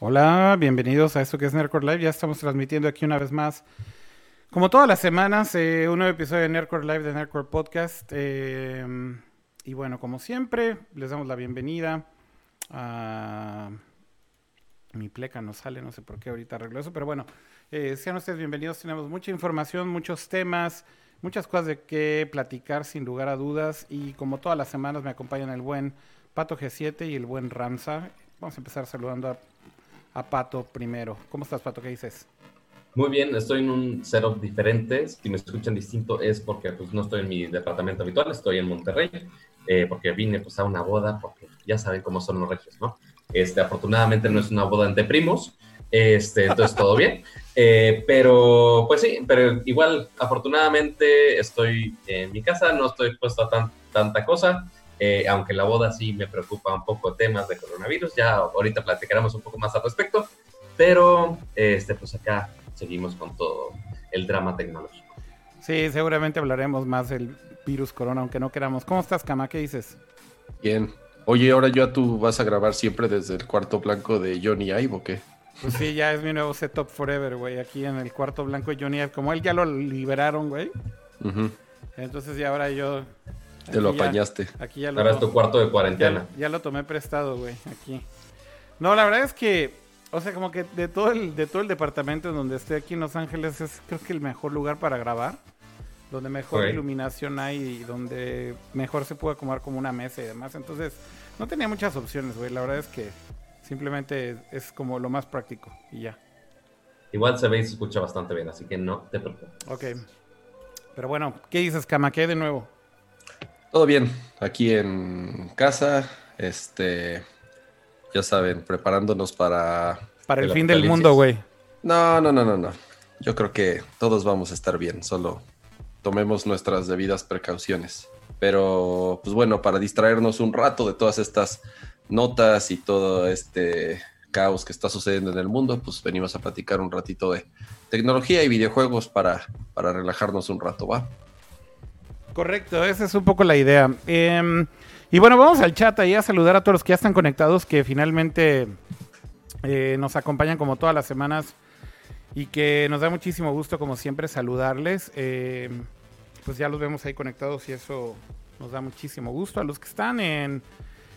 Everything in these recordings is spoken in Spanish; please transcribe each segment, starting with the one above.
Hola, bienvenidos a esto que es Nerdcore Live. Ya estamos transmitiendo aquí una vez más, como todas las semanas, eh, un nuevo episodio de Nerdcore Live de Nerdcore Podcast. Eh, y bueno, como siempre, les damos la bienvenida. Mi pleca no sale, no sé por qué ahorita arreglo eso, pero bueno, eh, sean ustedes bienvenidos. Tenemos mucha información, muchos temas, muchas cosas de qué platicar sin lugar a dudas. Y como todas las semanas me acompañan el buen Pato G7 y el buen Ramsa. Vamos a empezar saludando a Pato primero. ¿Cómo estás, Pato? ¿Qué dices? Muy bien, estoy en un setup diferente. Si me escuchan distinto es porque pues, no estoy en mi departamento habitual, estoy en Monterrey, eh, porque vine pues, a una boda, porque ya saben cómo son los regios, ¿no? Este, afortunadamente no es una boda entre primos, este, entonces todo bien. Eh, pero, pues sí, pero igual, afortunadamente estoy en mi casa, no estoy expuesto a tan, tanta cosa. Eh, aunque la boda sí me preocupa un poco temas de coronavirus, ya ahorita platicaremos un poco más al respecto, pero este, pues acá seguimos con todo el drama tecnológico. Sí, seguramente hablaremos más del virus corona, aunque no queramos. ¿Cómo estás, Cama? ¿Qué dices? Bien. Oye, ahora ya tú vas a grabar siempre desde el cuarto blanco de Johnny Ive, ¿o qué? Pues sí, ya es mi nuevo setup forever, güey. Aquí en el cuarto blanco de Johnny Ive. Como él ya lo liberaron, güey. Entonces ya ahora yo te lo apañaste. aquí ya lo, Ahora es tu cuarto de cuarentena. Ya, lo tomé prestado, güey, aquí. No, la verdad es que, o sea, como que de todo el, de todo el departamento en donde estoy aquí en Los Ángeles es creo que el mejor lugar para grabar. Donde mejor iluminación hay y donde mejor se puede acomodar como una mesa y demás. Entonces, no tenía muchas opciones, güey. La verdad es que simplemente es como lo más práctico y ya. Igual se ve y se escucha bastante bien, así que no te preocupes. Ok. Pero bueno, ¿qué dices, Kama? ¿Qué de nuevo? Todo bien, aquí en casa, este, ya saben, preparándonos para... Para el, fin del mundo, güey. No, no, no, no, no. Yo creo que todos vamos a estar bien, solo tomemos nuestras debidas precauciones. Pero, pues bueno, para distraernos un rato de todas estas notas y todo este caos que está sucediendo en el mundo, pues venimos a platicar un ratito de tecnología y videojuegos para, para relajarnos un rato, ¿va? Correcto, esa es un poco la idea. Em, y bueno, vamos al chat ahí a saludar a todos los que ya están conectados, que finalmente eh, nos acompañan como todas las semanas y que nos da muchísimo gusto, como siempre, saludarles. Em, pues ya los vemos ahí conectados y eso nos da muchísimo gusto. A los que están en,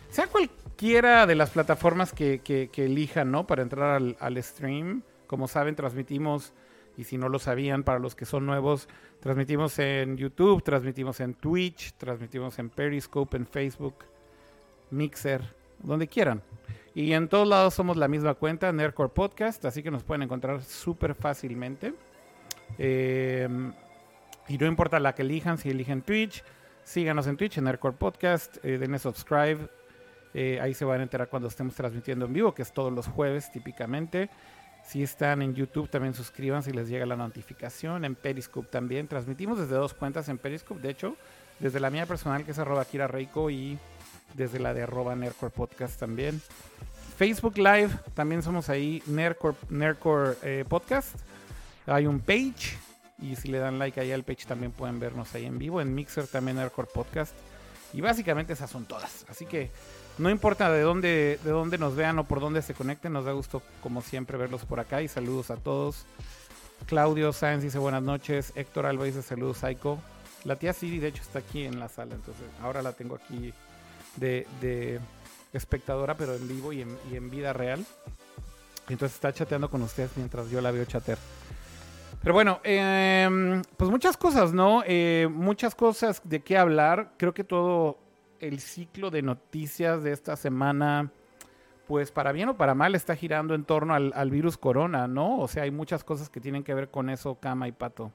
sea cualquiera de las plataformas que, elijan, ¿no? Para entrar al, al stream. Como saben, transmitimos, y si no lo sabían, para los que son nuevos, Transmitimos en YouTube, transmitimos en Twitch, transmitimos en Periscope, en Facebook, Mixer, donde quieran. Y en todos lados somos la misma cuenta, Nerdcore Podcast, así que nos pueden encontrar súper fácilmente. Em, y no importa la que elijan, si eligen Twitch, síganos en Twitch, en Nerdcore Podcast, eh, denle subscribe. Eh, ahí se van a enterar cuando estemos transmitiendo en vivo, que es todos los jueves típicamente. Si están en YouTube, también suscríbanse y les llega la notificación. En Periscope también. Transmitimos desde dos cuentas en Periscope. De hecho, desde la mía personal, que es arroba Kira Reiko, y desde la de arroba Nerdcore Podcast también. Facebook Live, también somos ahí, Nerdcore, eh, Podcast. Hay un page. Y si le dan like ahí al page, también pueden vernos ahí en vivo. En Mixer también Nerdcore Podcast. Y básicamente esas son todas. Así que no importa de dónde, de dónde nos vean o por dónde se conecten, nos da gusto como siempre verlos por acá y saludos a todos. Claudio Sáenz dice buenas noches, Héctor Alba dice saludos Psycho. La tía Siri de hecho está aquí en la sala, entonces ahora la tengo aquí de, espectadora, pero en vivo y en, vida real. Entonces está chateando con ustedes mientras yo la veo chatear. Pero bueno, em, pues muchas cosas, ¿no? Eh, muchas cosas de qué hablar. Creo que todo el ciclo de noticias de esta semana, pues para bien o para mal, está girando en torno al, virus corona, ¿no? O sea, hay muchas cosas que tienen que ver con eso, Cama y Pato.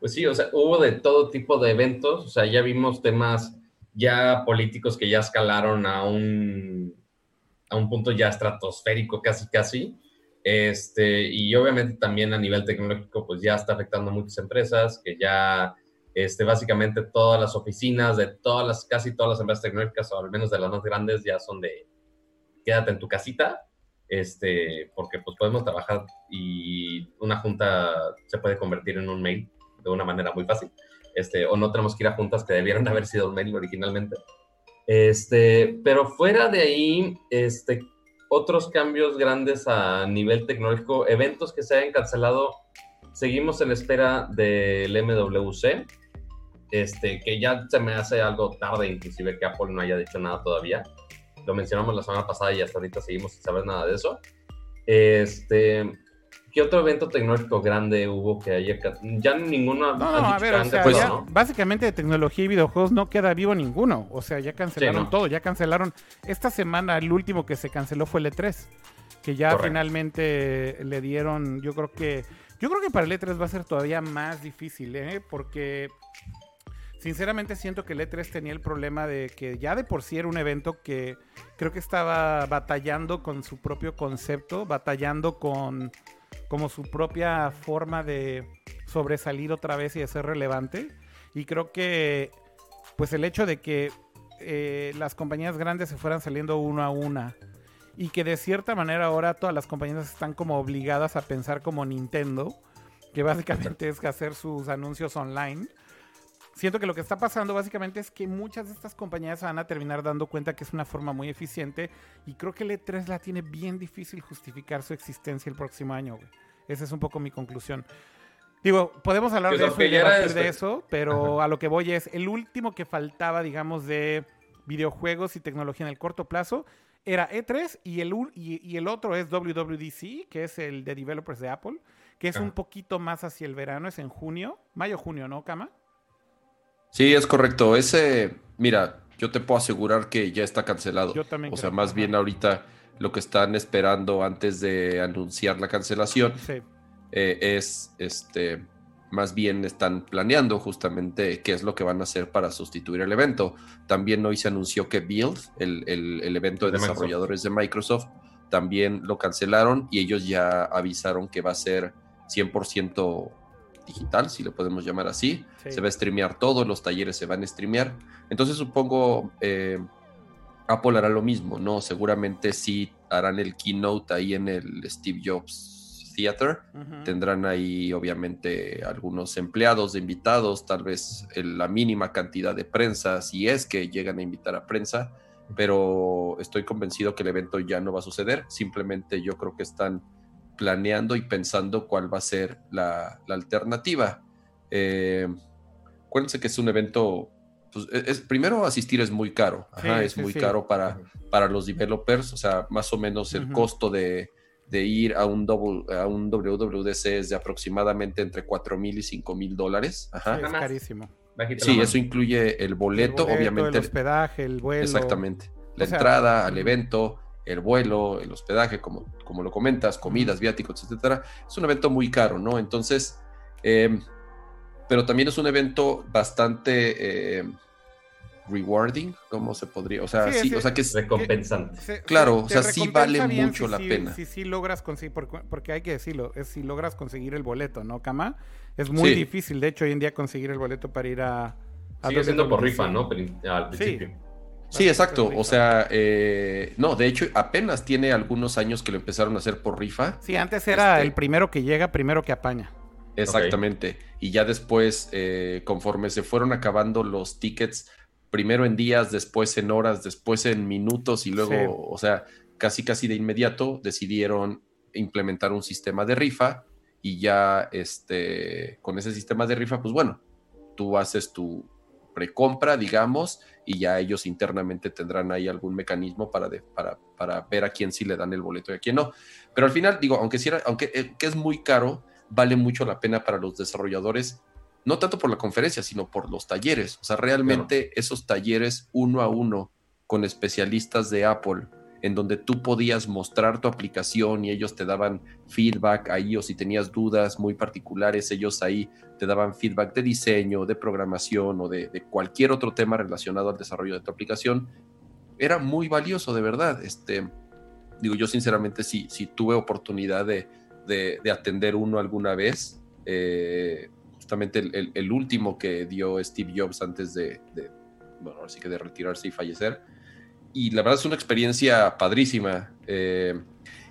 Pues sí, o sea, hubo de todo tipo de eventos, o sea, ya vimos temas ya políticos que ya escalaron a un, a un punto ya estratosférico casi, casi. Este, y obviamente también a nivel tecnológico, pues ya está afectando a muchas empresas que ya este, básicamente todas las oficinas de todas las, casi todas las empresas tecnológicas, o al menos de las más grandes, ya son de quédate en tu casita, este, porque pues podemos trabajar y una junta se puede convertir en un mail de una manera muy fácil, este, o no tenemos que ir a juntas que debieron haber sido un mail originalmente. Este, pero fuera de ahí, este, otros cambios grandes a nivel tecnológico, eventos que se hayan cancelado, seguimos en espera del MWC, este, que ya se me hace algo tarde, inclusive que Apple no haya dicho nada todavía. Lo mencionamos la semana pasada y hasta ahorita seguimos sin saber nada de eso. Este, ¿Qué otro evento tecnológico grande hubo que haya... Ya ninguno... No, no, a ver, o sea, básicamente de tecnología y videojuegos no queda vivo ninguno. O sea, ya cancelaron todo, ya cancelaron... Esta semana el último que se canceló fue el E3, que ya finalmente le dieron, yo creo que... Yo creo que para el E3 va a ser todavía más difícil, ¿eh? Porque sinceramente siento que el E3 tenía el problema de que ya de por sí era un evento que creo que estaba batallando con su propio concepto, batallando con como su propia forma de sobresalir otra vez y de ser relevante. Y creo que pues el hecho de que eh, las compañías grandes se fueran saliendo uno a una y que de cierta manera ahora todas las compañías están como obligadas a pensar como Nintendo, que básicamente es hacer sus anuncios online siento que lo que está pasando básicamente es que muchas de estas compañías van a terminar dando cuenta que es una forma muy eficiente y creo que el E3 la tiene bien difícil justificar su existencia el próximo año, güey. Esa es un poco mi conclusión. Digo, podemos hablar de eso y debatir de eso, pero a lo que voy es, el último que faltaba, digamos, de videojuegos y tecnología en el corto plazo era E3 y el, y, el otro es WWDC, que es el de developers de Apple, que es un poquito más hacia el verano, es en junio, mayo-junio, ¿no, Kama? Sí, es correcto. Ese, mira, yo te puedo asegurar que ya está cancelado. Yo también. O sea, más bien ahorita lo que están esperando antes de anunciar la cancelación eh, es, este, más bien están planeando justamente qué es lo que van a hacer para sustituir el evento. También hoy se anunció que Build, el, el, evento de, desarrolladores de Microsoft, también lo cancelaron y ellos ya avisaron que va a ser 100% digital, si lo podemos llamar así. Se va a streamear todo, los talleres se van a streamear. Entonces supongo eh, Apple hará lo mismo, ¿no? Seguramente sí harán el keynote ahí en el Steve Jobs Theater. Tendrán ahí obviamente algunos empleados de invitados, tal vez la mínima cantidad de prensa, si es que llegan a invitar a prensa. Pero estoy convencido que el evento ya no va a suceder. Simplemente yo creo que están planeando y pensando cuál va a ser la, alternativa. Eh, acuérdense que es un evento, pues, e, es, primero asistir es muy caro, es muy caro para, para los developers, o sea, más o menos el costo de, ir a un, double, a un WWDC es de aproximadamente entre 4 mil y 5 mil dólares. es carísimo. Sí, eso incluye el boleto, obviamente. El hospedaje, el vuelo. Exactamente. La entrada al evento, el vuelo, el hospedaje, como, como lo comentas, comidas, viáticos, etcétera, es un evento muy caro, ¿no? Entonces, em, pero también es un evento bastante eh, rewarding, ¿cómo se podría? O sea, sí, o sea que es recompensante. claro, o sea, sí vale mucho la pena. Sí, sí logras conseguir, porque, hay que decirlo, es si logras conseguir el boleto, ¿no, Cama? Es muy difícil, de hecho, hoy en día conseguir el boleto para ir a... a Sigue siendo por rifa, ¿no? Al principio. Sí, exacto. O sea, eh, no, de hecho, apenas tiene algunos años que lo empezaron a hacer por rifa. Sí, antes era este el primero que llega, primero que apaña. Exactamente. Y ya después, eh, conforme se fueron acabando los tickets, primero en días, después en horas, después en minutos y luego, o sea, casi casi de inmediato decidieron implementar un sistema de rifa y ya este, con ese sistema de rifa, pues bueno, tú haces tu, precompra, digamos, y ya ellos internamente tendrán ahí algún mecanismo para, para, para, ver a quién sí le dan el boleto y a quién no. Pero al final, digo, aunque, si aunque eh, que es muy caro, vale mucho la pena para los desarrolladores, no tanto por la conferencia, sino por los talleres. O sea, realmente esos talleres uno a uno con especialistas de Apple en donde tú podías mostrar tu aplicación y ellos te daban feedback ahí o si tenías dudas muy particulares, ellos ahí te daban feedback de diseño, de programación o de, cualquier otro tema relacionado al desarrollo de tu aplicación. Era muy valioso, de verdad. Este, digo, yo sinceramente sí, sí tuve oportunidad de, atender uno alguna vez. Eh, justamente el, último que dio Steve Jobs antes de, de bueno, así que de retirarse y fallecer y la verdad es una experiencia padrísima. Eh,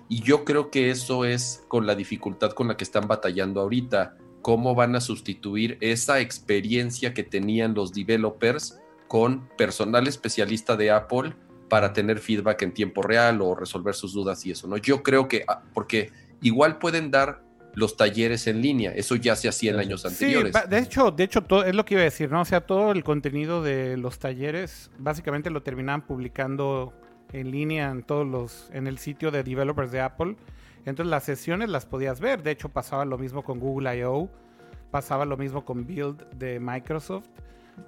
y yo creo que eso es con la dificultad con la que están batallando ahorita. ¿Cómo van a sustituir esa experiencia que tenían los developers con personal especialista de Apple para tener feedback en tiempo real o resolver sus dudas y eso, ¿no? Yo creo que, ah, porque igual pueden dar los talleres en línea, eso ya se hacía en años anteriores. Sí, de hecho, de hecho todo, es lo que iba a decir, ¿no? O sea, todo el contenido de los talleres básicamente lo terminaban publicando en línea en todos los en el sitio de developers de Apple. Entonces las sesiones las podías ver, de hecho pasaba lo mismo con Google I.O., pasaba lo mismo con Build de Microsoft.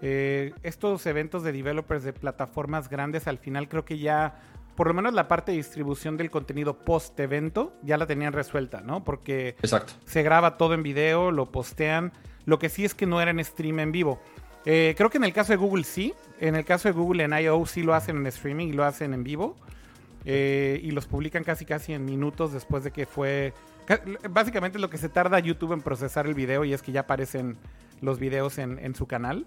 Eh, estos eventos de developers de plataformas grandes al final creo que ya, por lo menos la parte de distribución del contenido post-evento, ya la tenían resuelta, ¿no? Porque Exacto. se graba todo en video, lo postean. Lo que sí es que no era en stream en vivo. Eh, creo que en el caso de Google sí. En el caso de Google en I.O. sí lo hacen en streaming y lo hacen en vivo. Eh, y los publican casi casi en minutos después de que fue... Básicamente lo que se tarda YouTube en procesar el video y es que ya aparecen los videos en, en su canal.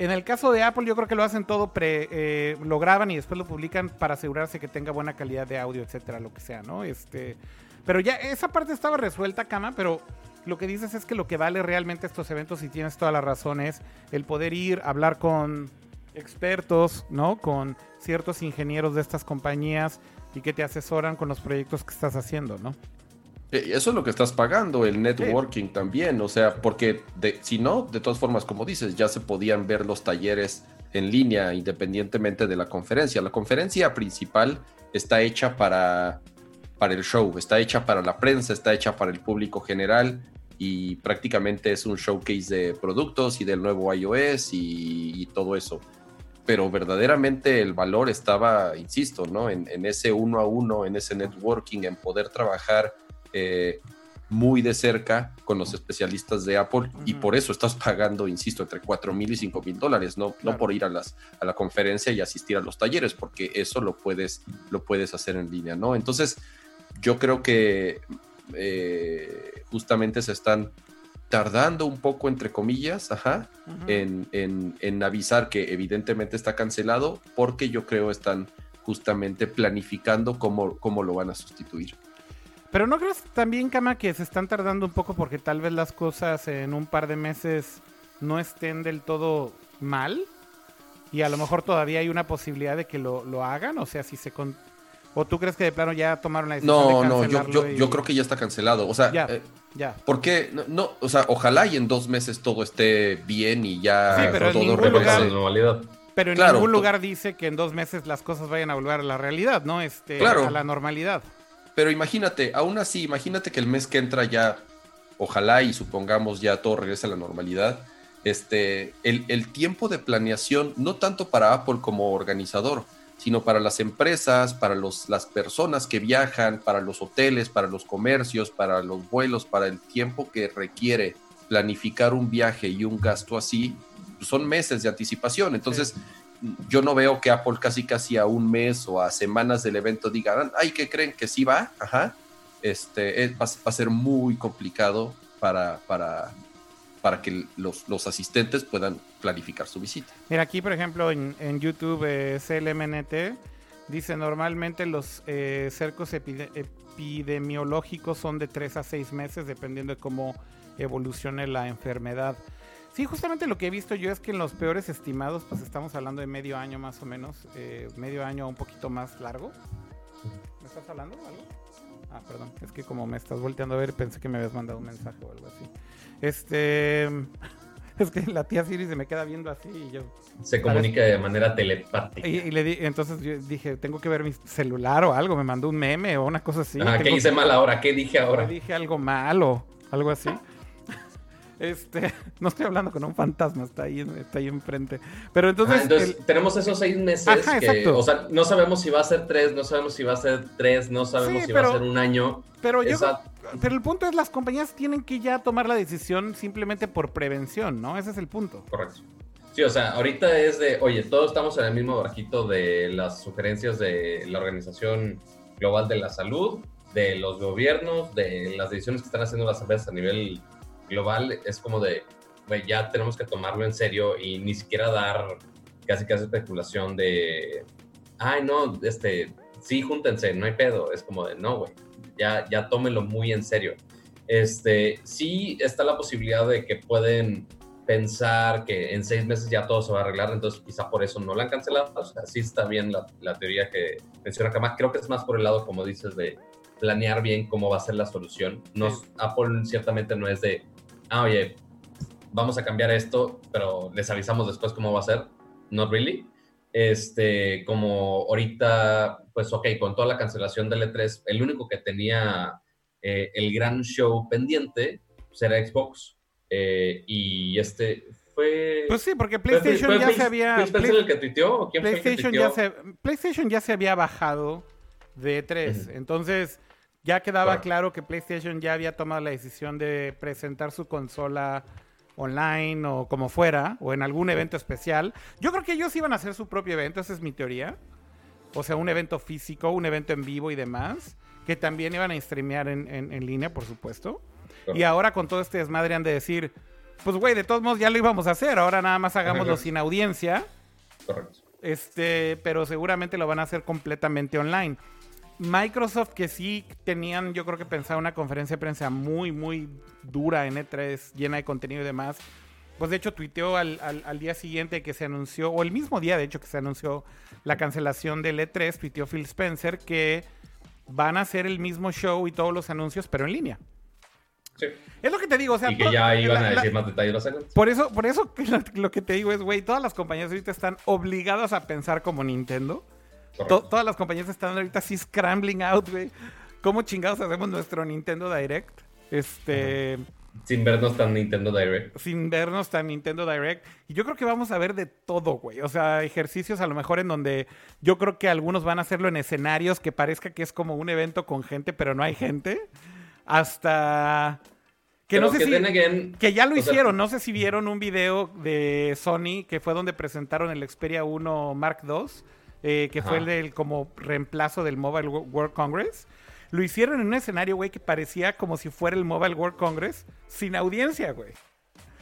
En el caso de Apple, yo creo que lo hacen todo, pre, eh, lo graban y después lo publican para asegurarse que tenga buena calidad de audio, etcétera, lo que sea, ¿no? Este, pero ya esa parte estaba resuelta, Cama, pero lo que dices es que lo que vale realmente estos eventos, y tienes toda la razón, es el poder ir, hablar con expertos, ¿no? Con ciertos ingenieros de estas compañías y que te asesoran con los proyectos que estás haciendo, ¿no? Eh, eso es lo que estás pagando, el networking también, o sea, porque de, si no, de todas formas, como dices, ya se podían ver los talleres en línea independientemente de la conferencia. La conferencia principal está hecha para, para el show, está hecha para la prensa, está hecha para el público general y prácticamente es un showcase de productos y del nuevo iOS y, y todo eso. Pero verdaderamente el valor estaba, insisto, ¿no? En, en ese uno a uno, en ese networking, en poder trabajar eh, muy de cerca con los especialistas de Apple y por eso estás pagando, insisto, entre 4 mil y 5 mil dólares, no, no por ir a, las, a la conferencia y asistir a los talleres, porque eso lo puedes, lo puedes hacer en línea, ¿no? Entonces, yo creo que eh, justamente se están tardando un poco, entre comillas, ajá, uh -huh. en, en, en avisar que evidentemente está cancelado, porque yo creo están justamente planificando cómo, cómo lo van a sustituir. Pero no crees también, Kama, que se están tardando un poco porque tal vez las cosas en un par de meses no estén del todo mal y a lo mejor todavía hay una posibilidad de que lo, lo hagan, o sea, si se con... o tú crees que de plano ya tomaron la decisión no, de no, yo, yo, y... yo, creo que ya está cancelado, o sea, ya, eh, ya. porque no, no, o sea, ojalá y en dos meses todo esté bien y ya Sí, pero en todo ningún regrese. normalidad. Pero en Claro, ningún lugar dice que en dos meses las cosas vayan a volver a la realidad, ¿no? Este, Claro. a la normalidad. Pero imagínate, aún así, imagínate que el mes que entra ya, ojalá y supongamos ya todo regrese a la normalidad, este, el, el tiempo de planeación, no tanto para Apple como organizador, sino para las empresas, para los, las personas que viajan, para los hoteles, para los comercios, para los vuelos, para el tiempo que requiere planificar un viaje y un gasto así, son meses de anticipación. Entonces, yo no veo que Apple casi casi a un mes o a semanas del evento digan, ay, ¿qué creen que sí va? Ajá. Este, es- va, va a ser muy complicado para, para, para que los, los asistentes puedan planificar su visita. Mira, aquí, por ejemplo, en, en YouTube, eh, CLMNT dice: normalmente los eh, cercos epide- epidemiológicos son de 3 a 6 meses, dependiendo de cómo evolucione la enfermedad. Sí, justamente lo que he visto yo es que en los peores estimados, pues estamos hablando de medio año más o menos, eh, medio año un poquito más largo. ¿Me estás hablando o algo? Ah, perdón, es que como me estás volteando a ver, pensé que me habías mandado un mensaje o algo así. Este. Es que la tía Siri se me queda viendo así y yo. Se comunica de manera telepática. Y, y le di, entonces yo dije, tengo que ver mi celular o algo, me mandó un meme o una cosa así. Ajá, ¿Qué hice que- mal ahora? ¿Qué dije ahora? dije algo malo, algo así. Este, no estoy hablando con un fantasma, está ahí, está ahí enfrente. Pero entonces, Ah, entonces el- tenemos esos seis meses Ajá, que, o sea, no sabemos si va a ser tres, no sabemos si va a ser tres, no sabemos Sí, si va a ser un año. pero yo, Esa- pero el punto es las compañías tienen que ya tomar la decisión simplemente por prevención, ¿no? Ese es el punto. Correcto. Sí, o sea, ahorita es de, oye, todos estamos en el mismo barquito de las sugerencias de la Organización Global de la Salud, de los gobiernos, de las decisiones que están haciendo las empresas a nivel global. Es como de, güey, ya tenemos que tomarlo en serio y ni siquiera dar casi casi especulación de, ay, no, este, sí, júntense, no hay pedo. Es como de, no, güey, ya, ya tómenlo muy en serio. Este, sí está la posibilidad de que pueden pensar que en seis meses ya todo se va a arreglar, entonces quizá por eso no la han cancelado. O sea, sí está bien la, la teoría que menciona Kama. Creo que es más por el lado, como dices, de planear bien cómo va a ser la solución. Apple ciertamente no es de, ah, oye, vamos a cambiar esto, pero les avisamos después cómo va a ser. Not really. Este, como ahorita, pues ok, con toda la cancelación del E3, el único que tenía eh, el gran show pendiente será pues, Xbox. Eh, y este fue. Pues sí, porque PlayStation ya se había. el que tuiteó? ¿Quién PlayStation, Ya se, PlayStation ya se había bajado de E3. Entonces, ya quedaba claro que PlayStation ya había tomado la decisión de presentar su consola online o como fuera, o en algún evento especial. Yo creo que ellos iban a hacer su propio evento, esa es mi teoría. O sea, un evento físico, un evento en vivo y demás, que también iban a streamear en, en, línea, por supuesto. Y ahora con todo este desmadre han de decir, pues güey, de todos modos ya lo íbamos a hacer, ahora nada más hagámoslo sin audiencia. Correcto. Este, pero seguramente lo van a hacer completamente online. Microsoft que sí tenían, yo creo que pensaba una conferencia de prensa muy, muy dura en E3, llena de contenido y demás. Pues de hecho tuiteó al, día siguiente que se anunció, o el mismo día de hecho que se anunció la cancelación del E3, tuiteó Phil Spencer que van a hacer el mismo show y todos los anuncios, pero en línea. Sí. Es lo que te digo, o sea... Y que ya iban a decir más detalles Por eso, por eso lo que te digo es, güey, todas las compañías ahorita están obligadas a pensar como Nintendo todas las compañías están ahorita así scrambling out, güey. ¿Cómo chingados hacemos nuestro Nintendo Direct? Este. Sin vernos tan Nintendo Direct. Sin vernos tan Nintendo Direct. Y yo creo que vamos a ver de todo, güey. O sea, ejercicios a lo mejor en donde yo creo que algunos van a hacerlo en escenarios que parezca que es como un evento con gente, pero no hay gente. Hasta. Que no sé si. que ya lo hicieron. no sé si vieron un video de Sony que fue donde presentaron el Xperia 1 Mark II eh, que fue el del como reemplazo del Mobile World Congress. Lo hicieron en un escenario, güey, que parecía como si fuera el Mobile World Congress sin audiencia, güey.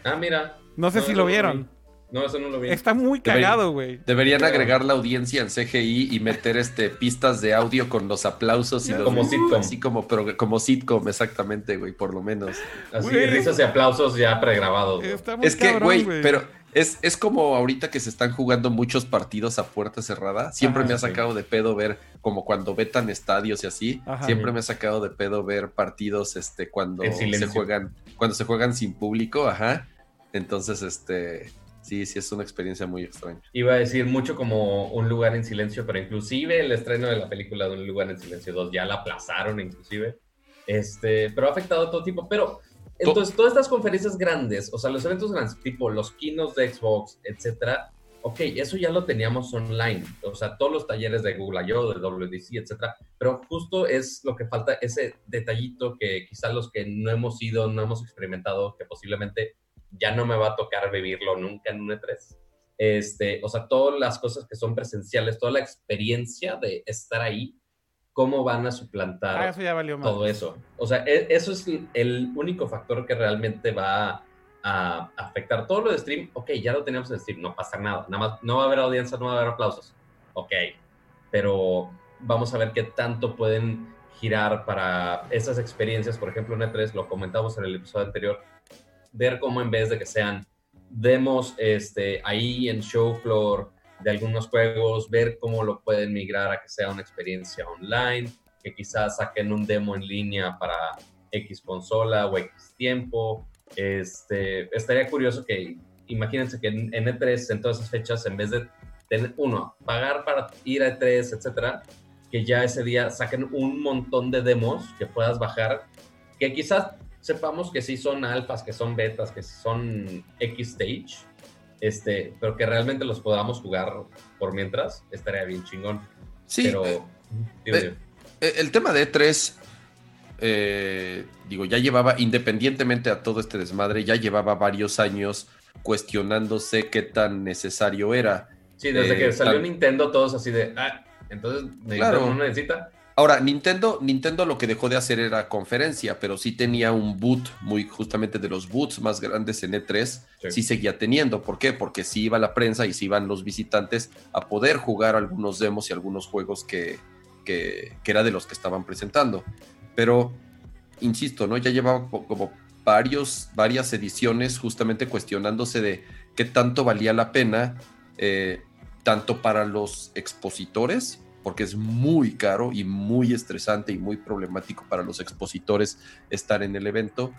Ah, mira. No sé si lo vieron. No, eso no lo vi. Está muy cagado, güey. Deberían agregar la audiencia en CGI y meter este pistas de audio con los aplausos y los como sitcom. Así como, pero como sitcom, exactamente, güey, por lo menos. Así, risas y aplausos ya pregrabados. es que, güey, pero es, como ahorita que se están jugando muchos partidos a puerta cerrada. Siempre me ha sacado de pedo ver, como cuando vetan estadios y así. siempre me ha sacado de pedo ver partidos este, cuando se juegan, cuando se juegan sin público, ajá. Entonces, este, sí, sí es una experiencia muy extraña. Iba a decir mucho como un lugar en silencio, pero inclusive el estreno de la película de un lugar en silencio 2 ya la aplazaron, inclusive. Este, pero ha afectado a todo tipo. Pero entonces, todas estas conferencias grandes, o sea, los eventos grandes, tipo los kinos de Xbox, etcétera, ok, eso ya lo teníamos online, o sea, todos los talleres de Google I.O., de WDC, etcétera, pero justo es lo que falta, ese detallito que quizá los que no hemos ido, no hemos experimentado, que posiblemente ya no me va a tocar vivirlo nunca en un E3. Este, o sea, todas las cosas que son presenciales, toda la experiencia de estar ahí, cómo van a suplantar ah, todo eso. O sea, e, eso es el único factor que realmente va a afectar. Todo lo de stream, ok, ya lo teníamos en stream, no pasa nada. Nada más, no va a haber audiencia, no va a haber aplausos. Ok, pero vamos a ver qué tanto pueden girar para esas experiencias. Por ejemplo, en E3, lo comentamos en el episodio anterior, ver cómo en vez de que sean demos este, ahí en show floor, de algunos juegos, ver cómo lo pueden migrar a que sea una experiencia online, que quizás saquen un demo en línea para X consola o X tiempo. Este, estaría curioso que, imagínense que en, E3, en todas esas fechas, en vez de tener, uno, pagar para ir a E3, etcétera, que ya ese día saquen un montón de demos que puedas bajar, que quizás sepamos que sí son alfas, que son betas, que son X stage, este, pero que realmente los podamos jugar por mientras, estaría bien chingón. Sí. Pero, eh, eh, eh, el tema de E3, digo, ya llevaba, independientemente a todo este desmadre, ya llevaba varios años cuestionándose qué tan necesario era. Sí, desde que salió Nintendo, todos así de, ah, entonces claro. no necesita. Ahora, Nintendo, Nintendo lo que dejó de hacer era conferencia, pero sí tenía un boot, muy justamente de los boots más grandes en E3, sí. seguía teniendo. ¿Por qué? Porque sí iba la prensa y sí iban los visitantes a poder jugar algunos demos y algunos juegos que, que, era de los que estaban presentando. Pero, insisto, ¿no? Ya llevaba como varios, varias ediciones justamente cuestionándose de qué tanto valía la pena, eh, tanto para los expositores, porque es muy caro y muy estresante y muy problemático para los expositores estar en el evento,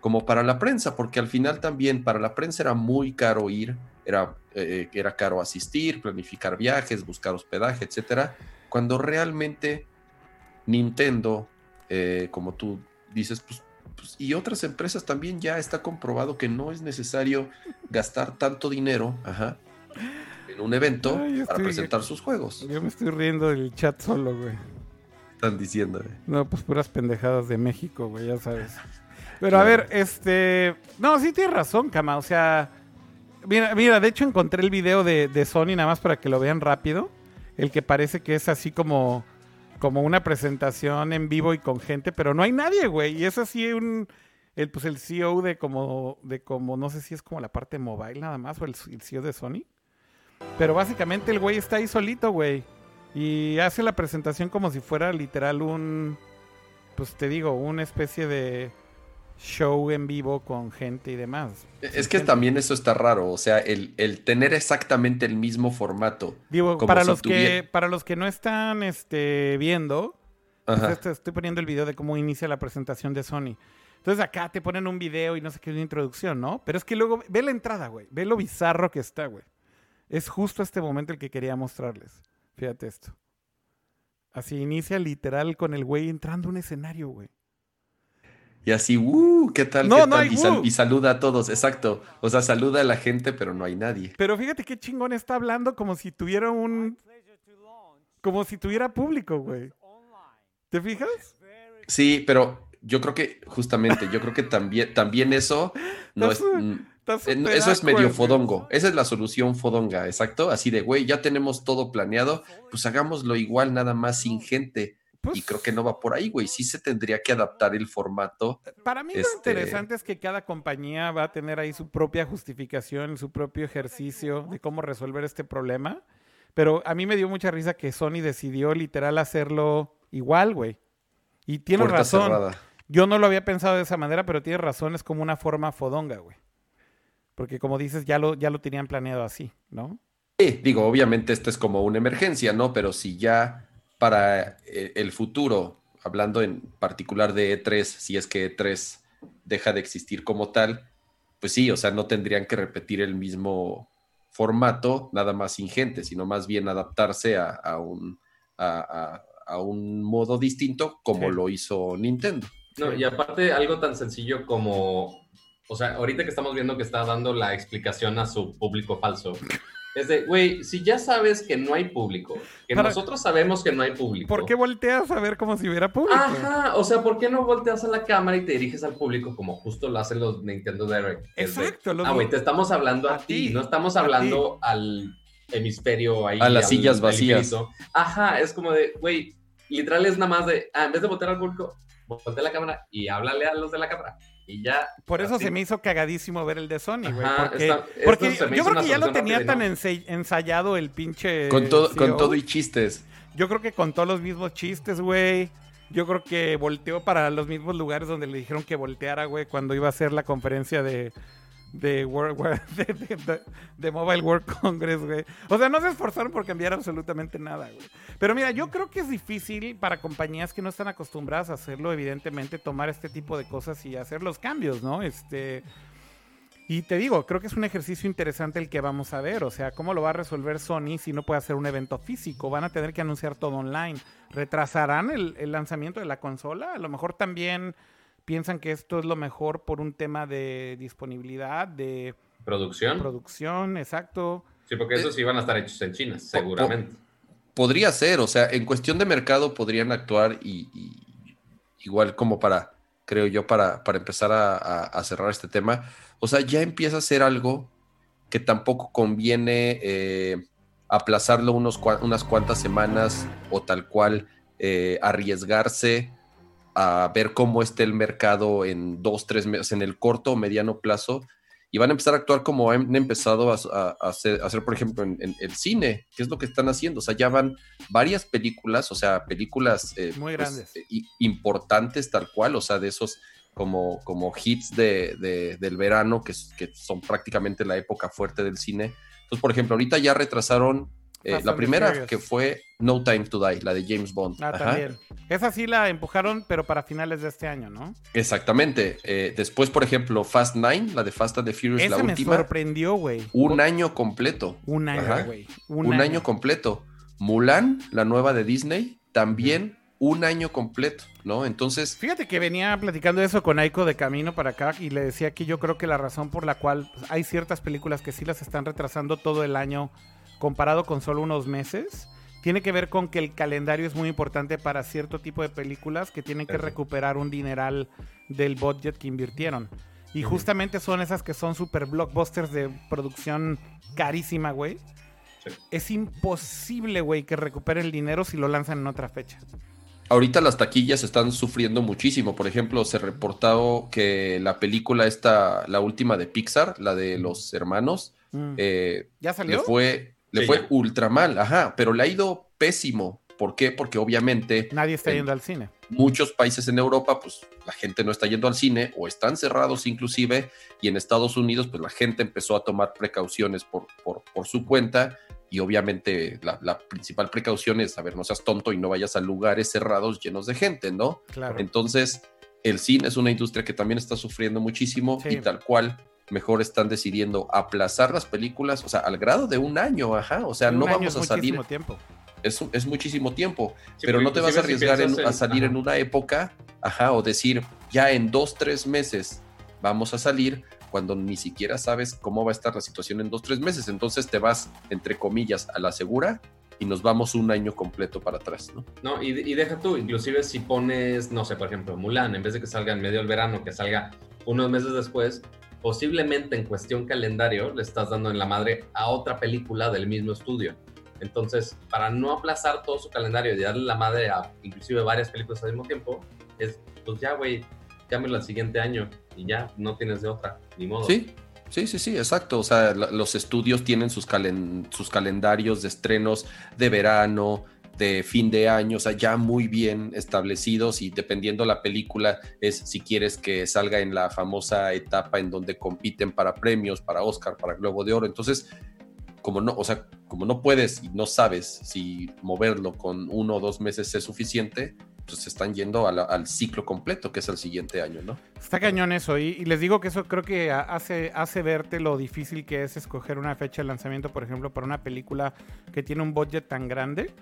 como para la prensa, porque al final también para la prensa era muy caro ir, era, eh, era caro asistir, planificar viajes, buscar hospedaje, etcétera, cuando realmente Nintendo, eh, como tú dices, pues, pues, y otras empresas también ya está comprobado que no es necesario gastar tanto dinero en un evento para presentar sus juegos. Yo me estoy riendo del chat solo, güey. Están diciendo, güey. No, pues puras pendejadas de México, güey, ya sabes. Pero a ver, este. No, sí tienes razón, Kama. O sea. Mira, mira, de hecho encontré el video de, de Sony nada más para que lo vean rápido. El que parece que es así como como una presentación en vivo y con gente, pero no hay nadie, güey. Y es así un el pues el CEO de como de como no sé si es como la parte mobile nada más o el, el CEO de Sony. Pero básicamente el güey está ahí solito, güey. Y hace la presentación como si fuera literal un pues te digo, una especie de show en vivo con gente y demás. Es que también eso está raro, o sea, el, tener exactamente el mismo formato. Digo, para los, que, para los que no están este, viendo, pues este, estoy poniendo el video de cómo inicia la presentación de Sony. Entonces acá te ponen un video y no sé qué, una introducción, ¿no? Pero es que luego, ve la entrada, güey, ve lo bizarro que está, güey. Es justo este momento el que quería mostrarles. Fíjate esto. Así inicia literal con el güey entrando a un escenario, güey. Y así, uh, ¿qué tal? No, no y, saluda a todos, exacto. O sea, saluda a la gente, pero no hay nadie. Pero fíjate qué chingón está hablando como si tuviera un. Como si tuviera público, güey. ¿Te fijas? Sí, pero yo creo que, justamente, yo creo que también, también eso no es. Eh, eso es medio fodongo. Esa es la solución fodonga, exacto. Así de, güey, ya tenemos todo planeado, pues hagámoslo igual, nada más sin gente y creo que no va por ahí, güey. Sí se tendría que adaptar el formato. Para mí lo este interesante es que cada compañía va a tener ahí su propia justificación, su propio ejercicio de cómo resolver este problema. Pero a mí me dio mucha risa que Sony decidió literal hacerlo igual, güey. Y tiene razón. Yo no lo había pensado de esa manera, pero tiene razón, es como una forma fodonga, güey. Porque como dices, ya lo, ya lo tenían planeado así, ¿no? Sí, digo, obviamente esto es como una emergencia, ¿no? Pero si ya para eh, el futuro, hablando en particular de E3, si es que E3 deja de existir como tal, pues sí, o sea, no tendrían que repetir el mismo formato, nada más ingente, sino más bien adaptarse a, un, a, un modo distinto como lo hizo Nintendo. No, y aparte algo tan sencillo como, o sea, ahorita que estamos viendo que está dando la explicación a su público falso, es de, güey, si ya sabes que no hay público, que nosotros sabemos que no hay público. ¿Por qué volteas a ver como si hubiera público? Ajá, o sea, ¿por qué no volteas a la cámara y te diriges al público como justo lo hacen los Nintendo Direct? Exacto. ah, güey, te estamos hablando a, ti, no estamos hablando al hemisferio ahí. A las sillas vacías. Ajá, es como de, güey, literal es nada más de, ah, en vez de voltear al público, voltea la cámara y háblale a los de la cámara. Y ya. Por eso se me hizo cagadísimo ver el de Sony, güey. Porque, yo creo que ya lo tenía tan ensayado el pinche. Con todo, con todo y chistes. Yo creo que con todos los mismos chistes, güey. Yo creo que volteó para los mismos lugares donde le dijeron que volteara, güey, cuando iba a hacer la conferencia de, de, World, de, Mobile World Congress, güey. O sea, no se esforzaron por cambiar absolutamente nada, güey. Pero mira, yo creo que es difícil para compañías que no están acostumbradas a hacerlo, evidentemente, tomar este tipo de cosas y hacer los cambios, ¿no? Este. Y te digo, creo que es un ejercicio interesante el que vamos a ver. O sea, ¿cómo lo va a resolver Sony si no puede hacer un evento físico? Van a tener que anunciar todo online. ¿Retrasarán el lanzamiento de la consola? A lo mejor también piensan que esto es lo mejor por un tema de disponibilidad, de producción. Producción, exacto. Sí, porque esos sí van a estar hechos en China, seguramente. podría ser, o sea, en cuestión de mercado podrían actuar y, igual como para, creo yo, para, para empezar a, cerrar este tema. O sea, ya empieza a ser algo que tampoco conviene eh, aplazarlo unos, unas cuantas semanas o tal cual eh, arriesgarse a ver cómo está el mercado en dos, tres meses, en el corto o mediano plazo, y van a empezar a actuar como han empezado a, hacer, por ejemplo, en, el cine, que es lo que están haciendo. O sea, ya van varias películas, o sea, películas eh, muy pues, grandes, importantes tal cual, o sea, de esos como, como hits de, de- del verano, que, que son prácticamente la época fuerte del cine. Entonces, por ejemplo, ahorita ya retrasaron eh, la primera, Furious. que fue No Time to Die, la de James Bond. Ah, Ajá. también. Esa sí la empujaron, pero para finales de este año, ¿no? Exactamente. Eh, después, por ejemplo, Fast Nine, la de Fast and the Furious, Esa la me última, sorprendió, güey. un año completo. Un año, güey. Un, año. completo. Mulan, la nueva de Disney, también un año completo, ¿no? Entonces, Fíjate que venía platicando eso con Aiko de camino para acá y le decía que yo creo que la razón por la cual hay ciertas películas que sí las están retrasando todo el año comparado con solo unos meses tiene que ver con que el calendario es muy importante para cierto tipo de películas que tienen que recuperar un dineral del budget que invirtieron. Y justamente son esas que son super blockbusters de producción carísima, güey. Sí. Es imposible, güey, que recuperen el dinero si lo lanzan en otra fecha. ahorita las taquillas están sufriendo muchísimo. Por ejemplo, se reportado que la película esta, la última de Pixar, la de los hermanos, Mm. eh, ¿Ya le salió? fue, le Sí, fue ya. ultra mal, ajá, pero le ha ido pésimo. ¿Por qué? Porque obviamente Nadie está en- yendo al cine. muchos países en Europa, pues la gente no está yendo al cine o están cerrados inclusive, y en Estados Unidos, pues la gente empezó a tomar precauciones por, por, por su cuenta, y obviamente la, la principal precaución es, a ver, no seas tonto y no vayas a lugares cerrados llenos de gente, ¿no? Claro. Entonces, el cine es una industria que también está sufriendo muchísimo Sí. y tal cual. Mejor están decidiendo aplazar las películas, o sea, al grado de un año, ajá. O sea, no año vamos es a salir, muchísimo tiempo. es, muchísimo tiempo Sí, pero no te vas a si arriesgar en- a salir ajá. en una época, ajá, o decir, ya en dos, tres meses vamos a salir cuando ni siquiera sabes cómo va a estar la situación en dos, tres meses. Entonces te vas, entre comillas, a la segura y nos vamos un año completo para atrás, ¿no? No, y, y deja tú, inclusive si pones, no sé, por ejemplo, Mulan, en vez de que salga en medio del verano, que salga unos meses después, posiblemente en cuestión calendario le estás dando en la madre a otra película del mismo estudio. Entonces, para no aplazar todo su calendario y darle la madre a inclusive varias películas al mismo tiempo, es, pues ya, güey, cámbialo al siguiente año y ya, no tienes de otra, ni modo. Sí, sí, sí, sí, exacto. O sea, los estudios tienen sus, calen- sus calendarios de estrenos de verano, de fin de año, o sea, ya muy bien establecidos y dependiendo la película es si quieres que salga en la famosa etapa en donde compiten para premios, para Oscar, para Globo de Oro. Entonces, como no, o sea, como no puedes y no sabes si moverlo con uno o dos meses es suficiente, pues están yendo al ciclo completo, que es el siguiente año, ¿no? Está cañón eso. Y, y les digo que eso creo que ha- hace, hace verte lo difícil que es escoger una fecha de lanzamiento, por ejemplo, para una película que tiene un budget tan grande.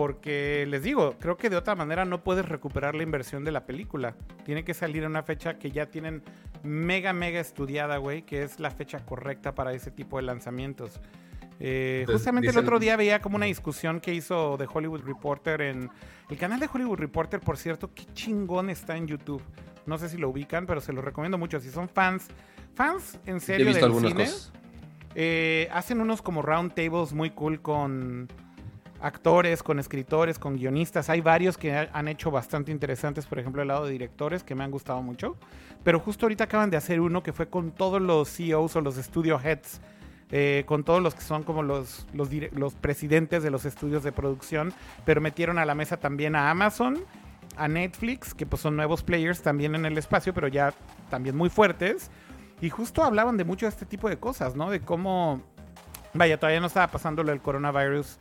Porque les digo, creo que de otra manera no puedes recuperar la inversión de la película. Tiene que salir en una fecha que ya tienen mega, mega estudiada, güey, que es la fecha correcta para ese tipo de lanzamientos. Eh, Entonces, justamente el otro día veía como una discusión que hizo The Hollywood Reporter en... El canal de Hollywood Reporter, por cierto, qué chingón está en YouTube. No sé si lo ubican, pero se lo recomiendo mucho. Si son fans, fans en serio del cine, eh, hacen unos como round tables muy cool con actores, con escritores, con guionistas. Hay varios que ha- han hecho bastante interesantes, por ejemplo, el lado de directores, que me han gustado mucho. Pero justo ahorita acaban de hacer uno que fue con todos los CEOs o los studio heads, eh, con todos los que son como los, los, los presidentes de los estudios de producción, pero metieron a la mesa también a Amazon, a Netflix, que pues son nuevos players también en el espacio, pero ya también muy fuertes. Y justo hablaban de mucho de este tipo de cosas, ¿no? De cómo, vaya, todavía no estaba pasando lo del coronavirus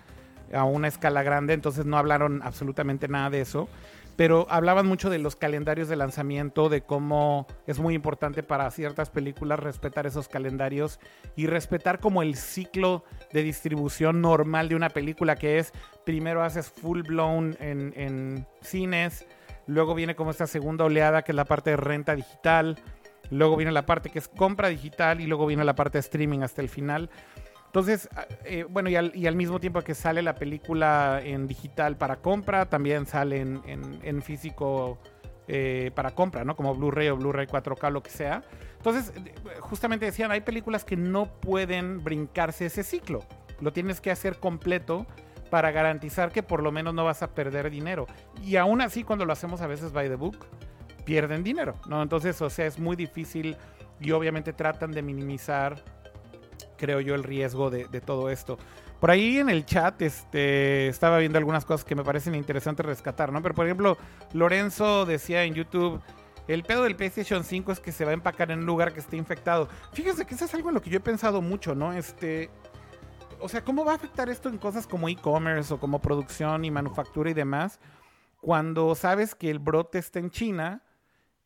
a una escala grande, entonces no hablaron absolutamente nada de eso. Pero hablaban mucho de los calendarios de lanzamiento, de cómo es muy importante para ciertas películas respetar esos calendarios y respetar como el ciclo de distribución normal de una película, que es primero haces full blown en, en cines, luego viene como esta segunda oleada que es la parte de renta digital, luego viene la parte que es compra digital y luego viene la parte de streaming hasta el final. Entonces, ah, eh, bueno, y al, y al mismo tiempo que sale la película en digital para compra, también sale en, físico eh, para compra, ¿no? Como Blu-ray o Blu-ray 4K, lo que sea. Entonces, eh, justamente decían, hay películas que no pueden brincarse ese ciclo. Lo tienes que hacer completo para garantizar que por lo menos no vas a perder dinero. Y aún así, cuando lo hacemos a veces by the book, pierden dinero, ¿no? Entonces, o sea, es muy difícil y obviamente tratan de minimizar creo yo, el riesgo de, todo esto. Por ahí en el chat este, estaba viendo algunas cosas que me parecen interesantes rescatar, ¿no? Pero por ejemplo, Lorenzo decía en YouTube, El pedo del PlayStation 5 es que se va a empacar en un lugar que esté infectado. Fíjense que eso es algo en lo que yo he pensado mucho, ¿no? Este, o sea, ¿cómo va a afectar esto en cosas como e-commerce o como producción y manufactura y demás? Cuando sabes que el brote está en China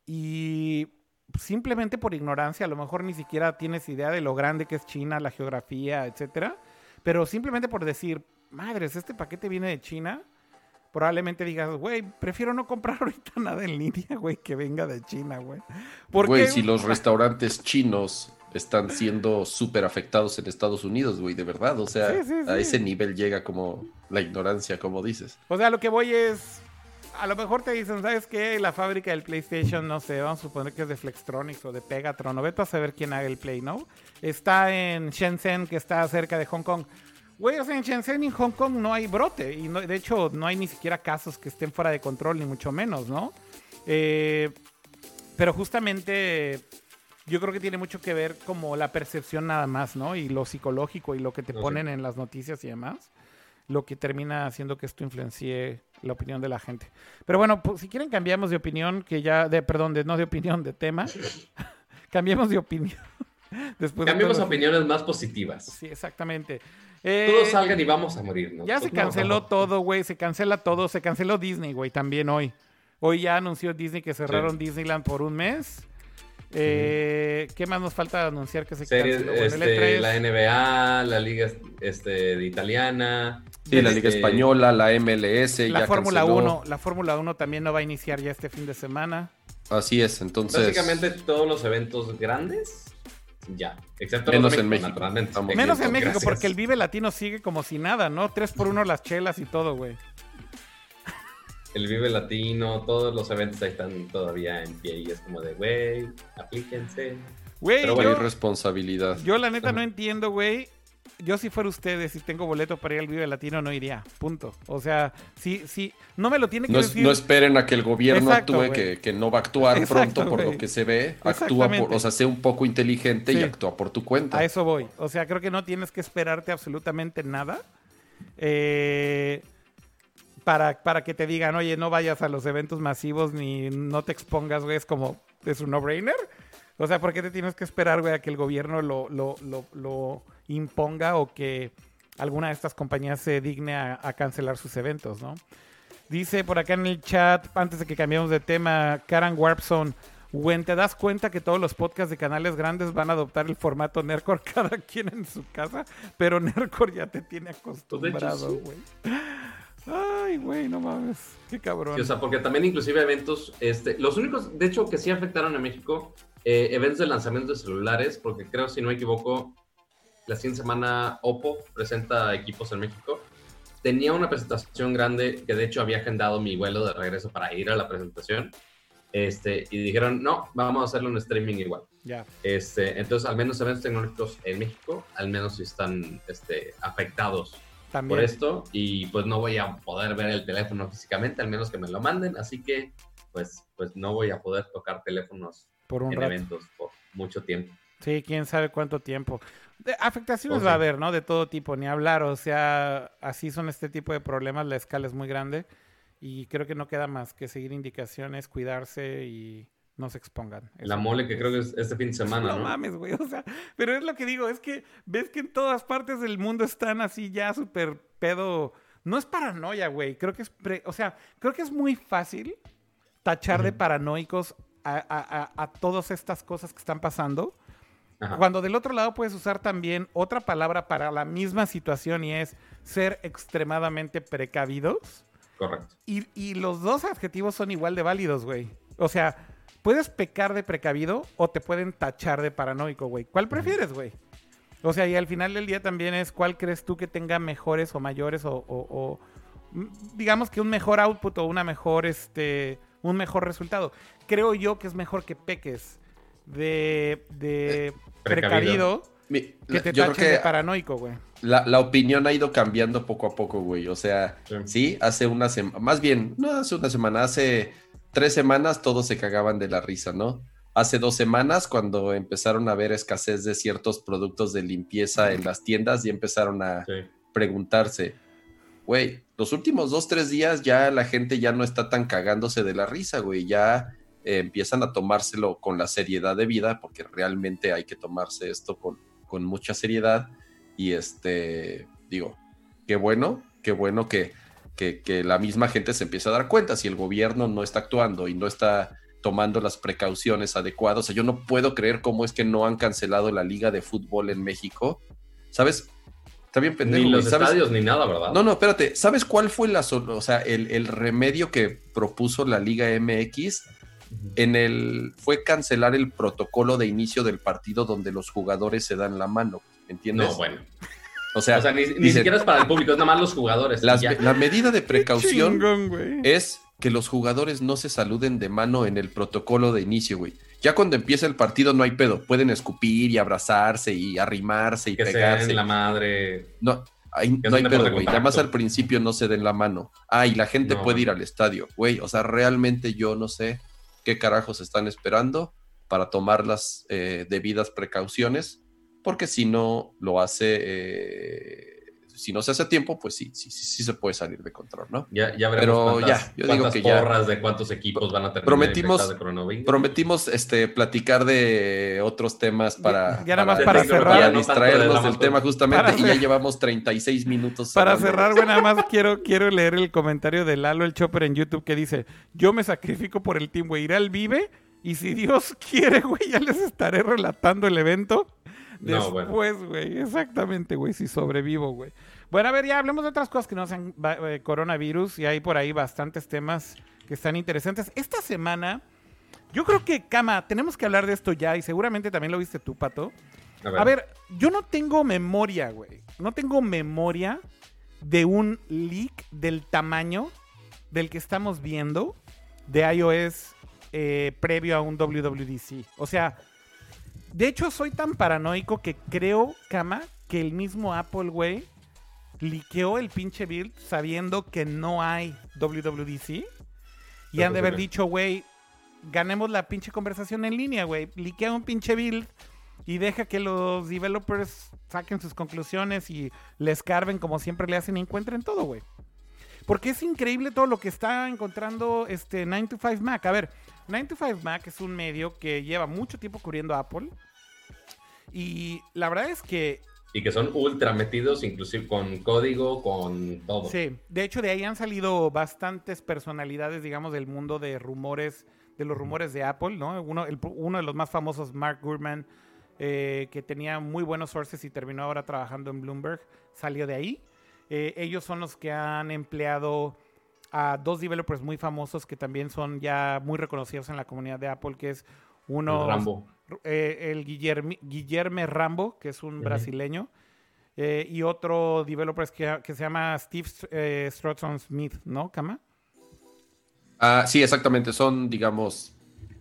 y simplemente por ignorancia, a lo mejor ni siquiera tienes idea de lo grande que es China, la geografía, etcétera, pero simplemente por decir, madres, este paquete viene de China, probablemente digas, güey, prefiero no comprar ahorita nada en línea, güey, que venga de China, güey. Güey, si los restaurantes chinos están siendo súper afectados en Estados Unidos, güey, de verdad. O sea, a ese nivel llega como la ignorancia, como dices. O sea, lo que voy es. A lo mejor te dicen, ¿sabes qué? La fábrica del PlayStation, no sé, vamos a suponer que es de Flextronics o de Pegatron, o vete a saber quién haga el Play, ¿no? Está en Shenzhen, que está cerca de Hong Kong. Güey, o sea, en Shenzhen y Hong Kong no hay brote. Y no, de hecho, no hay ni siquiera casos que estén fuera de control, ni mucho menos, ¿no? Eh, pero justamente yo creo que tiene mucho que ver como la percepción nada más, ¿no? Y lo psicológico y lo que te ponen en las noticias y demás, lo que termina haciendo que esto influencie la opinión de la gente. Pero bueno, pues, si quieren cambiamos de opinión, que ya, de, perdón, de, no de opinión, de tema, cambiemos de opinión. Después Cambiemos opiniones más positivas. Sí, exactamente. Todos eh, salgan y vamos a morir, ¿no? Ya se canceló todo, güey, se cancela todo, se canceló Disney, güey, también hoy. Hoy ya anunció Disney que cerraron Disneyland por un mes. Eh, ¿Qué más nos falta anunciar que se Series, este, La NBA, la Liga este, de Italiana. Sí, la Liga este, Española, la MLS. La Fórmula 1. La Fórmula 1 también no va a iniciar ya este fin de semana. Así es, entonces. Básicamente todos los eventos grandes. Ya, excepto menos en México. Menos en México, porque el Vive Latino sigue como si nada, ¿no? Tres por uno las chelas y todo, güey el Vive Latino, todos los eventos ahí están todavía en pie y es como de, güey, aplíquense. Güey, Pero bueno, responsabilidad. Yo la neta no entiendo, güey. Yo si fuera ustedes, si tengo boleto para ir al Vive Latino, no iría. Punto. O sea, si, si, no me lo tiene que no, decir. No esperen a que el gobierno actúe, que, no va a actuar pronto por lo que se ve. Actúa por, o sea, sé un poco inteligente y actúa por tu cuenta. A eso voy. O sea, creo que no tienes que esperarte absolutamente nada. Eh, para, para que te digan, oye, no vayas a los eventos masivos ni no te expongas, güey, es como, es un no-brainer. O sea, ¿por qué te tienes que esperar, güey, a que el gobierno lo, lo, lo, imponga o que alguna de estas compañías se digne a, cancelar sus eventos, ¿no? Dice por acá en el chat, antes de que cambiemos de tema, Karen Warpson, Güey, ¿te das cuenta que todos los podcasts de canales grandes van a adoptar el formato Nerdcore cada quien en su casa? Pero Nerdcore ya te tiene acostumbrado, güey. Ay, güey, no mames. Qué cabrón. o sea, porque también inclusive eventos, este, los únicos, de hecho, que sí afectaron a México, eh, eventos de lanzamiento de celulares, porque creo, si no me equivoco, la siguiente semana Oppo presenta equipos en México. Tenía una presentación grande que de hecho había agendado mi vuelo de regreso para ir a la presentación. Este, y dijeron, no, vamos a hacerlo en streaming igual. Ya. Este, entonces, al menos eventos tecnológicos en México, al menos si están este, afectados por esto y pues no voy a poder ver el teléfono físicamente, al menos que me lo manden, así que pues, pues no voy a poder tocar teléfonos por un en eventos por mucho tiempo. Sí, quién sabe cuánto tiempo. afectaciones va a haber, ¿no? De todo tipo, ni hablar, o sea, así son este tipo de problemas, la escala es muy grande y creo que no queda más que seguir indicaciones, cuidarse y no se expongan. La mole que creo que es este fin de semana, ¿no? No mames, güey, o sea, pero es lo que digo, es que ves que en todas partes del mundo están así ya súper pedo. No es paranoia, güey, creo que es, o sea, creo que es muy fácil tachar de paranoicos a, todas estas cosas que están pasando. Cuando del otro lado puedes usar también otra palabra para la misma situación y es ser extremadamente precavidos. Correcto. Y, y los dos adjetivos son igual de válidos, güey. O sea, puedes pecar de precavido o te pueden tachar de paranoico, güey. ¿Cuál prefieres, güey? O sea, y al final del día también es cuál crees tú que tenga mejores o mayores o, digamos que un mejor output o una mejor, este, un mejor resultado. Creo yo que es mejor que peques de, de eh, precavido. que te tachen de paranoico, güey. La, la, opinión ha ido cambiando poco a poco, güey. O sea, sí, hace una semana, más bien, no hace una semana, hace tres semanas todos se cagaban de la risa, ¿no? Hace dos semanas, cuando empezaron a haber escasez de ciertos productos de limpieza en las tiendas y empezaron a preguntarse, güey, los últimos dos, tres días ya la gente ya no está tan cagándose de la risa, güey, ya eh, empiezan a tomárselo con la seriedad de vida, porque realmente hay que tomarse esto con, con mucha seriedad. Y este, digo, qué bueno, qué bueno que, que, que la misma gente se empieza a dar cuenta si el gobierno no está actuando y no está tomando las precauciones adecuadas. O sea, yo no puedo creer cómo es que no han cancelado la liga de fútbol en México. ¿Sabes? Está bien pendejo. Ni los ¿sabes? estadios ni nada, ¿verdad? No, no, espérate. ¿Sabes cuál fue la o sea, el, el remedio que propuso la Liga MX? En el fue cancelar el protocolo de inicio del partido donde los jugadores se dan la mano. ¿Entiendes? No, bueno. O sea, o sea, ni, ni siquiera es para el público, es nada más los jugadores. las- la medida de precaución Chingón, es que los jugadores no se saluden de mano en el protocolo de inicio, güey. Ya cuando empieza el partido no hay pedo. Pueden escupir y abrazarse y arrimarse y que se pegarse. den la madre. No, ahí Que no hay pedo, güey. contacto. Nada más al principio no se den la mano. Ah, y la gente No, puede ir al estadio, güey. O sea, realmente yo no sé qué carajos están esperando para tomar las eh, debidas precauciones, porque si no lo hace, eh, si no se hace a tiempo, pues sí, sí, sí, sí se puede salir de control, ¿no? Ya, ya veremos Pero cuántas, ya, yo digo ya. porras de cuántos equipos van a tener Prometimos- de. Prometimos este, platicar de otros temas para, ya nada más para para cerrar. para distraernos del tema justamente Para y ya llevamos 36 minutos. Para hablando. cerrar, güey, nada más quiero, quiero leer el comentario de Lalo el Chopper en YouTube que dice: Yo me sacrifico por el team, güey. Iré al Vive y si Dios quiere, güey, ya les estaré relatando el evento. No, bueno. Después, güey. Exactamente, güey, si sobrevivo, güey. Bueno, a ver, ya hablemos de otras cosas que no sean eh, coronavirus y hay por ahí bastantes temas que están interesantes. Esta semana, yo creo que, Cama, tenemos que hablar de esto ya y seguramente también lo viste tú, Pato. A ver, yo no tengo memoria, güey. No tengo memoria de un leak del tamaño del que estamos viendo de iOS eh, previo a un WWDC. O sea, de hecho soy tan paranoico que creo, Cama, que el mismo Apple, güey, liqueó el pinche build sabiendo que no hay WWDC. Y han de haber dicho, güey, ganemos la pinche conversación en línea, güey. Liquea un pinche build y deja que los developers saquen sus conclusiones y le escarben como siempre le hacen y encuentren todo, güey. Porque es increíble todo lo que está encontrando este 9 to 5 Mac. A ver, 9 to 5 Mac es un medio que lleva mucho tiempo cubriendo a Apple. Y la verdad es que Y que son ultra metidos, inclusive con código, con todo. Sí, de hecho de ahí han salido bastantes personalidades, digamos, del mundo de rumores, de los rumores de Apple, ¿no? Uno, el- uno de los más famosos, Mark Gurman, eh, que tenía muy buenos sources y terminó ahora trabajando en Bloomberg, salió de ahí. Eh, ellos son los que han empleado a dos developers muy famosos que también son ya muy reconocidos en la comunidad de Apple, que es uno... El Rambo. eh, el Guillerme Rambo, que es un brasileño, eh, y otro developer que, que se llama Steve eh, Strotson Smith, ¿no, Kama? Ah, sí, exactamente. Son, digamos,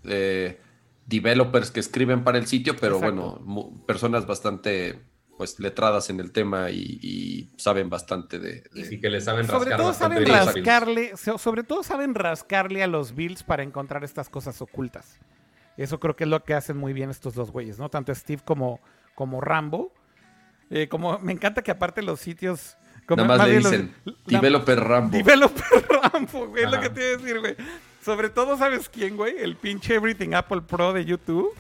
eh, developers que escriben para el sitio, pero Exacto. bueno, personas bastante pues letradas en el tema y, y saben bastante de, de- Y que le saben Sobre rascar todo bastante saben bien los builds. rascarle, so- sobre todo saben rascarle a los builds para encontrar estas cosas ocultas. Eso creo que es lo que hacen muy bien estos dos güeyes, ¿no? Tanto Steve como, como Rambo. Eh, como me encanta que aparte los sitios. Como, Nada más le los- dicen la- developer Rambo. Developer Rambo, güey, es lo que te iba a decir, güey. Sobre todo, ¿sabes quién, güey? El pinche Everything Apple Pro de YouTube.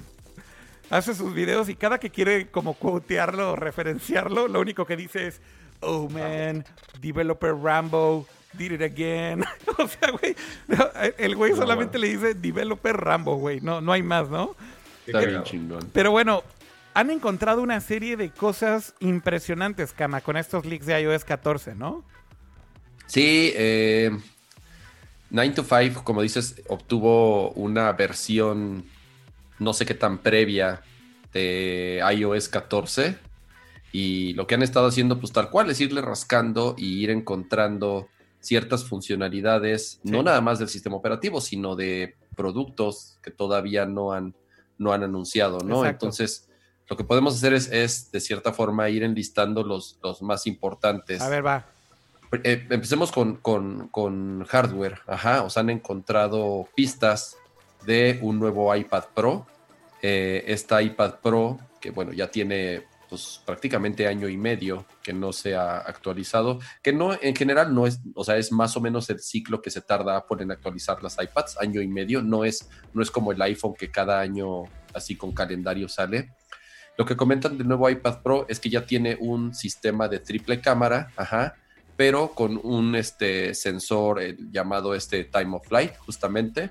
Hace sus videos y cada que quiere como quotearlo o referenciarlo, lo único que dice es, oh man, Developer Rambo did it again. o sea, güey, no, el güey No, solamente bueno. le dice Developer Rambo, güey. No, no hay más, ¿no? Está bien chingón. Pero bueno, han encontrado una serie de cosas impresionantes, Cama, con estos leaks de iOS 14, ¿no? Sí, eh, 9 to 5, como dices, obtuvo una versión no sé qué tan previa de iOS 14 y lo que han estado haciendo pues tal cual es irle rascando y ir encontrando ciertas funcionalidades, Sí. no nada más del sistema operativo, sino de productos que todavía no han, no han anunciado, ¿no? Exacto. Entonces, lo que podemos hacer es, es, de cierta forma ir enlistando los, los más importantes. A ver, va. Eh, empecemos con, con- con hardware. Ajá, o sea, han encontrado pistas de un nuevo iPad Pro. Eh, esta iPad Pro, que bueno, ya tiene pues prácticamente año y medio que no se ha actualizado, que no en general no es, o sea, es más o menos el ciclo que se tarda Apple en actualizar las iPads, año y medio, no es, no es como el iPhone que cada año así con calendario sale. Lo que comentan del nuevo iPad Pro es que ya tiene un sistema de triple cámara, ajá, pero con un este, sensor llamado este Time of Flight, justamente,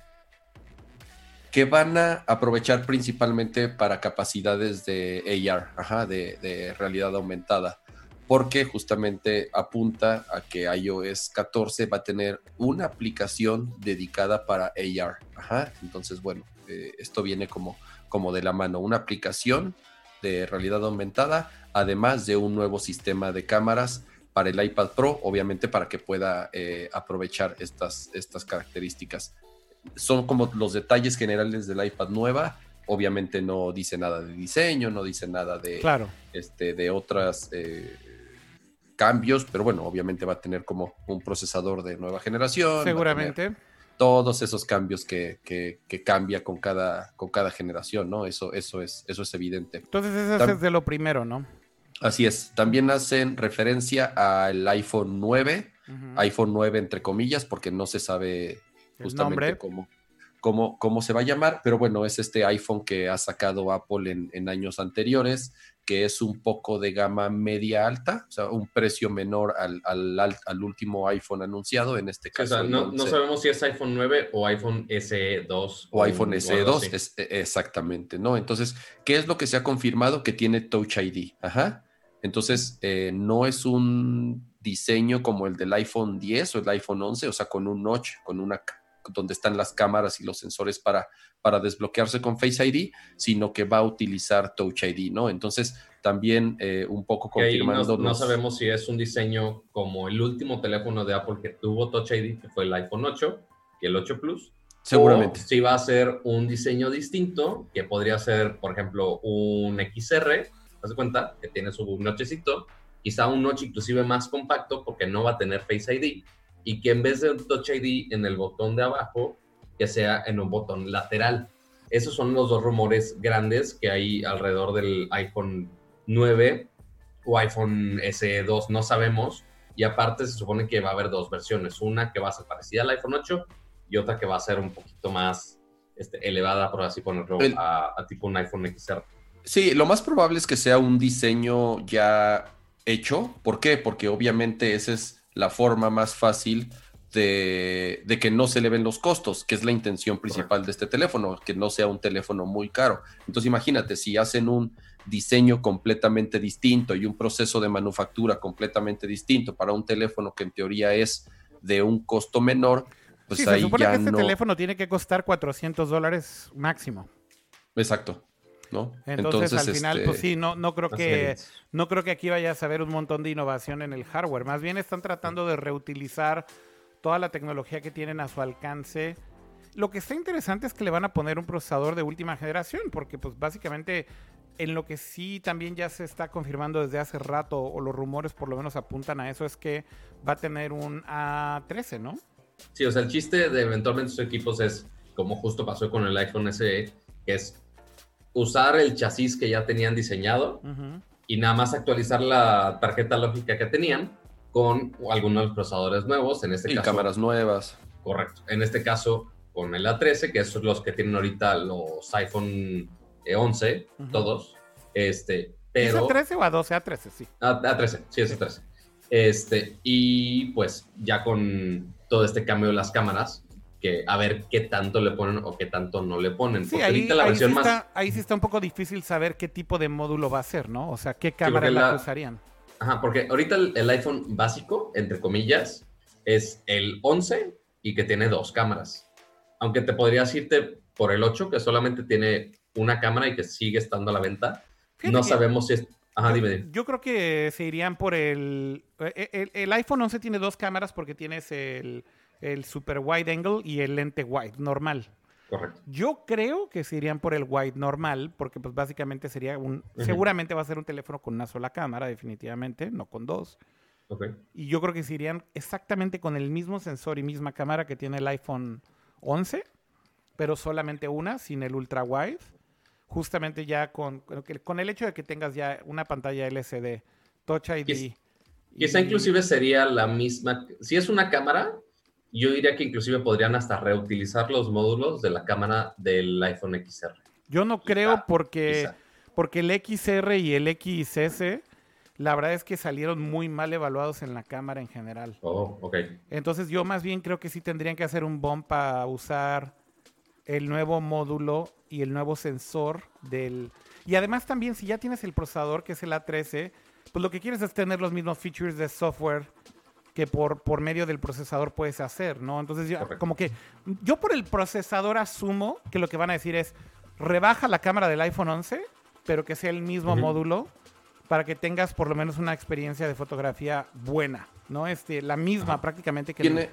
que van a aprovechar principalmente para capacidades de AR, ajá, de, realidad aumentada, porque justamente apunta a que iOS 14 va a tener una aplicación dedicada para AR. Ajá. Entonces, bueno, eh, esto viene como, como de la mano, una aplicación de realidad aumentada, además de un nuevo sistema de cámaras para el iPad Pro, obviamente para que pueda eh, aprovechar estas, estas características son como los detalles generales del iPad nueva. Obviamente no dice nada de diseño, no dice nada de, claro. este, de otras eh, cambios, pero bueno, obviamente va a tener como un procesador de nueva generación. Seguramente. Todos esos cambios que, que, cambia con cada, con cada generación, ¿no? Eso, eso, es, eso es evidente. Entonces, eso es de lo primero, ¿no? Así es. También hacen referencia al iPhone 9, iPhone 9 entre comillas, porque no se sabe justamente cómo, cómo, cómo, se va a llamar, pero bueno, es este iPhone que ha sacado Apple en, en, años anteriores, que es un poco de gama media alta, o sea, un precio menor al, al, al último iPhone anunciado, en este caso. O sea, no, no, sabemos si es iPhone 9 o iPhone SE2. O, iPhone SE2, es, e, exactamente, ¿no? Entonces, ¿qué es lo que se ha confirmado? Que tiene Touch ID, ajá. Entonces, eh, no es un diseño como el del iPhone 10 o el iPhone 11, o sea, con un notch, con una donde están las cámaras y los sensores para, para desbloquearse con Face ID, sino que va a utilizar Touch ID, ¿no? Entonces, también eh, un poco confirmando. No, sabemos si es un diseño como el último teléfono de Apple que tuvo Touch ID, que fue el iPhone 8 y el 8 Plus. Seguramente. si va a ser un diseño distinto, que podría ser, por ejemplo, un XR, haz cuenta, que tiene su nochecito, quizá un noche inclusive más compacto porque no va a tener Face ID y que en vez de un Touch ID en el botón de abajo, que sea en un botón lateral. Esos son los dos rumores grandes que hay alrededor del iPhone 9 o iPhone SE2, no sabemos. Y aparte se supone que va a haber dos versiones, una que va a ser parecida al iPhone 8 y otra que va a ser un poquito más este, elevada, por así ponerlo, a, a tipo un iPhone XR. Sí, lo más probable es que sea un diseño ya hecho. ¿Por qué? Porque obviamente ese es la forma más fácil de, que no se eleven los costos, que es la intención principal de este teléfono, que no sea un teléfono muy caro. Entonces imagínate, si hacen un diseño completamente distinto y un proceso de manufactura completamente distinto para un teléfono que en teoría es de un costo menor, pues ahí se supone que este teléfono tiene que costar 400 dólares máximo. Exacto. Entonces, al final, pues este, sí, no, no creo que no creo que aquí vayas a ver un montón de innovación en el hardware. Más bien están tratando de reutilizar toda la tecnología que tienen a su alcance. Lo que está interesante es que le van a poner un procesador de última generación, porque pues básicamente en lo que sí también ya se está confirmando desde hace rato, o los rumores por lo menos apuntan a eso, es que va a tener un A13, ¿no? Sí, o sea, el chiste de eventualmente sus equipos es, como justo pasó con el iPhone SE, que es usar el chasis que ya tenían diseñado y nada más actualizar la tarjeta lógica que tenían con algunos procesadores nuevos, en este y caso. cámaras nuevas. Correcto. En este caso, con el A13, que son los que tienen ahorita los iPhone 11, todos. Este, pero... ¿Es A13 o A12? A13, sí. A, A13, sí, es A13. Este, y pues ya con todo este cambio de las cámaras, que a ver qué tanto le ponen o qué tanto no le ponen. Sí, ahí, la versión sí más... está, ahí sí está un poco difícil saber qué tipo de módulo va a ser, ¿no? O sea, qué cámara la... usarían. Ajá, porque ahorita el, iPhone básico, entre comillas, es el 11 y que tiene dos cámaras. Aunque te podrías irte por el 8, que solamente tiene una cámara y que sigue estando a la venta. no sabemos si es... Ajá, dime, Yo creo que se irían por el... El, el iPhone 11 tiene dos cámaras porque tienes el el super wide angle y el lente wide normal. Correcto. Yo creo que se irían por el wide normal, porque pues básicamente sería un, seguramente va a ser un teléfono con una sola cámara, definitivamente, no con dos. Okay. Y yo creo que se irían exactamente con el mismo sensor y misma cámara que tiene el iPhone 11, pero solamente una, sin el ultra wide. justamente ya con, con el hecho de que tengas ya una pantalla LCD, Touch ID. Quizá inclusive sería la misma, si es una cámara, yo diría que inclusive podrían hasta reutilizar los módulos de la cámara del iPhone XR. Yo no creo porque, porque el XR y el XS, la verdad es que salieron muy mal evaluados en la cámara en general. Oh, ok. Entonces yo más bien creo que sí tendrían que hacer un bump para usar el nuevo módulo y el nuevo sensor del... Y además también si ya tienes el procesador que es el A13, pues lo que quieres es tener los mismos features de software que por, por medio del procesador puedes hacer, ¿no? Entonces, yo, como que yo por el procesador asumo que lo que van a decir es rebaja la cámara del iPhone 11, pero que sea el mismo módulo para que tengas por lo menos una experiencia de fotografía buena, ¿no? Este, la misma prácticamente que... ¿Tiene,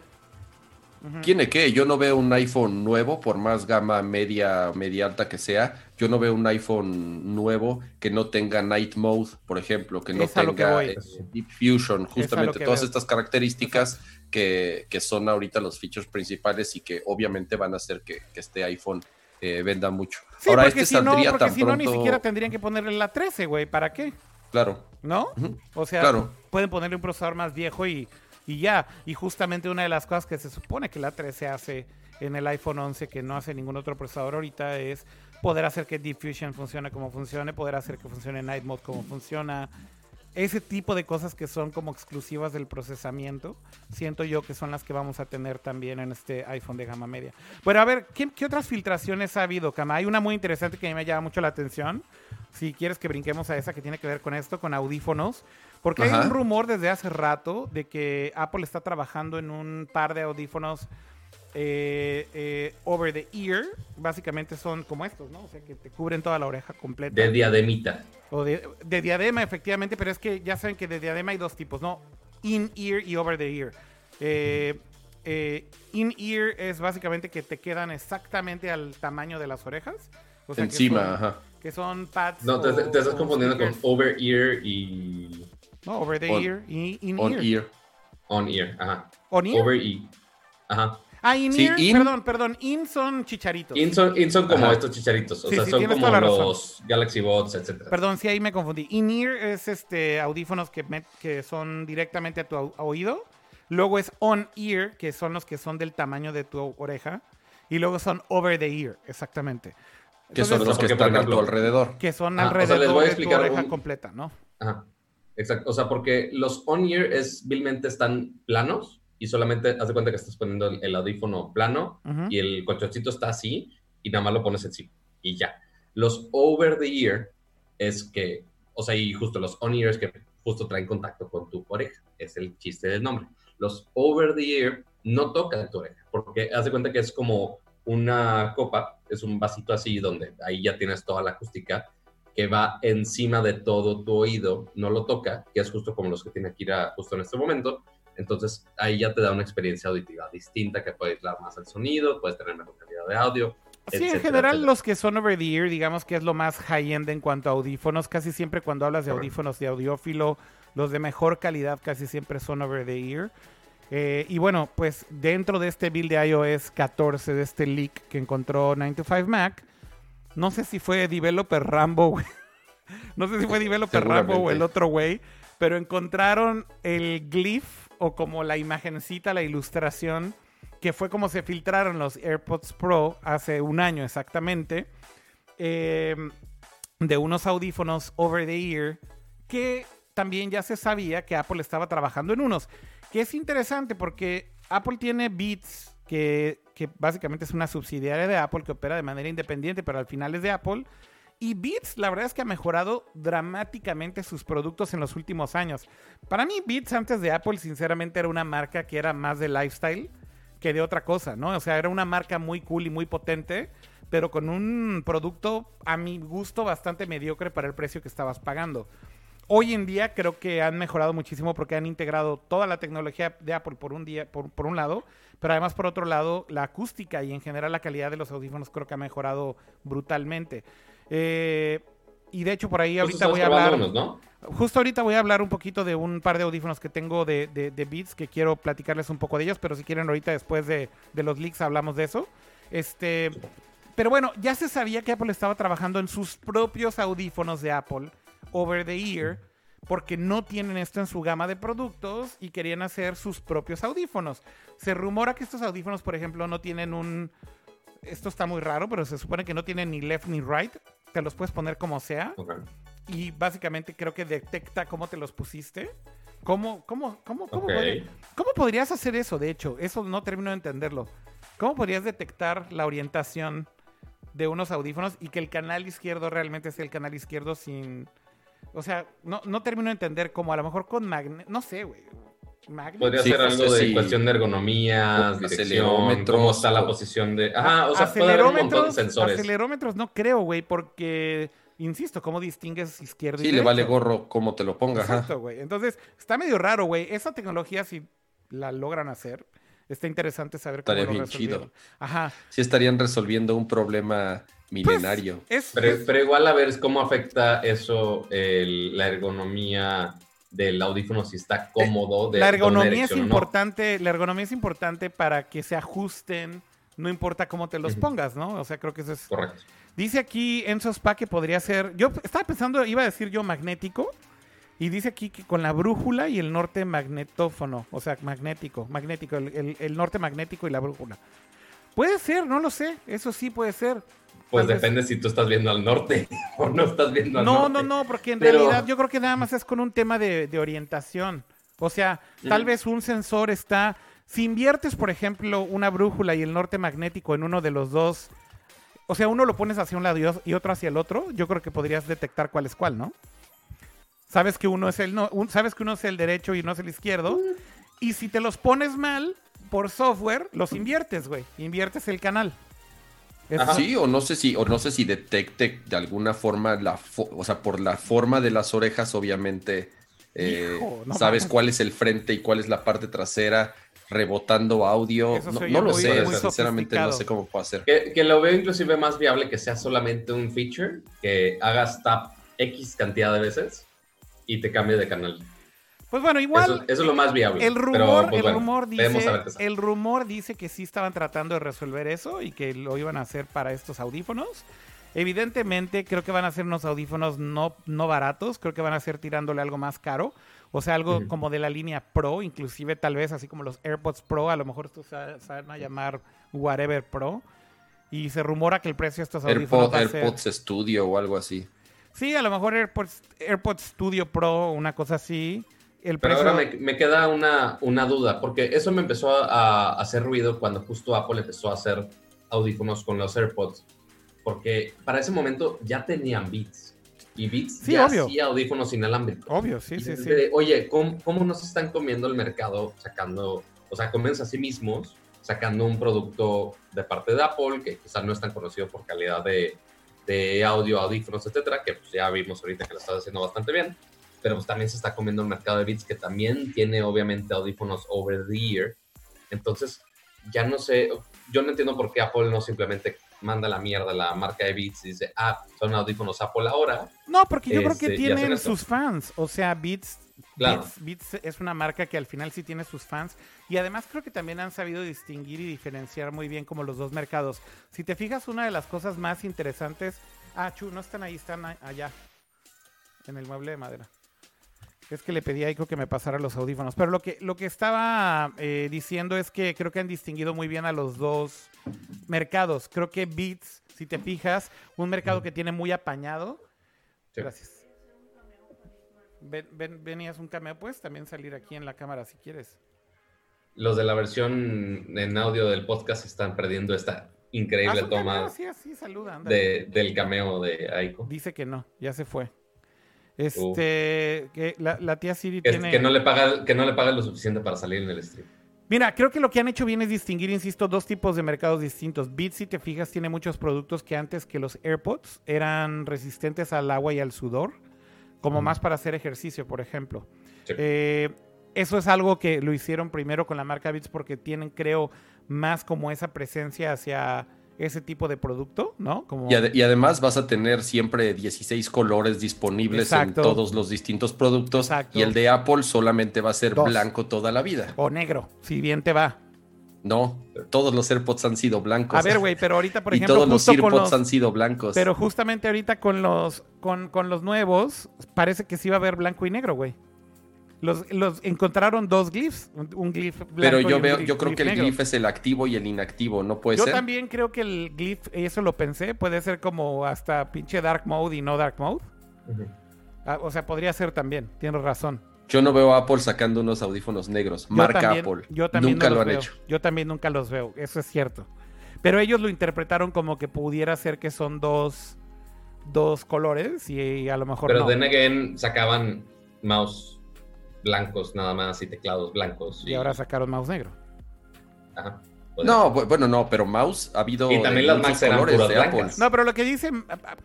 ¿Tiene que? Yo no veo un iPhone nuevo, por más gama media, media alta que sea, yo no veo un iPhone nuevo que no tenga Night Mode, por ejemplo, que no tenga eh, Deep Fusion, justamente todas estas características que, son ahorita los features principales y que obviamente van a hacer que, este iPhone eh, venda mucho. Ahora, este si saldría no, porque si no, ni siquiera tendrían que ponerle la 13, güey, ¿para qué? Claro. ¿No? O sea, pueden ponerle un procesador más viejo y y ya. Y justamente una de las cosas que se supone que la 13 hace en el iPhone 11 que no hace ningún otro procesador ahorita es poder hacer que Diffusion funcione como funcione, poder hacer que funcione Night Mode como funciona. Ese tipo de cosas que son como exclusivas del procesamiento, siento yo que son las que vamos a tener también en este iPhone de gama media. Pero a ver, ¿qué, qué otras filtraciones ha habido, Kama? Hay una muy interesante que a mí me llama mucho la atención. Si quieres que brinquemos a esa que tiene que ver con esto, con audífonos. Porque hay un rumor desde hace rato de que Apple está trabajando en un par de audífonos eh, eh, over the ear. Básicamente son como estos, ¿no? O sea, que te cubren toda la oreja completa. De diademita. O de, diadema, efectivamente, pero es que ya saben que de diadema hay dos tipos, ¿no? In-ear y over the ear. Eh, in-ear es básicamente que te quedan exactamente al tamaño de las orejas. Encima, ajá. Que son pads. No, te, estás confundiendo con over-ear y no, over the ear y in on ear. On ear, ajá. On ear. Over ear. Ajá. Ah, in ear, perdón, perdón. In son chicharitos. In son, como estos chicharitos. O sea, son como los Galaxy Bots, etc. Perdón, sí, ahí me confundí. In ear es este audífonos que, que son directamente a tu oído. Luego es on ear, que son los que son del tamaño de tu oreja. Y luego son over the ear, exactamente. que son los que están a tu alrededor. Que son alrededor de tu oreja completa, ¿no? Ajá. Exacto, o sea, porque los on-ear es vilmente están planos y solamente haz de cuenta que estás poniendo el, audífono plano y el colchoncito está así y nada más lo pones encima y ya. Los over the ear es que, o sea, y justo los on-ear es que justo traen contacto con tu oreja, es el chiste del nombre. Los over the ear no tocan tu oreja, porque haz de cuenta que es como una copa, es un vasito así donde ahí ya tienes toda la acústica que va encima de todo tu oído, no lo toca, que es justo como los que tiene Akira justo en este momento. Entonces ahí ya te da una experiencia auditiva distinta, que puedes dar más el sonido, puedes tener mejor calidad de audio. Sí, en general los que son over the ear, digamos que es lo más high-end en cuanto a audífonos. Casi siempre cuando hablas de audífonos de audiófilo, los de mejor calidad casi siempre son over the ear. Eh, y bueno, pues dentro de este build de iOS 14, de este leak que encontró 9to5Mac, no sé si fue Developer Rambo, güey. No sé si fue Developer Rambo o el otro güey. Pero encontraron el glyph o como la imagencita, la ilustración, que fue como se filtraron los AirPods Pro hace un año exactamente. Em, de unos audífonos over the ear que también ya se sabía que Apple estaba trabajando en unos. Que es interesante porque Apple tiene Beats que, básicamente es una subsidiaria de Apple que opera de manera independiente, pero al final es de Apple. Y Beats, la verdad es que ha mejorado dramáticamente sus productos en los últimos años. Para mí, Beats antes de Apple, sinceramente, era una marca que era más de lifestyle que de otra cosa, ¿no? O sea, era una marca muy cool y muy potente, pero con un producto, a mi gusto, bastante mediocre para el precio que estabas pagando. Hoy en día creo que han mejorado muchísimo porque han integrado toda la tecnología de Apple por un día, por, por un lado, pero además por otro lado la acústica y en general la calidad de los audífonos creo que ha mejorado brutalmente. Eh, y de hecho por ahí ahorita voy a hablar, justo ahorita voy a hablar un poquito de un par de audífonos que tengo de, de, Beats que quiero platicarles un poco de ellos, pero si quieren ahorita después de, de los leaks hablamos de eso. Este, Pero bueno, ya se sabía que Apple estaba trabajando en sus propios audífonos de Apple over the ear porque no tienen esto en su gama de productos y querían hacer sus propios audífonos. Se rumora que estos audífonos, por ejemplo, no tienen un... Esto está muy raro, pero se supone que no tienen ni left ni right. Te los puedes poner como sea. Y básicamente creo que detecta cómo te los pusiste. ¿Cómo, cómo, cómo, cómo, podría- cómo podrías hacer eso, de hecho? Eso no termino de entenderlo. ¿Cómo podrías detectar la orientación de unos audífonos y que el canal izquierdo realmente sea el canal izquierdo sin... O sea, no, no termino de entender cómo a lo mejor con magnet... No sé, güey. Magnet. Podría Sí, ser no algo sé de si- cuestión de ergonomía, dirección, acelerómetros, cómo está la posición de... Ajá, o sea, puede haber un montón de sensores. acelerómetros no creo, güey, porque... Insisto, ¿cómo distingues izquierdo y Sí, le vale gorro cómo te lo ponga. ajá. Exacto, güey. Entonces, está medio raro, güey. Esa tecnología, si la logran hacer, está interesante saber cómo Estaría lo bien resolvieron. chido. Ajá. Sí estarían resolviendo un problema milenario. Es, Pero, es- pero igual a ver cómo afecta eso el- la ergonomía del audífono, si está cómodo. De, la ergonomía es o no. importante. La ergonomía es importante para que se ajusten, no importa cómo te los pongas, ¿no? O sea, creo que eso es. Correcto. Dice aquí Enzo Spa que podría ser. Yo estaba pensando, iba a decir yo magnético. Y dice aquí que con la brújula y el norte magnetófono. O sea, magnético. Magnético. El, el- el norte magnético y la brújula. Puede ser, no lo sé. Eso sí puede ser. Pues depende si tú estás viendo al norte o no estás viendo al No, norte. no, no, porque en Pero- realidad yo creo que nada más es con un tema de, de orientación. O sea, tal vez un sensor está. Si inviertes, por ejemplo, una brújula y el norte magnético en uno de los dos, o sea, uno lo pones hacia un lado y otro hacia el otro, yo creo que podrías detectar cuál es cuál, ¿no? Sabes que uno es el no, un- sabes que uno es el derecho y uno es el izquierdo. Y si te los pones mal por software, los inviertes, güey. Inviertes el canal. Ajá. Sí, o no sé si, o no sé si detecte de alguna forma la, fo- o sea, por la forma de las orejas, obviamente, eh, Hijo, no sabes cuál es el frente y cuál es la parte trasera, rebotando audio. Eso No, lo muy- sé, muy sinceramente no sé cómo puedo hacer. Que, que lo veo inclusive más viable que sea solamente un feature, que hagas tap X cantidad de veces y te cambie de canal. Pues bueno, igual. eso, eso es lo más viable. El Pero, rumor, pues, el, bueno, rumor dice, el rumor dice que sí estaban tratando de resolver eso y que lo iban a hacer para estos audífonos. Evidentemente, creo que van a ser unos audífonos no, no baratos, creo que van a ser tirándole algo más caro. O sea, algo como de la línea Pro, inclusive tal vez así como los AirPods Pro, a lo mejor estos se, se van a llamar Whatever Pro. Y se rumora que el precio de estos audífonos AirPod- va a ser... AirPods Studio o algo así. Sí, a lo mejor AirPods, AirPods Studio Pro, una cosa así. El Pero precio... ahora me, me queda una, una duda, porque eso me empezó a, a hacer ruido cuando justo Apple empezó a hacer audífonos con los AirPods, porque para ese momento ya tenían Beats, y Beats Sí, ya obvio. hacía audífonos inalámbricos. Obvio, sí, Y sí, Oye, ¿cómo, ¿cómo nos están comiendo el mercado sacando, o sea, comienza a sí mismos sacando un producto de parte de Apple que quizás no es tan conocido por calidad de, de audio, audífonos, etcétera, que pues ya vimos ahorita que lo está haciendo bastante bien, pero pues también se está comiendo el mercado de Beats que también tiene obviamente audífonos over the ear. Entonces, ya no sé, yo no entiendo por qué Apple no simplemente manda la mierda a la marca de Beats y dice, ah, son audífonos Apple ahora. No, porque yo creo Este, que hacen tienen sus fans. O sea, Beats, Claro. Beats, Beats es una marca que al final sí tiene sus fans. Y además creo que también han sabido distinguir y diferenciar muy bien como los dos mercados. Si te fijas, una de las cosas más interesantes... Ah, Chu, no están ahí, están allá. En el mueble de madera. Es que le pedí a Ico que me pasara los audífonos. Pero lo que, lo que estaba eh, diciendo es que creo que han distinguido muy bien a los dos mercados. Creo que Beats, si te fijas, un mercado que tiene muy apañado. Sí. Gracias. Ven, ven, ven y haz un cameo, puedes también salir aquí en la cámara si quieres. Los de la versión en audio del podcast están perdiendo esta increíble cameo, toma saluda, de, del cameo de Aiko. Dice que no, ya se fue. Este, que la, la tía Siri Que, tiene... que no le paga, que no le paga lo suficiente para salir en el stream. Mira, creo que lo que han hecho bien es distinguir, insisto, dos tipos de mercados distintos. Beats, si te fijas, tiene muchos productos que antes que los AirPods eran resistentes al agua y al sudor, como más para hacer ejercicio, por ejemplo. Sí. Eh, eso es algo que lo hicieron primero con la marca Beats porque tienen, creo, más como esa presencia hacia ese tipo de producto, ¿no? Como... Y, ade- y además vas a tener siempre 16 colores disponibles Exacto. en todos los distintos productos. Exacto. Y el de Apple solamente va a ser Dos. blanco toda la vida. O negro, si bien te va. No, todos los AirPods han sido blancos. A ver, güey, pero ahorita, por y ejemplo, todos los justo AirPods los- han sido blancos. Pero justamente ahorita con los, con, con los nuevos, parece que sí va a haber blanco y negro, güey. Los, los encontraron dos glyphs, un, un glyph blanco Pero y yo un veo, glyph- yo creo que el negro. glyph es el activo y el inactivo, ¿no puede Yo ser? también creo que el glyph, eso lo pensé, puede ser como hasta pinche dark mode y no dark mode. Ah, o sea, podría ser también, tienes razón. Yo no veo a Apple sacando unos audífonos negros. Yo Marca también- Apple. Yo también Nunca no lo los han veo. hecho. Yo también nunca los veo, eso es cierto. Pero ellos lo interpretaron como que pudiera ser que son dos, dos colores y, a lo mejor Pero no. then again sacaban mouse blancos nada más y teclados blancos. Y ahora sacaron mouse negro. Ajá, No, bu- bueno, no, pero mouse ha habido. Y también las Macs eran puras de blancas. Apple. No, pero lo que dice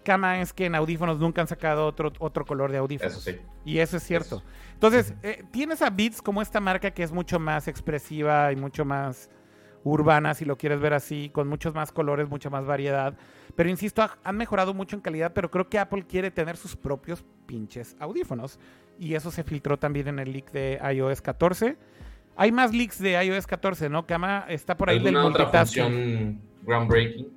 Kama es que en audífonos nunca han sacado otro, otro color de audífonos. Eso sí. Y eso es cierto. Entonces, eh, tienes a Beats como esta marca que es mucho más expresiva y mucho más urbana, si lo quieres ver así, con muchos más colores, mucha más variedad. Pero insisto, ha- han mejorado mucho en calidad, pero creo que Apple quiere tener sus propios pinches audífonos. Y eso se filtró también en el leak de iOS 14. Hay más leaks de iOS 14, ¿no? Kama está por ahí del ¿Alguna otra multitasking. función groundbreaking?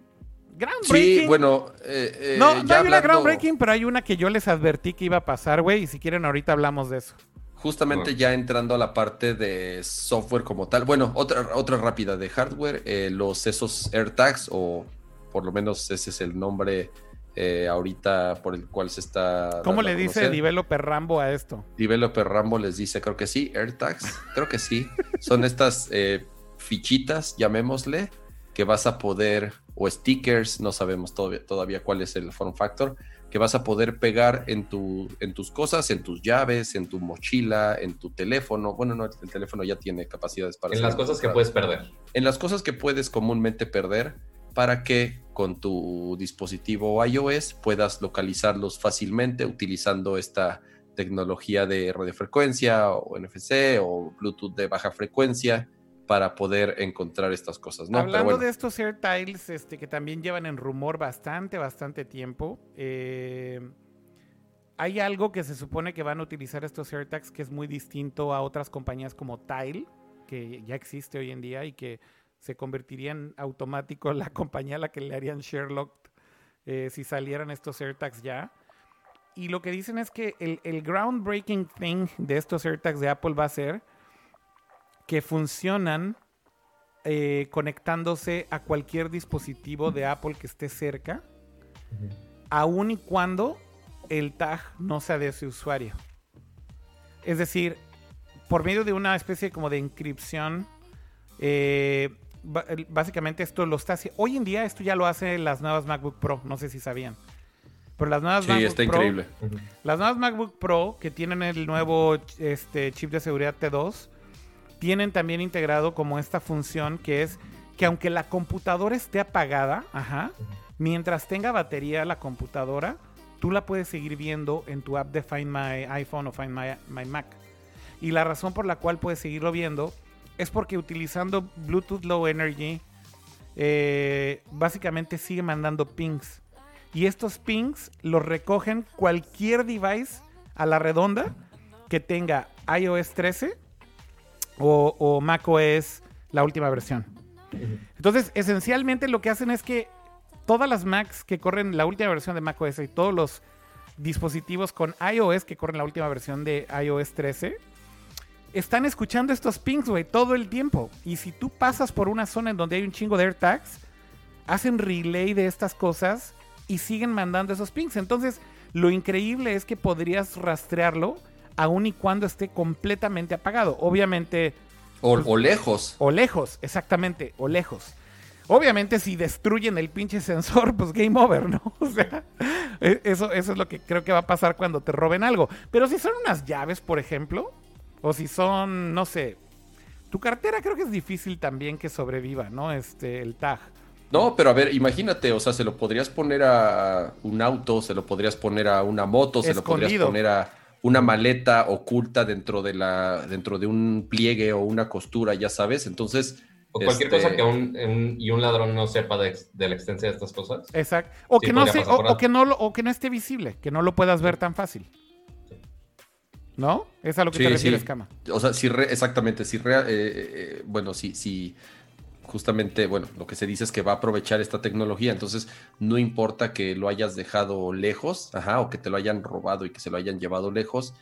Groundbreaking. Sí, bueno. eh, eh, No, no hay una groundbreaking, pero hay una que yo les advertí que iba a pasar, güey. Y si quieren, ahorita hablamos de eso. Justamente ya entrando a la parte de software como tal. Bueno, otra, otra rápida de hardware. eh, los esos AirTags, o por lo menos ese es el nombre eh, ahorita por el cual se está. ¿Cómo le dice. Developer Rambo a esto? Developer Rambo les dice, creo que sí, AirTags, creo que sí. Son estas eh, fichitas, llamémosle, que vas a poder, o stickers, no sabemos todavía, todavía cuál es el form factor, que vas a poder pegar en, tu, en tus cosas, en tus llaves, en tu mochila, en tu teléfono. Bueno, no, el teléfono ya tiene capacidades para... En las cosas que puedes perder. En las cosas que puedes comúnmente perder para que con tu dispositivo iOS puedas localizarlos fácilmente utilizando esta tecnología de radiofrecuencia o NFC o Bluetooth de baja frecuencia para poder encontrar estas cosas, ¿no? Hablando bueno, de estos AirTiles, este, que también llevan en rumor bastante, bastante tiempo, eh, hay algo que se supone que van a utilizar estos AirTags que es muy distinto a otras compañías como Tile, que ya existe hoy en día y que se convertiría en automático la compañía a la que le harían Sherlock eh, si salieran estos AirTags ya. Y lo que dicen es que el, el groundbreaking thing de estos AirTags de Apple va a ser que funcionan eh, conectándose a cualquier dispositivo de Apple que esté cerca, aun y cuando el tag no sea de ese usuario. Es decir, por medio de una especie como de encripción, eh, básicamente esto lo está haciendo. Hoy en día esto ya lo hacen las nuevas MacBook Pro, no sé si sabían. Pero las nuevas sí, MacBook está Pro, increíble. las nuevas MacBook Pro que tienen el nuevo este, chip de seguridad T2 tienen también integrado como esta función que es que aunque la computadora esté apagada, ajá, mientras tenga batería la computadora, tú la puedes seguir viendo en tu app de Find My iPhone o Find My, My Mac. Y la razón por la cual puedes seguirlo viendo es porque utilizando Bluetooth Low Energy, eh, básicamente sigue mandando pings. Y estos pings los recogen cualquier device a la redonda que tenga iOS 13 o, o macOS la última versión. Entonces, esencialmente lo que hacen es que todas las Macs que corren la última versión de macOS y todos los dispositivos con iOS que corren la última versión de iOS 13 están escuchando estos pings, güey, todo el tiempo. Y si tú pasas por una zona en donde hay un chingo de AirTags, hacen relay de estas cosas y siguen mandando esos pings. Entonces, lo increíble es que podrías rastrearlo aun y cuando esté completamente apagado. Obviamente, O, o lejos. o lejos, exactamente, o lejos. Obviamente, si destruyen el pinche sensor, pues game over, ¿no? O sea, e- eso, eso es lo que creo que va a pasar cuando te roben algo. Pero si son unas llaves, por ejemplo, o si son, no sé, tu cartera creo que es difícil también que sobreviva, ¿no? Este, el tag. No, pero a ver, imagínate, o sea, se lo podrías poner a un auto, se lo podrías poner a una moto, se lo podrías poner a una maleta oculta dentro de la, dentro de un pliegue o una costura, ya sabes. Entonces, O cualquier Este- cosa que un, un- y un ladrón no sepa de, de la existencia de estas cosas. Exacto. O Sí, que no se, o, que no o que no esté visible, que no lo puedas ver tan fácil. ¿No? Es a lo que Sí, te sí. refieres, Cama. o sea, si re- exactamente, si rea- eh, eh, bueno, si, si justamente, bueno, lo que se dice es que va a aprovechar esta tecnología, entonces no importa que lo hayas dejado lejos, ajá, o que te lo hayan robado y que se lo hayan llevado lejos,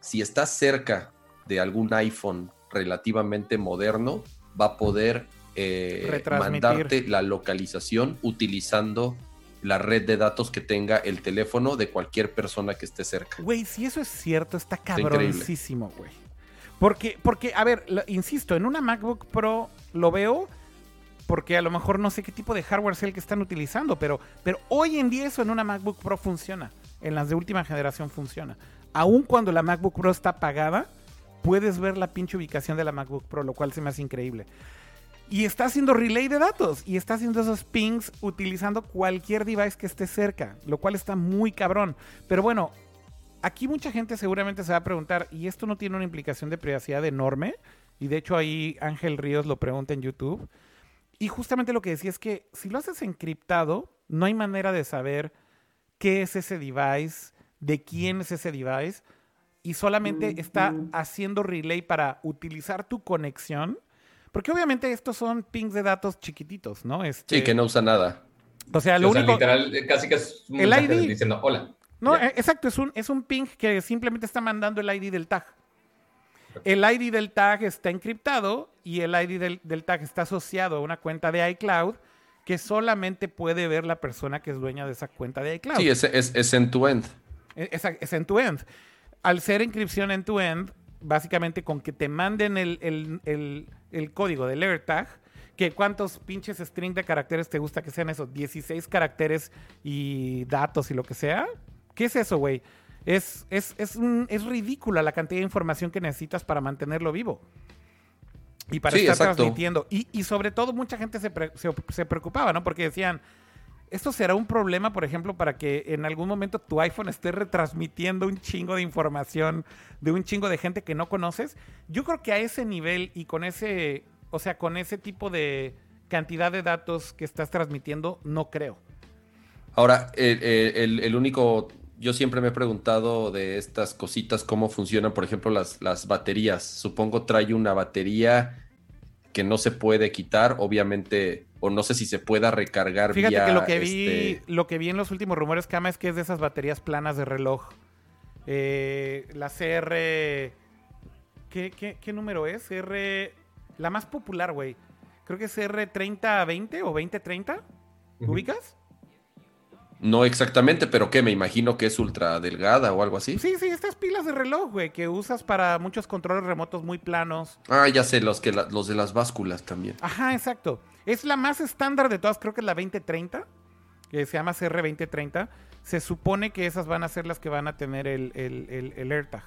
si estás cerca de algún iPhone relativamente moderno, va a poder eh, mandarte la localización utilizando la red de datos que tenga el teléfono de cualquier persona que esté cerca. Güey, si eso es cierto, está cabroncísimo, güey. Porque, porque, a ver, lo- insisto, en una MacBook Pro lo veo porque a lo mejor no sé qué tipo de hardware es el que están utilizando, pero, pero hoy en día eso en una MacBook Pro funciona. En las de última generación funciona. Aun cuando la MacBook Pro está apagada, puedes ver la pinche ubicación de la MacBook Pro, lo cual se me hace increíble. Y está haciendo relay de datos y está haciendo esos pings utilizando cualquier device que esté cerca, lo cual está muy cabrón. Pero bueno, aquí mucha gente seguramente se va a preguntar, ¿y esto no tiene una implicación de privacidad enorme? Y de hecho ahí Ángel Ríos lo pregunta en YouTube. Y justamente lo que decía es que si lo haces encriptado, no hay manera de saber qué es ese device, de quién es ese device, y solamente está haciendo relay para utilizar tu conexión. Porque obviamente estos son pings de datos chiquititos, ¿no? Este, Sí, que no usa nada. O sea, lo o sea, único... literal, eh, casi que es un El ID. diciendo hola. No, eh, exacto, es un, es un ping que simplemente está mandando el ID del tag. El ID del tag está encriptado y el ID del, del tag está asociado a una cuenta de iCloud que solamente puede ver la persona que es dueña de esa cuenta de iCloud. Sí, es, es, es end-to-end. Es, es end-to-end. Al ser encripción end-to-end, básicamente con que te manden el, el- el- el código del AirTag, que cuántos pinches string de caracteres te gusta que sean esos, 16 caracteres y datos y lo que sea. ¿Qué es eso, güey? Es, es, es, un- es ridícula la cantidad de información que necesitas para mantenerlo vivo. Y para Sí, estar exacto. transmitiendo. Y, y sobre todo mucha gente se, pre- se- se preocupaba, ¿no? Porque decían, esto será un problema, por ejemplo, para que en algún momento tu iPhone esté retransmitiendo un chingo de información de un chingo de gente que no conoces. Yo creo que a ese nivel y con ese, o sea, con ese tipo de cantidad de datos que estás transmitiendo, no creo. Ahora, el, único, yo siempre me he preguntado de estas cositas, cómo funcionan, por ejemplo, las, las baterías. Supongo trae una batería que no se puede quitar, obviamente, o no sé si se pueda recargar Fíjate vía, que lo que vi, este, lo que vi en los últimos rumores, Kama, es que es de esas baterías planas de reloj. Eh, la CR. ¿qué, qué, qué número es? CR. La más popular, güey. Creo que es CR3020 o 2030. Ujú. ¿Ubicas? No exactamente, pero que me imagino que es ultra delgada o algo así. Sí, sí, estas pilas de reloj, güey, que usas para muchos controles remotos muy planos. Ah, ya sé, los, que la- los de las básculas también. Ajá, exacto. Es la más estándar de todas, creo que es la 2030, que se llama CR 2030. Se supone que esas van a ser las que van a tener el, el, el, el AirTag.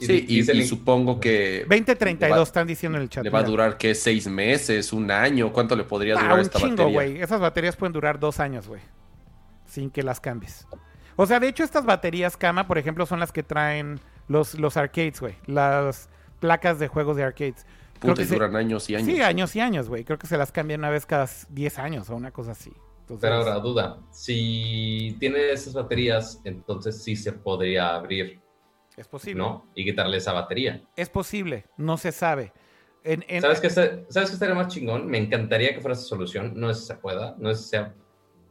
Sí, y, y link- supongo que 2032 Va- están diciendo en el chat. le va a durar, ¿qué? ¿Seis meses? ¿Un año? ¿Cuánto le podría Ah, durar un esta chingo, batería? güey. Esas baterías pueden durar dos años, güey. Sin que las cambies. O sea, de hecho, estas baterías Kama, por ejemplo, son las que traen los, los arcades, güey. Las placas de juegos de arcades. Creo Puta, que y se- duran años y años. Sí, años y años, güey. Creo que se las cambian una vez cada 10 años o una cosa así. Entonces, Pero ahora, duda. Si tiene esas baterías, entonces sí se podría abrir, es posible. ¿no? Y quitarle esa batería. Es posible, no se sabe. En- en- ¿Sabes qué, está- ¿Sabes qué estaría más chingón? Me encantaría que fuera esa solución. No es si se pueda, no es si sea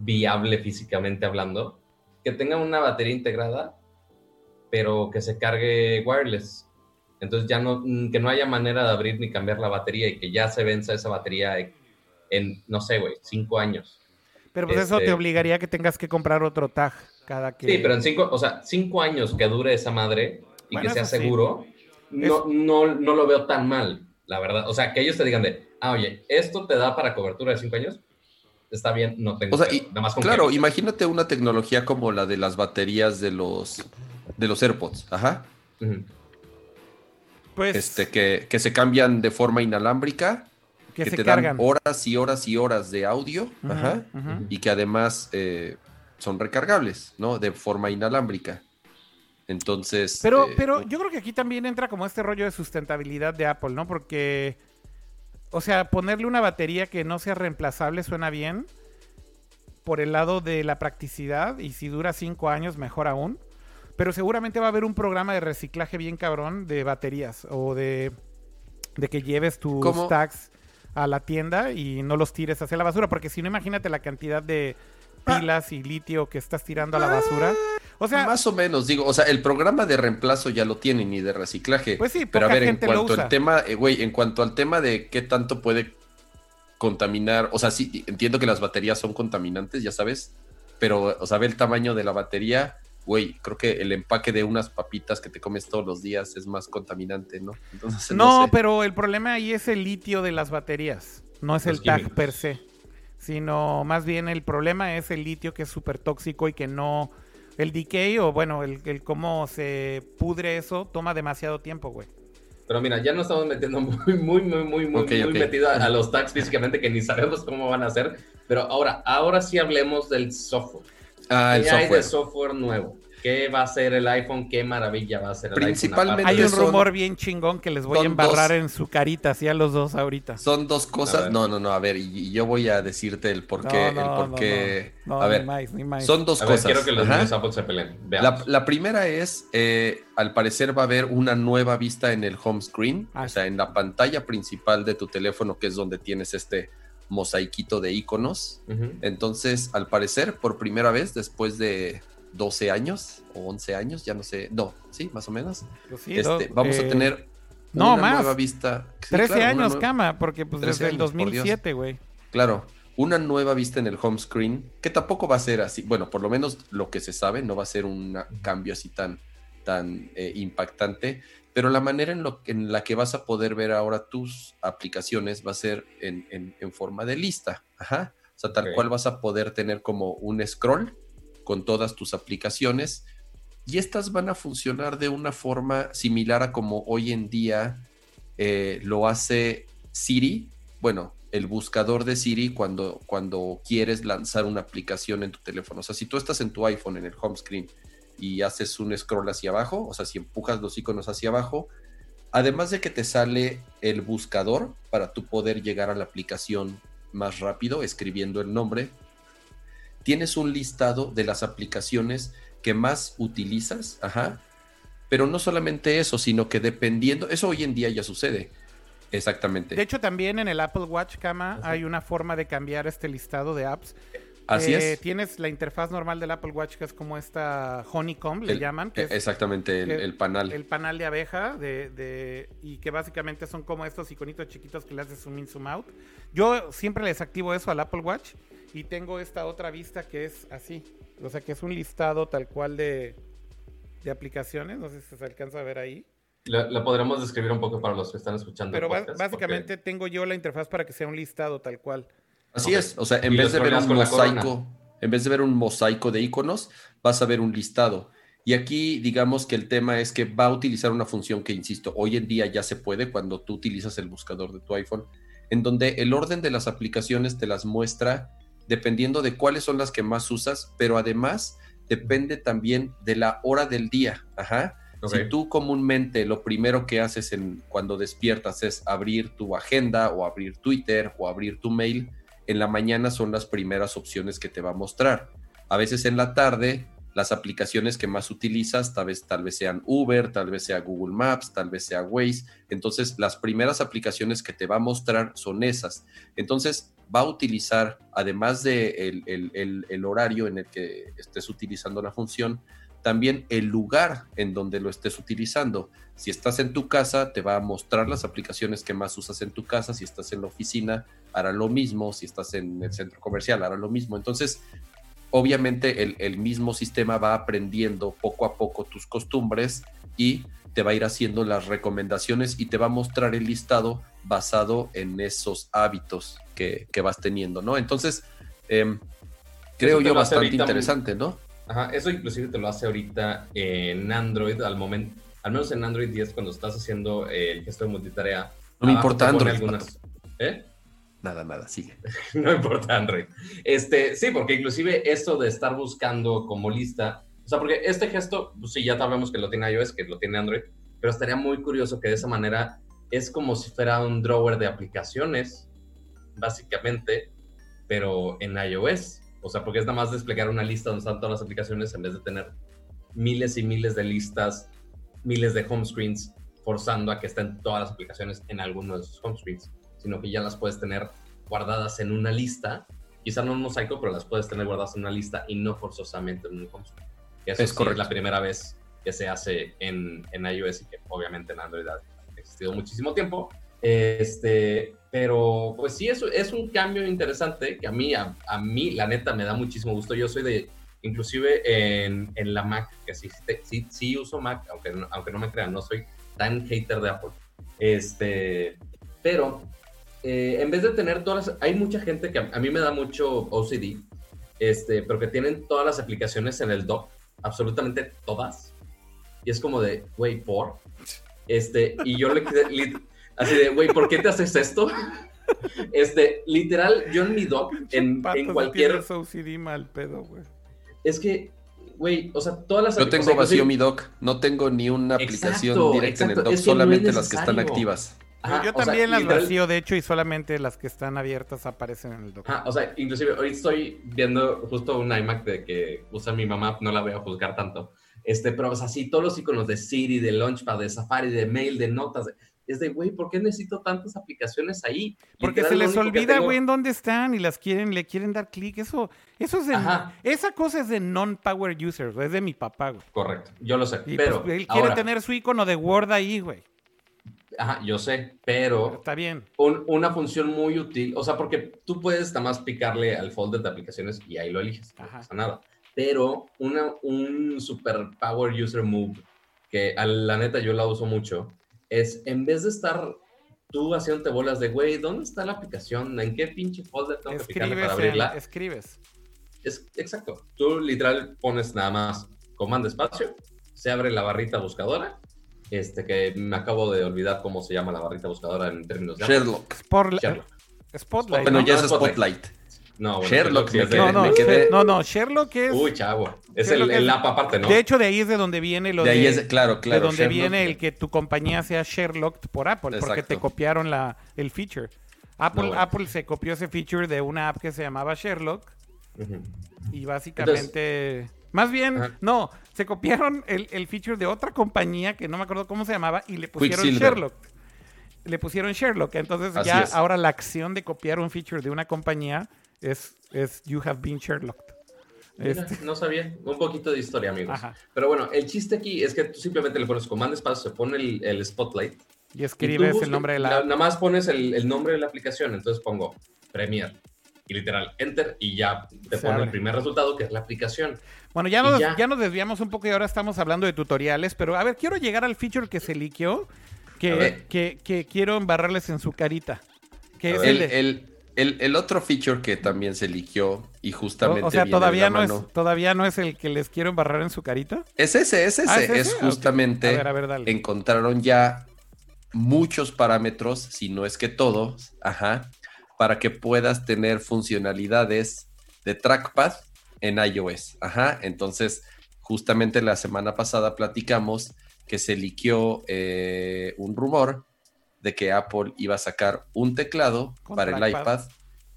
viable físicamente hablando. Que tenga una batería integrada, pero que se cargue wireless. Entonces ya no, que no haya manera de abrir ni cambiar la batería y que ya se venza esa batería en, no sé, güey, cinco años. Pero pues eso este- te obligaría a que tengas que comprar otro tag cada que... Sí, pero en cinco, o sea, cinco años que dure esa madre y Bueno, que sea eso sí. seguro, no, no, no lo veo tan mal, la verdad. O sea, que ellos te digan de, ah, oye, ¿esto te da para cobertura de cinco años? Está bien, no tengo O sea, pedo, y- nada más con claro, que- imagínate una tecnología como la de las baterías de los de los AirPods, ajá. Pues Este que, que se cambian de forma inalámbrica, que, que, se te cargan. dan horas y horas y horas de audio, ajá, y que además eh, son recargables, ¿no? De forma inalámbrica. Entonces, Pero, eh, pero yo creo que aquí también entra como este rollo de sustentabilidad de Apple, ¿no? Porque, o sea, ponerle una batería que no sea reemplazable suena bien por el lado de la practicidad y si dura cinco años, mejor aún. Pero seguramente va a haber un programa de reciclaje bien cabrón de baterías o de, de que lleves tus ¿Cómo? tags a la tienda y no los tires hacia la basura, porque si no, imagínate la cantidad de pilas y litio que estás tirando a la basura. O sea, Más o menos, digo, o sea, el programa de reemplazo ya lo tienen y de reciclaje. Pues sí, pero a ver, en cuanto al tema, eh, güey, en cuanto al tema de qué tanto puede contaminar, o sea, sí, entiendo que las baterías son contaminantes, ya sabes, pero, o sea, ve el tamaño de la batería, güey, creo que el empaque de unas papitas que te comes todos los días es más contaminante, ¿no? Entonces, no, sé. pero el problema ahí es el litio de las baterías, no es Los el tag químicos. per se, sino más bien el problema es el litio que es súper tóxico y que no, el decay o bueno, el, el cómo se pudre eso toma demasiado tiempo, güey. Pero mira, ya nos estamos metiendo muy, muy, muy, muy, muy, Ok, muy ok. metido a, a los tags físicamente que ni sabemos cómo van a ser. Pero ahora, ahora sí hablemos del software. Ah, el ¿Qué hay de software nuevo? ¿Qué va a ser el iPhone? ¿Qué maravilla va a ser el Principalmente- iPhone? Hay un son- rumor bien chingón que les voy a embarrar dos. en su carita, así a los dos ahorita. Son dos cosas. No, no, no, a ver, y, y yo voy a decirte el por qué. el por qué. no, no, a ni ver, más, ni más. son dos A ver, cosas. quiero que los niños Apple se peleen. La, la primera es, eh, al parecer va a haber una nueva vista en el home screen, Ah, o sea, en la pantalla principal de tu teléfono, que es donde tienes este mosaiquito de iconos. Entonces, al parecer, por primera vez, después de 12 años o 11 años, ya no sé, no, sí, más o menos, Pues sí, este, no, vamos eh, a tener no, una más. nueva vista. Sí, 13 claro, una años, nueva- cama, porque pues 13 desde el años, por Dios. 2007, güey. Claro, una nueva vista en el home screen, que tampoco va a ser así, bueno, por lo menos lo que se sabe, no va a ser un cambio así tan, tan eh, impactante, pero la manera en, lo, en la que vas a poder ver ahora tus aplicaciones va a ser en, en- en forma de lista, ajá. O sea, tal cual vas a poder tener como un scroll con todas tus aplicaciones y estas van a funcionar de una forma similar a como hoy en día eh, lo hace Siri, bueno, el buscador de Siri cuando, cuando quieres lanzar una aplicación en tu teléfono. O sea, si tú estás en tu iPhone en el home screen y haces un scroll hacia abajo, o sea, si empujas los iconos hacia abajo, además de que te sale el buscador para tú poder llegar a la aplicación más rápido escribiendo el nombre, tienes un listado de las aplicaciones que más utilizas, ajá, pero no solamente eso, sino que dependiendo, eso hoy en día ya sucede, exactamente. De hecho, también en el Apple Watch, cama, Ajá. hay una forma de cambiar este listado de apps. Así Eh, es. Tienes la interfaz normal del Apple Watch, que es como esta Honeycomb, le El- llaman, que es Exactamente, el, que- el panal. el panal de abeja, de, de- y que básicamente son como estos iconitos chiquitos que le haces zoom in, zoom out. Yo siempre les activo eso al Apple Watch y tengo esta otra vista que es así. O sea, que es un listado tal cual de, de aplicaciones. No sé si se alcanza a ver ahí. La, la podremos describir un poco para los que están escuchando. Pero podcast, básicamente tengo yo la interfaz para que sea un listado tal cual. Así es, o sea, en vez de ver un mosaico, en vez de ver un mosaico de iconos, vas a ver un listado. Y aquí digamos que el tema es que va a utilizar una función que, insisto, hoy en día ya se puede cuando tú utilizas el buscador de tu iPhone, en donde el orden de las aplicaciones te las muestra dependiendo de cuáles son las que más usas, pero además depende también de la hora del día. Ajá. Si tú comúnmente lo primero que haces en, cuando despiertas es abrir tu agenda o abrir Twitter o abrir tu mail, en la mañana son las primeras opciones que te va a mostrar. A veces en la tarde, las aplicaciones que más utilizas tal vez, tal vez sean Uber, tal vez sea Google Maps, tal vez sea Waze. Entonces, las primeras aplicaciones que te va a mostrar son esas. Entonces, va a utilizar, además de el, el- el- horario en el que estés utilizando la función, también el lugar en donde lo estés utilizando. Si estás en tu casa, te va a mostrar las aplicaciones que más usas en tu casa. Si estás en la oficina, hará lo mismo. Si estás en el centro comercial, hará lo mismo. Entonces, obviamente el, el mismo sistema va aprendiendo poco a poco tus costumbres y te va a ir haciendo las recomendaciones y te va a mostrar el listado basado en esos hábitos que, que vas teniendo, ¿no? Entonces, em, creo yo bastante muy- interesante, ¿no? Ajá, eso inclusive te lo hace ahorita en Android al momento, al menos en Android 10 cuando estás haciendo eh, el gesto de multitarea. No me importa Android, algunas- ¿Eh? Nada, nada, sigue. no importa Android. Este, sí, porque inclusive esto de estar buscando como lista, o sea, porque este gesto, pues sí, ya sabemos que lo tiene iOS, que lo tiene Android, pero estaría muy curioso que de esa manera es como si fuera un drawer de aplicaciones, básicamente, pero en iOS. O sea, porque es nada más desplegar una lista donde están todas las aplicaciones en vez de tener miles y miles de listas, miles de home screens, forzando a que estén todas las aplicaciones en alguno de esos home screens. Sino que ya las puedes tener guardadas en una lista. Quizá no en mosaico, pero las puedes tener guardadas en una lista y no forzosamente en un consumo. Eso Es sí correcto. la primera vez que se hace en, en iOS y que obviamente en Android ha existido muchísimo tiempo. Este, pero pues sí, es, es un cambio interesante que a mí, a, a mí, la neta, me da muchísimo gusto. Yo soy de, inclusive en, en la Mac, que sí, sí, sí uso Mac, aunque no, aunque no me crean, no soy tan hater de Apple. Este, pero eh, en vez de tener todas las, hay mucha gente que a, a mí me da mucho OCD, este, pero que tienen todas las aplicaciones en el dock, absolutamente todas. Y es como de, güey, por. Este, y yo le quedé lit- así de, güey, ¿por qué te haces esto? Este, literal, yo en mi dock, en, en cualquier. OCD mal pedo, güey. Es que, güey, o sea, todas las Yo o tengo sea, vacío mi doc, no tengo ni una aplicación Exacto, directa en el doc, es que no es solamente las que están activas. Ajá, yo sea, también las literal- vacío, de hecho, y solamente las que están abiertas aparecen en el doc. Ajá, o sea, inclusive hoy estoy viendo justo un iMac de que usa mi mamá, no la voy a juzgar tanto. Este, pero o sea, sí, todos los iconos de Siri, de Launchpad, de Safari, de Mail, de Notas, de- es de, güey, ¿por qué necesito tantas aplicaciones ahí? Porque Literal, se les olvida, tengo- güey, en dónde están y las quieren, le quieren dar clic. Eso, eso es de, Ajá. esa cosa es de non-power users, es de mi papá, güey. Correcto, yo lo sé, Y pero pues, él quiere tener su icono de Word ahí, güey. Ajá, yo sé, pero Está bien. un- una función muy útil, o sea, porque tú puedes nada más picarle al folder de aplicaciones y ahí lo eliges, no Ajá. pasa nada. Pero una, un super power user move, que a la neta yo la uso mucho, es en vez de estar tú haciéndote bolas de, güey, ¿dónde está la aplicación? ¿En qué pinche folder tengo que picarle Escribes, para abrirla? escribes. Es exacto. Tú literal pones nada más comando espacio, se abre la barrita buscadora, este que me acabo de olvidar cómo se llama la barrita buscadora en términos de Sherlock. Spotlight. Sherlock. Spotlight. Bueno, ¿no? ya es Spotlight. No, bueno, Sherlock, de- me No, no, me quedé- no, no, Sherlock es. Uy, chavo. Es Sherlock el, el app aparte, ¿no? De hecho, de ahí es de donde viene lo De de. ahí es, claro, de claro. donde Sherlock. viene el que tu compañía sea Sherlock por Apple, porque te copiaron la, el feature. Apple, No, bueno. Apple se copió ese feature de una app que se llamaba Sherlock y básicamente... más bien, Ajá. no, se copiaron el, el feature de otra compañía que no me acuerdo cómo se llamaba y le pusieron. Sherlock. Le pusieron Sherlock. Entonces Así ya es. ahora la acción de copiar un feature de una compañía es, es You have been Sherlocked. Mira, Este, No sabía. Un poquito de historia, amigos. Ajá. Pero bueno, el chiste aquí es que tú simplemente le pones comando espacio, se pone el, el spotlight. y escribes buscas- el nombre de la. Nada más pones el, el nombre de la aplicación. Entonces pongo Premiere. Y literal, enter y ya te Se pone abre. el primer resultado que es la aplicación. Bueno, ya nos, ya. ya. nos desviamos un poco y ahora estamos hablando de tutoriales, pero a ver, quiero llegar al feature que se liqueó, que, que, que quiero embarrarles en su carita. Que es el El, de- el, el, el otro feature que también se liqueó y justamente o, o sea, viene todavía no, es, todavía no es el que les quiero embarrar en su carita. Es ese, es ese. Ah, ¿es es, ese? Ok. justamente. A ver, a ver. Encontraron ya muchos parámetros, si no es que todos, ajá, para que puedas tener funcionalidades de trackpad en iOS. Ajá. Entonces, justamente la semana pasada platicamos que se liqueó eh, un rumor de que Apple iba a sacar un teclado Con para el iPad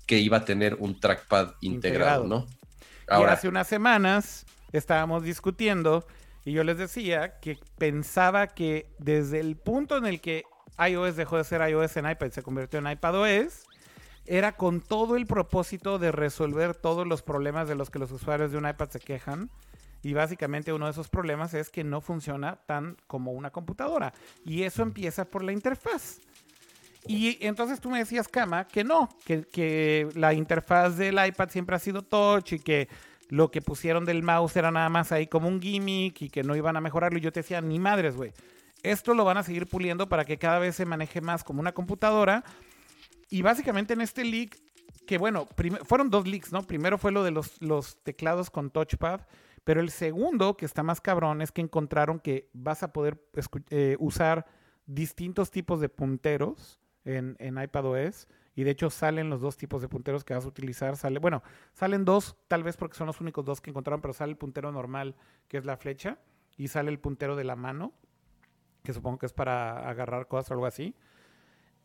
que iba a tener un trackpad integrado, Integrado. ¿no? y Ahora, hace unas semanas estábamos discutiendo y yo les decía que pensaba que desde el punto en el que iOS dejó de ser iOS en iPad y se convirtió en iPadOS, era con todo el propósito de resolver todos los problemas de los que los usuarios de un iPad se quejan. Y básicamente uno de esos problemas es que no funciona tan como una computadora. Y eso empieza por la interfaz. Y entonces tú me decías, Kama, que no, que, que la interfaz del iPad siempre ha sido touch y que lo que pusieron del mouse era nada más ahí como un gimmick y que no iban a mejorarlo. Y yo te decía, ni madres, güey. Esto lo van a seguir puliendo para que cada vez se maneje más como una computadora. Y básicamente en este leak, que bueno, fueron dos leaks, ¿no? Primero fue lo de los, teclados con touchpad, pero el segundo, que está más cabrón, es que encontraron que vas a poder eh, usar distintos tipos de punteros en, en iPadOS. Y de hecho salen los dos tipos de punteros que vas a utilizar. Sale, bueno, salen dos, tal vez porque son los únicos dos que encontraron, pero sale el puntero normal, que es la flecha, y sale el puntero de la mano, que supongo que es para agarrar cosas o algo así.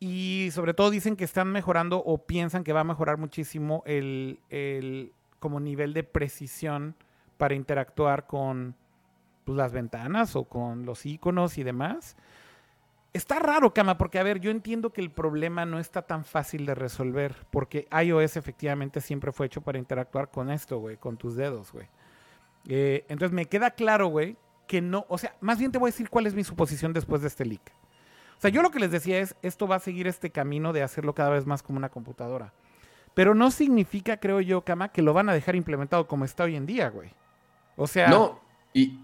Y sobre todo dicen que están mejorando o piensan que va a mejorar muchísimo el, el como nivel de precisión para interactuar con pues, las ventanas o con los iconos y demás. Está raro, Cama, porque a ver, yo entiendo que el problema no está tan fácil de resolver, porque iOS efectivamente siempre fue hecho para interactuar con esto, güey, con tus dedos, güey. Eh, entonces me queda claro, güey, que no, o sea, más bien te voy a decir cuál es mi suposición después de este leak. O sea, yo lo que les decía es, esto va a seguir este camino de hacerlo cada vez más como una computadora. Pero no significa, creo yo, Kama, que lo van a dejar implementado como está hoy en día, güey. O sea... No, y,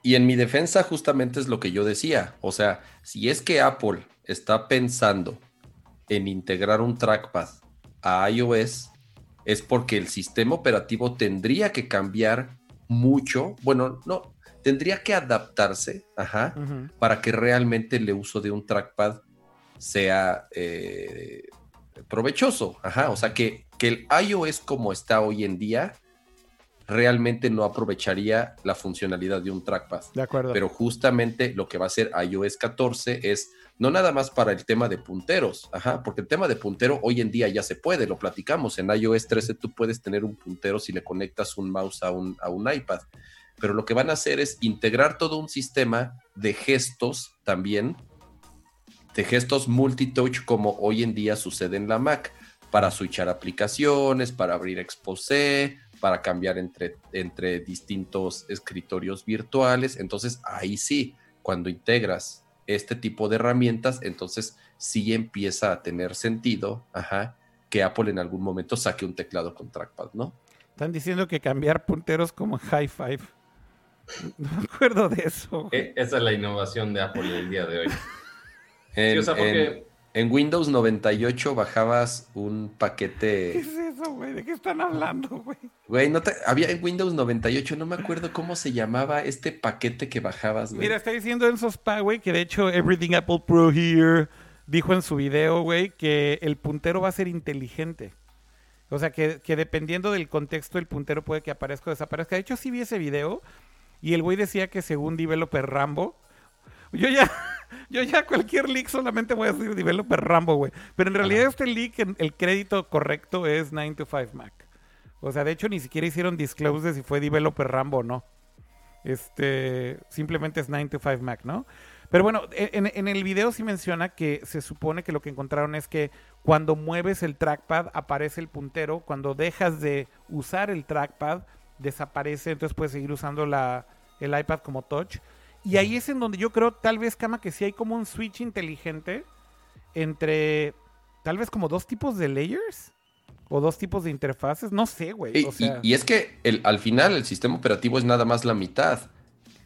y en mi defensa justamente es lo que yo decía. O sea, si es que Apple está pensando en integrar un trackpad a iOS, es porque el sistema operativo tendría que cambiar mucho. Bueno, no, tendría que adaptarse ajá, para que realmente el uso de un trackpad sea eh, provechoso. Ajá, o sea, que, que el iOS como está hoy en día realmente no aprovecharía la funcionalidad de un trackpad. De acuerdo. Pero justamente lo que va a hacer iOS 14 es no nada más para el tema de punteros, ajá, porque el tema de puntero hoy en día ya se puede, lo platicamos. En iOS 13 tú puedes tener un puntero si le conectas un mouse a un, a un iPad. Pero lo que van a hacer es integrar todo un sistema de gestos también, de gestos multitouch como hoy en día sucede en la Mac, para switchar aplicaciones, para abrir Exposé, para cambiar entre, entre distintos escritorios virtuales. Entonces ahí sí, cuando integras este tipo de herramientas, entonces sí empieza a tener sentido, ajá, que Apple en algún momento saque un teclado con trackpad, ¿no? Están diciendo que cambiar punteros como High Five. No me acuerdo de eso. güey. E- Esa es la innovación de Apple el día de hoy. En, Sí, o sea, porque en- en Windows 98 bajabas un ¿Qué paquete, es eso, güey? ¿De qué están hablando, güey? güey, no te- había en Windows 98, no me acuerdo cómo se llamaba este paquete que bajabas, güey. Mira, está diciendo Enzo Spa, güey, que de hecho Everything Apple Pro Here dijo en su video, güey, que el puntero va a ser inteligente. O sea, que, que dependiendo del contexto, el puntero puede que aparezca o desaparezca. De hecho, sí vi ese video y el güey decía que según Developer Rambo, yo ya, yo ya cualquier leak solamente voy a decir Developer Rambo, güey. Pero en realidad este leak, el crédito correcto es 9 to 5 Mac. O sea, de hecho ni siquiera hicieron disclose de si fue Developer Rambo o no. Este, simplemente es 9 to 5 Mac, ¿no? Pero bueno, en, en el video sí menciona que se supone que lo que encontraron es que cuando mueves el trackpad aparece el puntero, cuando dejas de usar el trackpad desaparece, entonces puedes seguir usando la, el iPad como touch. Y ahí es en donde yo creo, tal vez, Cama, que sí hay como un switch inteligente entre, tal vez como dos tipos de layers o dos tipos de interfaces, no sé, güey. Y, o sea, y- y es que el- al final el sistema operativo es nada más la mitad.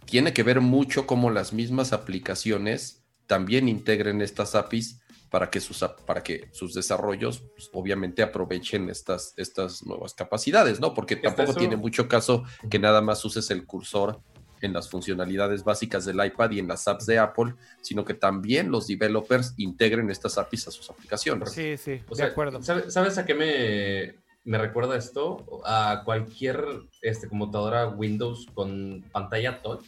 Tiene que ver mucho cómo las mismas aplicaciones también integren estas APIs para que sus, para que sus desarrollos pues, obviamente aprovechen estas, estas nuevas capacidades, ¿no? Porque Está tampoco tiene mucho caso que nada más uses el cursor en las funcionalidades básicas del iPad y en las apps de Apple, sino que también los developers integren estas APIs a sus aplicaciones. sí, sí, O de sea, acuerdo. ¿sabe- ¿Sabes a qué me, me recuerda esto? A cualquier este, computadora Windows con pantalla touch.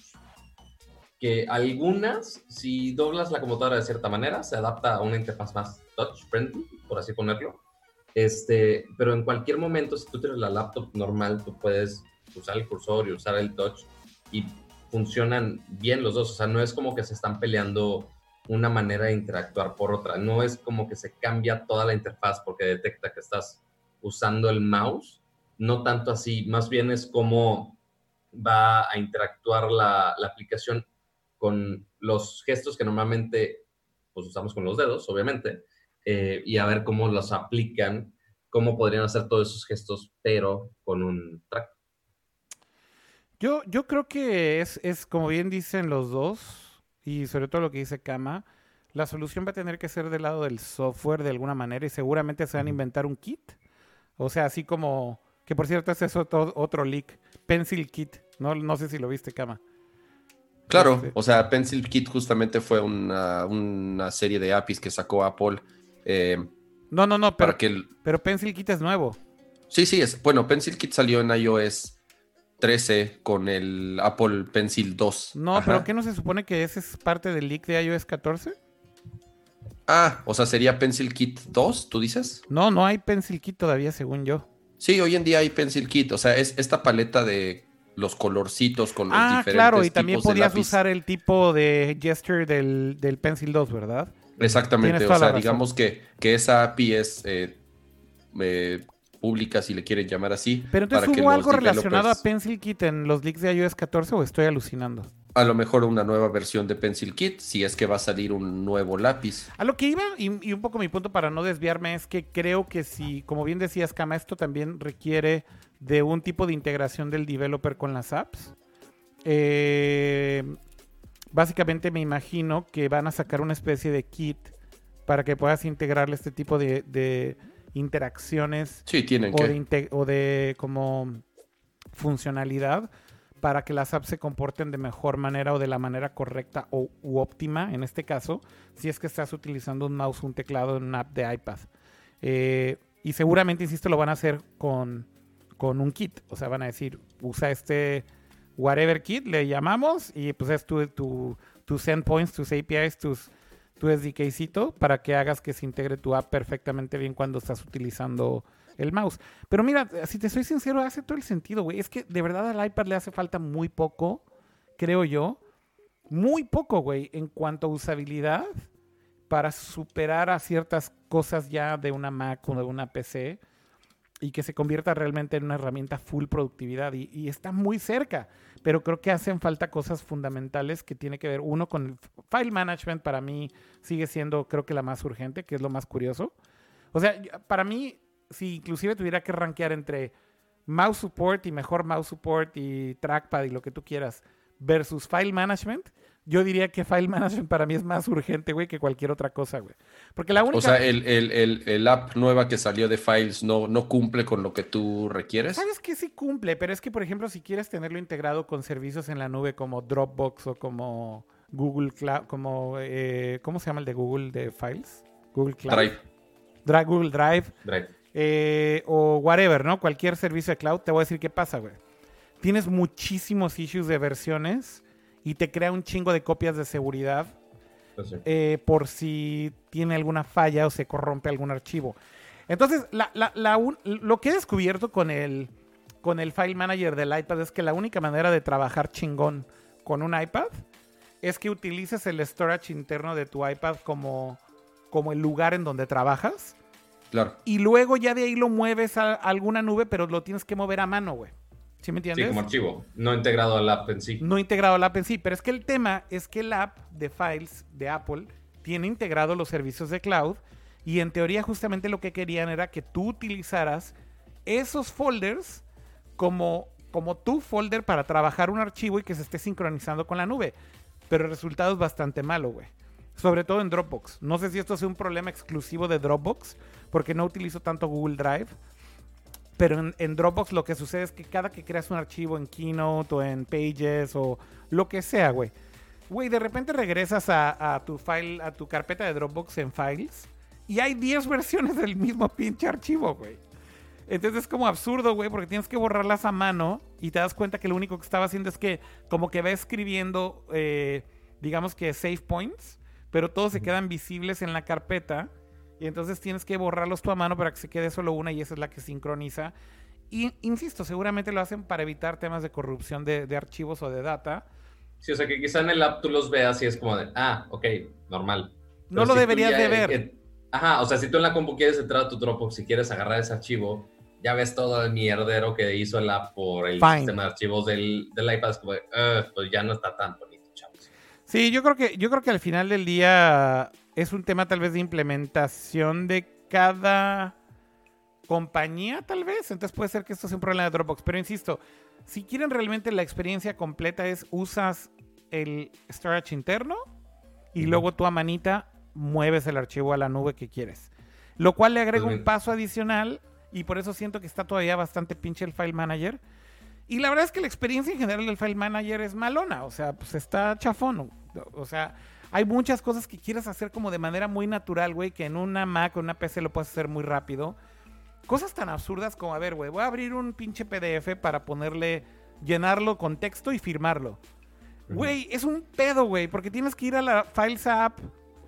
Que algunas, si doblas la computadora de cierta manera, se adapta a una interfaz más touch friendly, por así ponerlo. Este, pero en cualquier momento, si tú tienes la laptop normal, tú puedes usar el cursor y usar el touch y funcionan bien los dos. O sea, no es como que se están peleando una manera de interactuar por otra. No es como que se cambia toda la interfaz porque detecta que estás usando el mouse. No tanto así, más bien es como va a interactuar la, la aplicación con los gestos que normalmente pues, usamos con los dedos, obviamente, eh, y a ver cómo los aplican, cómo podrían hacer todos esos gestos, pero con un track. Yo, yo creo que es, es, como bien dicen los dos, y sobre todo lo que dice Kama, la solución va a tener que ser del lado del software de alguna manera, y seguramente se van a inventar un kit. O sea, así como, que por cierto, ese es otro, otro leak, Pencil Kit. No, no sé si lo viste, Kama. Claro, Este- o sea, Pencil Kit justamente fue una, una serie de APIs que sacó Apple eh, No, no, no, pero, para que... el- pero Pencil Kit es nuevo. Sí, sí, es bueno, Pencil Kit salió en iOS 13 con el Apple Pencil 2. No, Ajá. pero ¿qué no se supone que ese es parte del leak de iOS 14? Ah, o sea, sería Pencil Kit 2, ¿tú dices? No, no hay Pencil Kit todavía, según yo. Sí, hoy en día hay Pencil Kit, o sea, es esta paleta de los colorcitos con los Ah, diferentes claro, y también tipos podías usar el tipo de gesture del, del Pencil 2, ¿verdad? Exactamente, o sea, digamos que, que esa API es eh, eh, pública, si le quieren llamar así. Pero entonces para hubo algo relacionado a Pencil Kit en los leaks de iOS 14 o estoy alucinando. A lo mejor una nueva versión de Pencil Kit, si es que va a salir un nuevo lápiz. A lo que iba, y, y un poco mi punto para no desviarme, es que creo que si, como bien decías, Kama, esto también requiere de un tipo de integración del developer con las apps. Eh, básicamente me imagino que van a sacar una especie de kit para que puedas integrarle este tipo de, de interacciones Sí, tienen o que. de, inte- o de como funcionalidad para que las apps se comporten de mejor manera o de la manera correcta o u óptima, en este caso, si es que estás utilizando un mouse un teclado en una app de iPad. Eh, y seguramente, insisto, lo van a hacer con, con un kit. O sea, van a decir, usa este whatever kit, le llamamos, y pues es tu, tu, tus endpoints, tus APIs, tus, tu SDKcito para que hagas que se integre tu app perfectamente bien cuando estás utilizando el mouse. Pero mira, si te soy sincero, hace todo el sentido, güey. Es que de verdad al iPad le hace falta muy poco, creo yo. Muy poco, güey, en cuanto a usabilidad para superar a ciertas cosas ya de una Mac o de una PC y que se convierta realmente en una herramienta full productividad. Y, y está muy cerca, pero creo que hacen falta cosas fundamentales que tiene que ver, uno, con el file management, para mí sigue siendo, creo que la más urgente, que es lo más curioso. O sea, para mí, si inclusive tuviera que rankear entre mouse support y mejor mouse support y trackpad y lo que tú quieras versus file management, yo diría que file management para mí es más urgente, güey, que cualquier otra cosa, güey. Porque la única... O sea, el, el, el, el app nueva que salió de Files no, no cumple con lo que tú requieres. Sabes que sí cumple, pero es que, por ejemplo, si quieres tenerlo integrado con servicios en la nube como Dropbox o como Google Cloud, como, eh, ¿cómo se llama el de Google de Files? Google Cloud. Drive. Dra- Google Drive. Drive. eh, o whatever, ¿no? Cualquier servicio de cloud, te voy a decir qué pasa, güey. Tienes muchísimos issues de versiones y te crea un chingo de copias de seguridad sí. eh, por si tiene alguna falla o se corrompe algún archivo. Entonces, la- la- la un- lo que he descubierto con el, con el File Manager del iPad es que la única manera de trabajar chingón con un iPad es que utilices el storage interno de tu iPad como, como el lugar en donde trabajas Claro. y luego ya de ahí lo mueves a alguna nube, pero lo tienes que mover a mano, güey. ¿Sí me Sí, entiendes? como archivo, no integrado al app en sí. no integrado al app en sí. Pero es que el tema es que el app de Files de Apple tiene integrado los servicios de cloud y en teoría justamente lo que querían era que tú utilizaras esos folders como, como tu folder para trabajar un archivo y que se esté sincronizando con la nube. Pero el resultado es bastante malo, güey. Sobre todo en Dropbox. No sé si esto es un problema exclusivo de Dropbox, porque no utilizo tanto Google Drive. Pero en, en Dropbox lo que sucede es que cada que creas un archivo en Keynote o en Pages o lo que sea, güey. Güey, de repente regresas a, a tu file, a tu carpeta de Dropbox en Files y hay 10 versiones del mismo pinche archivo, güey. Entonces es como absurdo, güey, porque tienes que borrarlas a mano y te das cuenta que lo único que estaba haciendo es que como que va escribiendo, eh, digamos que save points, pero todos se quedan visibles en la carpeta y entonces tienes que borrarlos tú a mano para que se quede solo una y esa es la que sincroniza. Y insisto, seguramente lo hacen para evitar temas de corrupción de, de archivos o de data. Sí, o sea, que quizá en el app tú los veas y es como de, ah, ok, normal. No lo si deberías de ver. en- ajá, o sea, si tú en la compu quieres entrar a tu Dropbox y quieres agarrar ese archivo, ya ves todo el mierdero que hizo el app por el Fine. sistema de archivos del, del iPad. Es como de, "Ugh, pues ya no está tan bonito, chavos. Sí, yo creo que yo creo que al final del día es un tema tal vez de implementación de cada compañía, tal vez. Entonces puede ser que esto sea un problema de Dropbox. Pero insisto, si quieren realmente la experiencia completa es usas el storage interno y luego tú a manita mueves el archivo a la nube que quieres. Lo cual le agrega un paso adicional y por eso siento que está todavía bastante pinche el file manager. Y la verdad es que la experiencia en general del file manager es malona, o sea, pues está chafón. O sea, hay muchas cosas que quieres hacer como de manera muy natural, güey, que en una Mac o una PC lo puedes hacer muy rápido. Cosas tan absurdas como, a ver, güey, voy a abrir un pinche PDF para ponerle, llenarlo con texto y firmarlo. Güey, es un pedo, güey, porque tienes que ir a la Files app,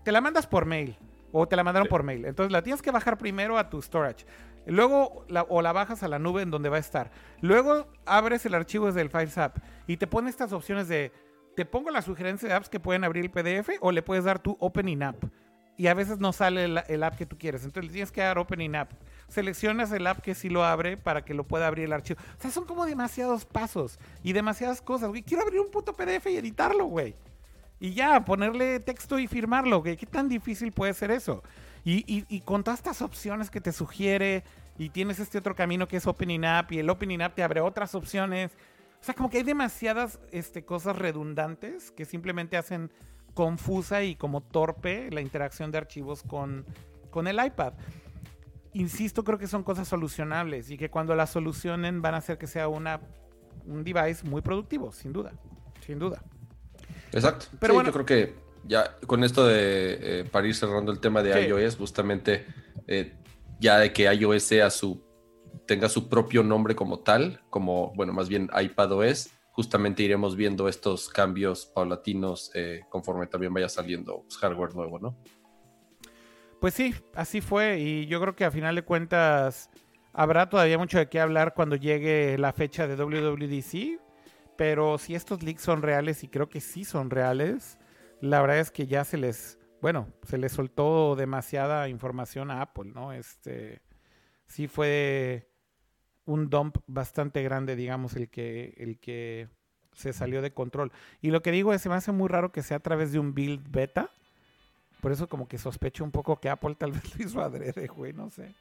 te la mandas por mail o te la mandaron Sí. por mail. Entonces la tienes que bajar primero a tu storage. Luego la- o la bajas a la nube en donde va a estar. Luego abres el archivo desde el Files App y te pone estas opciones de te pongo la sugerencia de apps que pueden abrir el PDF o le puedes dar tu Opening App. Y a veces no sale el, el app que tú quieres. Entonces le tienes que dar Opening App. Seleccionas el app que sí lo abre para que lo pueda abrir el archivo. O sea, son como demasiados pasos y demasiadas cosas, güey. Quiero abrir un puto PDF y editarlo, güey. Y ya, ponerle texto y firmarlo, güey. ¿Qué tan difícil puede ser eso? Y, y- y con todas estas opciones que te sugiere, y tienes este otro camino que es Opening App, y el Opening App te abre otras opciones. O sea, como que hay demasiadas este, cosas redundantes que simplemente hacen confusa y como torpe la interacción de archivos con, con el iPad. Insisto, creo que son cosas solucionables y que cuando las solucionen van a hacer que sea una, un device muy productivo, sin duda. Sin duda. Exacto. Pero Sí, bueno. yo creo que ya con esto de, eh, para ir cerrando el tema de Sí. iOS, justamente eh, ya de que iOS sea su, tenga su propio nombre como tal, como, bueno, más bien iPadOS, justamente iremos viendo estos cambios paulatinos eh, conforme también vaya saliendo pues, hardware nuevo, ¿no? Pues sí, así fue y yo creo que a final de cuentas habrá todavía mucho de qué hablar cuando llegue la fecha de WWDC, pero si estos leaks son reales y creo que sí son reales, la verdad es que ya se les, bueno, se les soltó demasiada información a Apple, ¿no? Este sí fue un dump bastante grande, digamos, el que el que se salió de control. Y lo que digo es, se me hace muy raro que sea a través de un build beta. Por eso como que sospecho un poco que Apple tal vez lo hizo adrede, güey, no sé.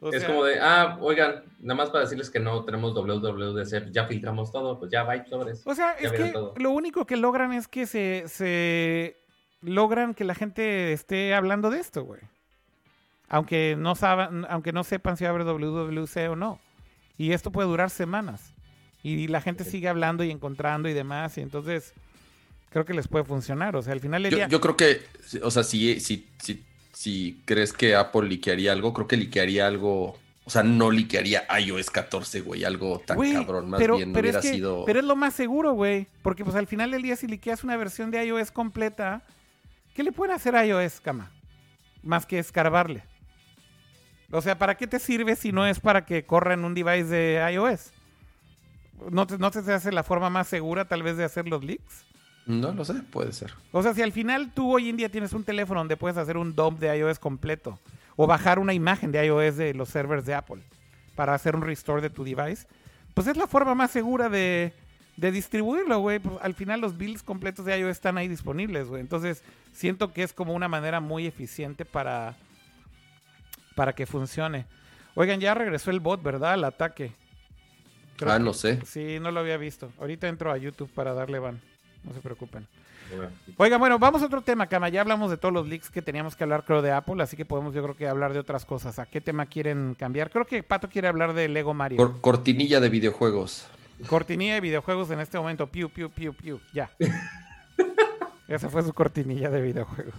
O es sea, como de, ah, oigan, nada más para decirles que no tenemos WWDC, ya filtramos todo, pues ya va sobres. O sea, es que todo. lo único que logran es que se, se logran que la gente esté hablando de esto, güey. Aunque no saben, aunque no sepan si abre WWC o no. Y esto puede durar semanas. Y la gente sigue hablando y encontrando y demás. Y entonces creo que les puede funcionar. O sea, al final del Yo, día. yo creo que, o sea, si, si, si, si crees que Apple liquearía algo, creo que liquearía algo, o sea, no liquearía iOS 14, güey, algo tan Güey, cabrón, más pero, bien pero hubiera es que- sido... Pero es lo más seguro, güey. Porque pues al final del día, si liqueas una versión de iOS completa, ¿qué le pueden hacer a iOS, cama? Más que escarbarle. O sea, ¿para qué te sirve si no es para que corra en un device de iOS? ¿No te, no te hace la forma más segura tal vez de hacer los leaks? No lo sé, puede ser. O sea, si al final tú hoy en día tienes un teléfono donde puedes hacer un dump de iOS completo o bajar una imagen de iOS de los servers de Apple para hacer un restore de tu device, pues es la forma más segura de, de distribuirlo, güey. Pues al final los builds completos de iOS están ahí disponibles, güey. Entonces siento que es como una manera muy eficiente para, para que funcione. Oigan, ya regresó el bot, ¿verdad? Al ataque. Creo ah, no sé. Sí, no lo había visto. Ahorita entro a YouTube para darle van. No se preocupen. Bueno, Oigan, bueno, vamos a otro tema, Cama. Ya hablamos de todos los leaks que teníamos que hablar, creo, de Apple, así que podemos, yo creo que hablar de otras cosas. ¿A qué tema quieren cambiar? Creo que Pato quiere hablar de Lego Mario. Cor- cortinilla de videojuegos. cortinilla de videojuegos en este momento. Piu, piu, piu, piu. Ya. Esa fue su cortinilla de videojuegos.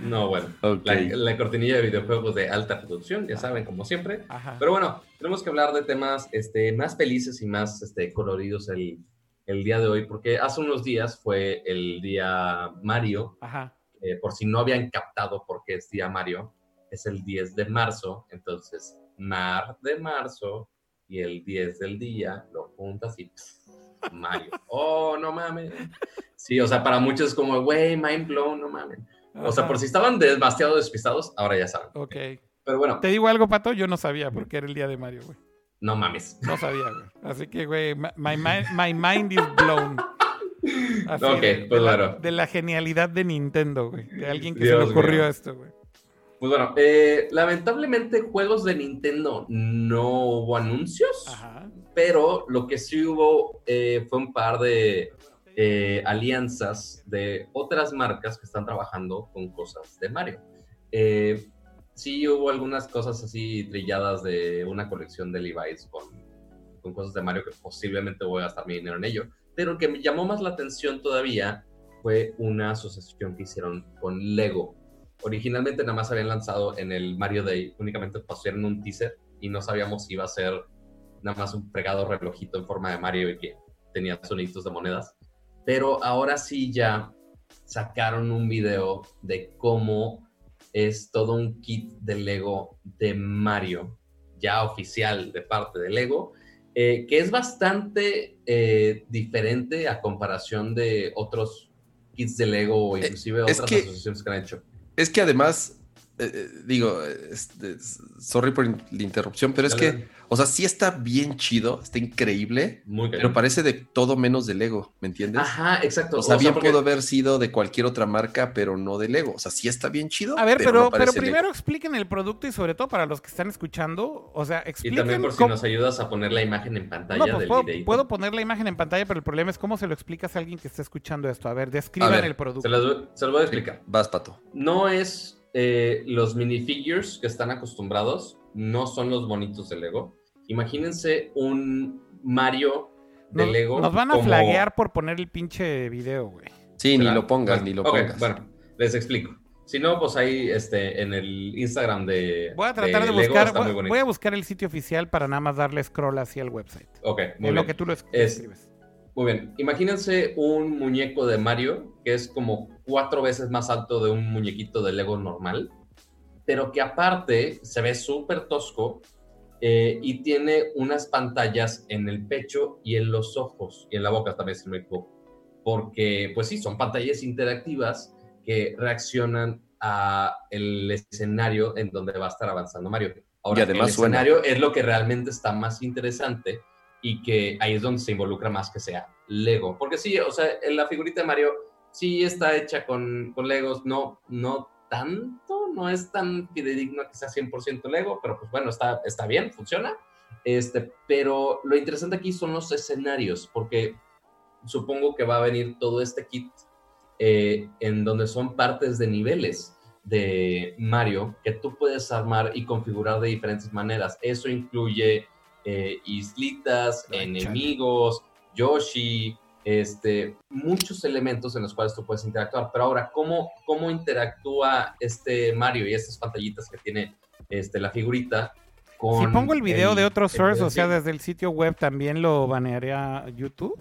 No, bueno. Ok. La, la cortinilla de videojuegos de alta producción, ya saben, como siempre. Ajá. Pero bueno, tenemos que hablar de temas este, más felices y más este, coloridos el, el día de hoy, porque hace unos días fue el día Mario. Ajá. eh, por si no habían captado por qué es día Mario, es el 10 de marzo. Entonces, Mar de marzo y el 10 del día lo juntas y pff, Mario. Oh, no mames. Sí, o sea, para muchos es como, güey, mind blown, no mames. O sea, por si estaban demasiado despistados, ahora ya saben. Ok. Pero bueno, ¿Te digo algo, Pato? Yo no sabía porque era el día de Mario, güey. no mames. No sabía, güey. Así que, güey, my, my mind, my mind is blown. Así Ok, de, pues de la, bueno. de la genialidad de Nintendo, güey. De alguien que se le ocurrió mío. esto, güey. Pues bueno, eh, lamentablemente juegos de Nintendo no hubo anuncios. Ajá. pero lo que sí hubo eh, fue un par de eh, alianzas de otras marcas que están trabajando con cosas de Mario. Eh, sí hubo algunas cosas así trilladas de una colección de Levi's con, cosas de Mario que posiblemente voy a gastar mi dinero en ello, pero que me llamó más la atención todavía fue una asociación que hicieron con Lego. Originalmente nada más habían lanzado en el Mario Day, únicamente pusieron un teaser y no sabíamos si iba a ser nada más un fregado relojito en forma de Mario y que tenía soniditos de monedas. Pero ahora sí ya sacaron un video de cómo es todo un kit de Lego de Mario ya oficial de parte de Lego, eh, que es bastante eh, diferente a comparación de otros kits de Lego o inclusive otras asociaciones que han hecho. Es que además eh, eh, digo, este, sorry por la interrupción, pero es que, o sea, sí está bien chido, está increíble, pero parece de todo menos de Lego, ¿me entiendes? Ajá, exacto. O sea, bien pudo haber sido de cualquier otra marca, pero no de Lego. O sea, sí está bien chido. A ver, pero, pero, primero expliquen el producto y sobre todo para los que están escuchando, o sea, expliquen. Y también por si nos ayudas a poner la imagen en pantalla pues del puedo. Puedo poner la imagen en pantalla, pero el problema es cómo se lo explicas a alguien que está escuchando esto. A ver, describan el producto. Se lo, se lo voy a explicar. Vas, Pato. No es eh, los minifigures que están acostumbrados no son los bonitos de Lego. Imagínense un Mario de Lego. Nos van a flaguear por poner el pinche video, güey. Sí, ni lo pongas, ni lo pongas. Bueno, les explico. Si no, pues ahí este, en el Instagram de. Voy a tratar de, buscar. Voy, a buscar el sitio oficial para nada más darle scroll hacia el website. Ok, muy en lo que tú lo escribes. Muy bien. Imagínense un muñeco de Mario que es como cuatro veces más alto de un muñequito de Lego normal, pero que aparte se ve súper tosco eh, y tiene unas pantallas en el pecho y en los ojos y en la boca también, si me equivoco. Porque, pues sí, son pantallas interactivas que reaccionan a el escenario en donde va a estar avanzando Mario. Ahora, el escenario es lo que realmente está más interesante y que ahí es donde se involucra más que sea Lego. Porque sí, o sea, en la figurita de Mario sí está hecha con, con Legos, no, no tanto, no es tan fidedigno que sea 100% Lego, pero pues bueno, está, está bien, funciona. Este, pero lo interesante aquí son los escenarios, porque supongo que va a venir todo este kit eh, en donde son partes de niveles de Mario que tú puedes armar y configurar de diferentes maneras. Eso incluye eh, islitas, enemigos, Yoshi, este, muchos elementos en los cuales tú puedes interactuar. Pero ahora, ¿cómo, cómo interactúa este Mario y estas pantallitas que tiene este, la figurita? Con si pongo el video de otro source, o sea, desde el sitio web, ¿también lo banearía YouTube?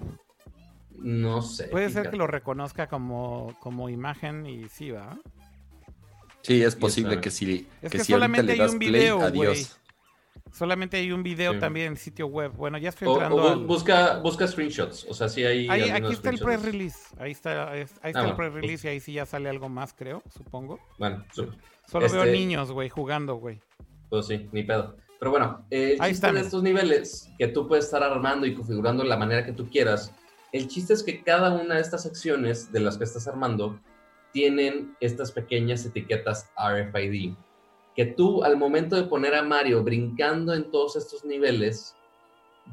No sé. Puede ser que lo reconozca como, como imagen y sí, ¿va? Sí, es posible que sí. Es que, solamente hay un video, adiós. Solamente hay un video también en el sitio web. Bueno, ya estoy entrando. busca, busca screenshots. O sea, sí hay. aquí está el press release. Ahí está, ahí está ah, el press release y ahí sí ya sale algo más, creo, supongo. Bueno, solo veo este niños, güey, jugando, güey. Pues sí, ni pedo. Pero bueno, el ahí chiste de estos niveles que tú puedes estar armando y configurando de la manera que tú quieras. El chiste es que cada una de estas secciones de las que estás armando tienen estas pequeñas etiquetas RFID que tú al momento de poner a Mario brincando en todos estos niveles,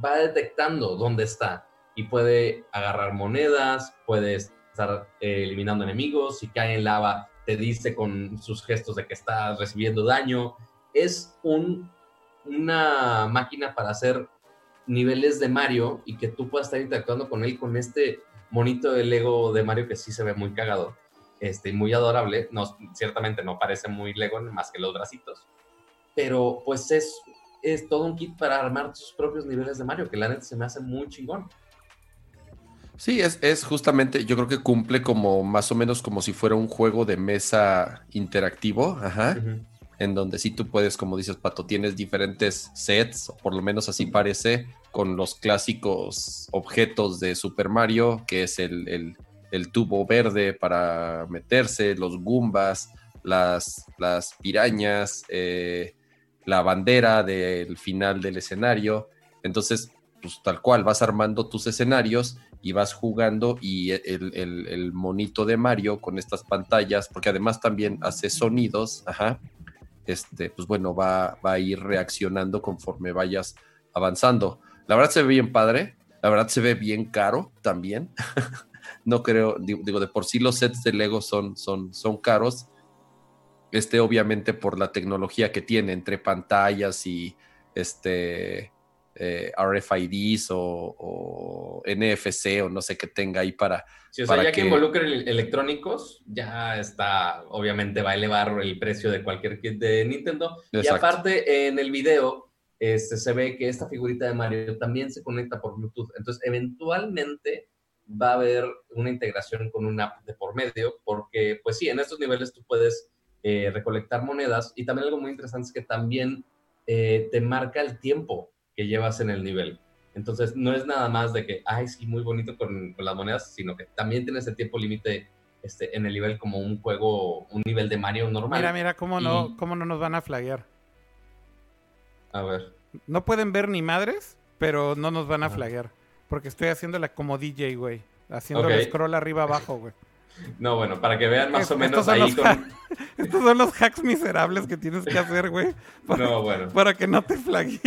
va detectando dónde está y puede agarrar monedas, puede estar eh, eliminando enemigos, si cae en lava te dice con sus gestos de que está recibiendo daño. Es un, una máquina para hacer niveles de Mario y que tú puedas estar interactuando con él con este monito de Lego de Mario que sí se ve muy cagado este, muy adorable. No, ciertamente no parece muy Lego más que los bracitos. Pero pues es, es todo un kit para armar sus propios niveles de Mario, que la neta se me hace muy chingón. Sí, es, es, justamente, yo creo que cumple como más o menos como si fuera un juego de mesa interactivo, ajá, en donde sí tú puedes, como dices, Pato, tienes diferentes sets, o por lo menos así parece, con los clásicos objetos de Super Mario, que es el, el tubo verde para meterse, los gumbas, las, las pirañas, eh, la bandera del final del escenario. Entonces, pues tal cual, vas armando tus escenarios y vas jugando y el, monito de Mario con estas pantallas, porque además también hace sonidos, ajá, este, pues bueno, va, va a ir reaccionando conforme vayas avanzando. La verdad se ve bien padre, la verdad se ve bien caro también. no creo, digo, de por sí los sets de Lego son, son, son caros. Este, obviamente, por la tecnología que tiene entre pantallas y este eh, RFIDs o, NFC o no sé qué tenga ahí para. Sí, o sea, ya que, involucre electrónicos, ya está, obviamente va a elevar el precio de cualquier kit de Nintendo. Y aparte, en el video, este, se ve que esta figurita de Mario también se conecta por Bluetooth. Entonces, eventualmente va a haber una integración con una app de por medio, porque pues sí, en estos niveles tú puedes eh, recolectar monedas y también algo muy interesante es que también eh, te marca el tiempo que llevas en el nivel. Entonces, no es nada más de que, ay, sí, muy bonito con, con las monedas, sino que también tienes el tiempo límite este, en el nivel como un juego, un nivel de Mario normal. Mira, mira, cómo no, cómo no nos van a flaguear. A ver. No pueden ver ni madres, pero no nos van a Ajá. flaguear. Porque estoy haciéndole como DJ, güey. Haciendo Ok. el scroll arriba abajo, güey. No, bueno, para que vean más o menos estos son ahí con... Estos son los hacks miserables que tienes que hacer, güey. Para, No, bueno. para que no te flague.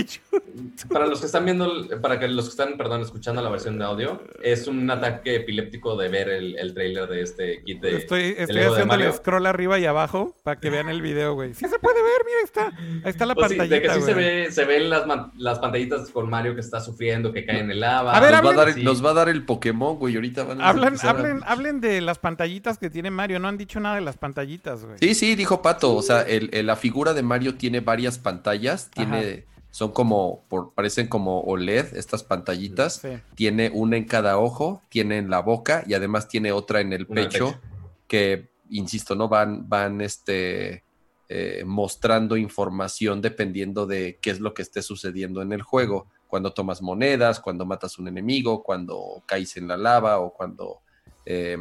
Para los que están viendo, para que los que están, perdón, escuchando la versión de audio, es un ataque epiléptico de ver el, el trailer de este kit de... Estoy, estoy haciendo el scroll arriba y abajo para que vean el video, güey. Sí se puede ver, mira, ahí está. Ahí está la Pues sí, pantallita, de que sí se, ve, se ven las, las pantallitas con Mario que está sufriendo, que cae en el lava. A ver, nos, va a hablen- dar, Sí. nos va a dar el Pokémon, güey. Ahorita van a Hablan, empezar a- hablen, hablen de las pantallitas que tiene Mario. No han dicho nada de las pantallitas, güey. Sí, sí, dijo Pato. O sea, el- el- la figura de Mario tiene varias pantallas. Tiene, son como, por, parecen como OLED, estas pantallitas. Sí. Tiene una en cada ojo, tiene en la boca y además tiene otra en el Una en el pecho, pecho. que, insisto, ¿no? Van, van este, eh, mostrando información dependiendo de qué es lo que esté sucediendo en el juego. Cuando tomas monedas, cuando matas un enemigo, cuando caes en la lava o cuando eh,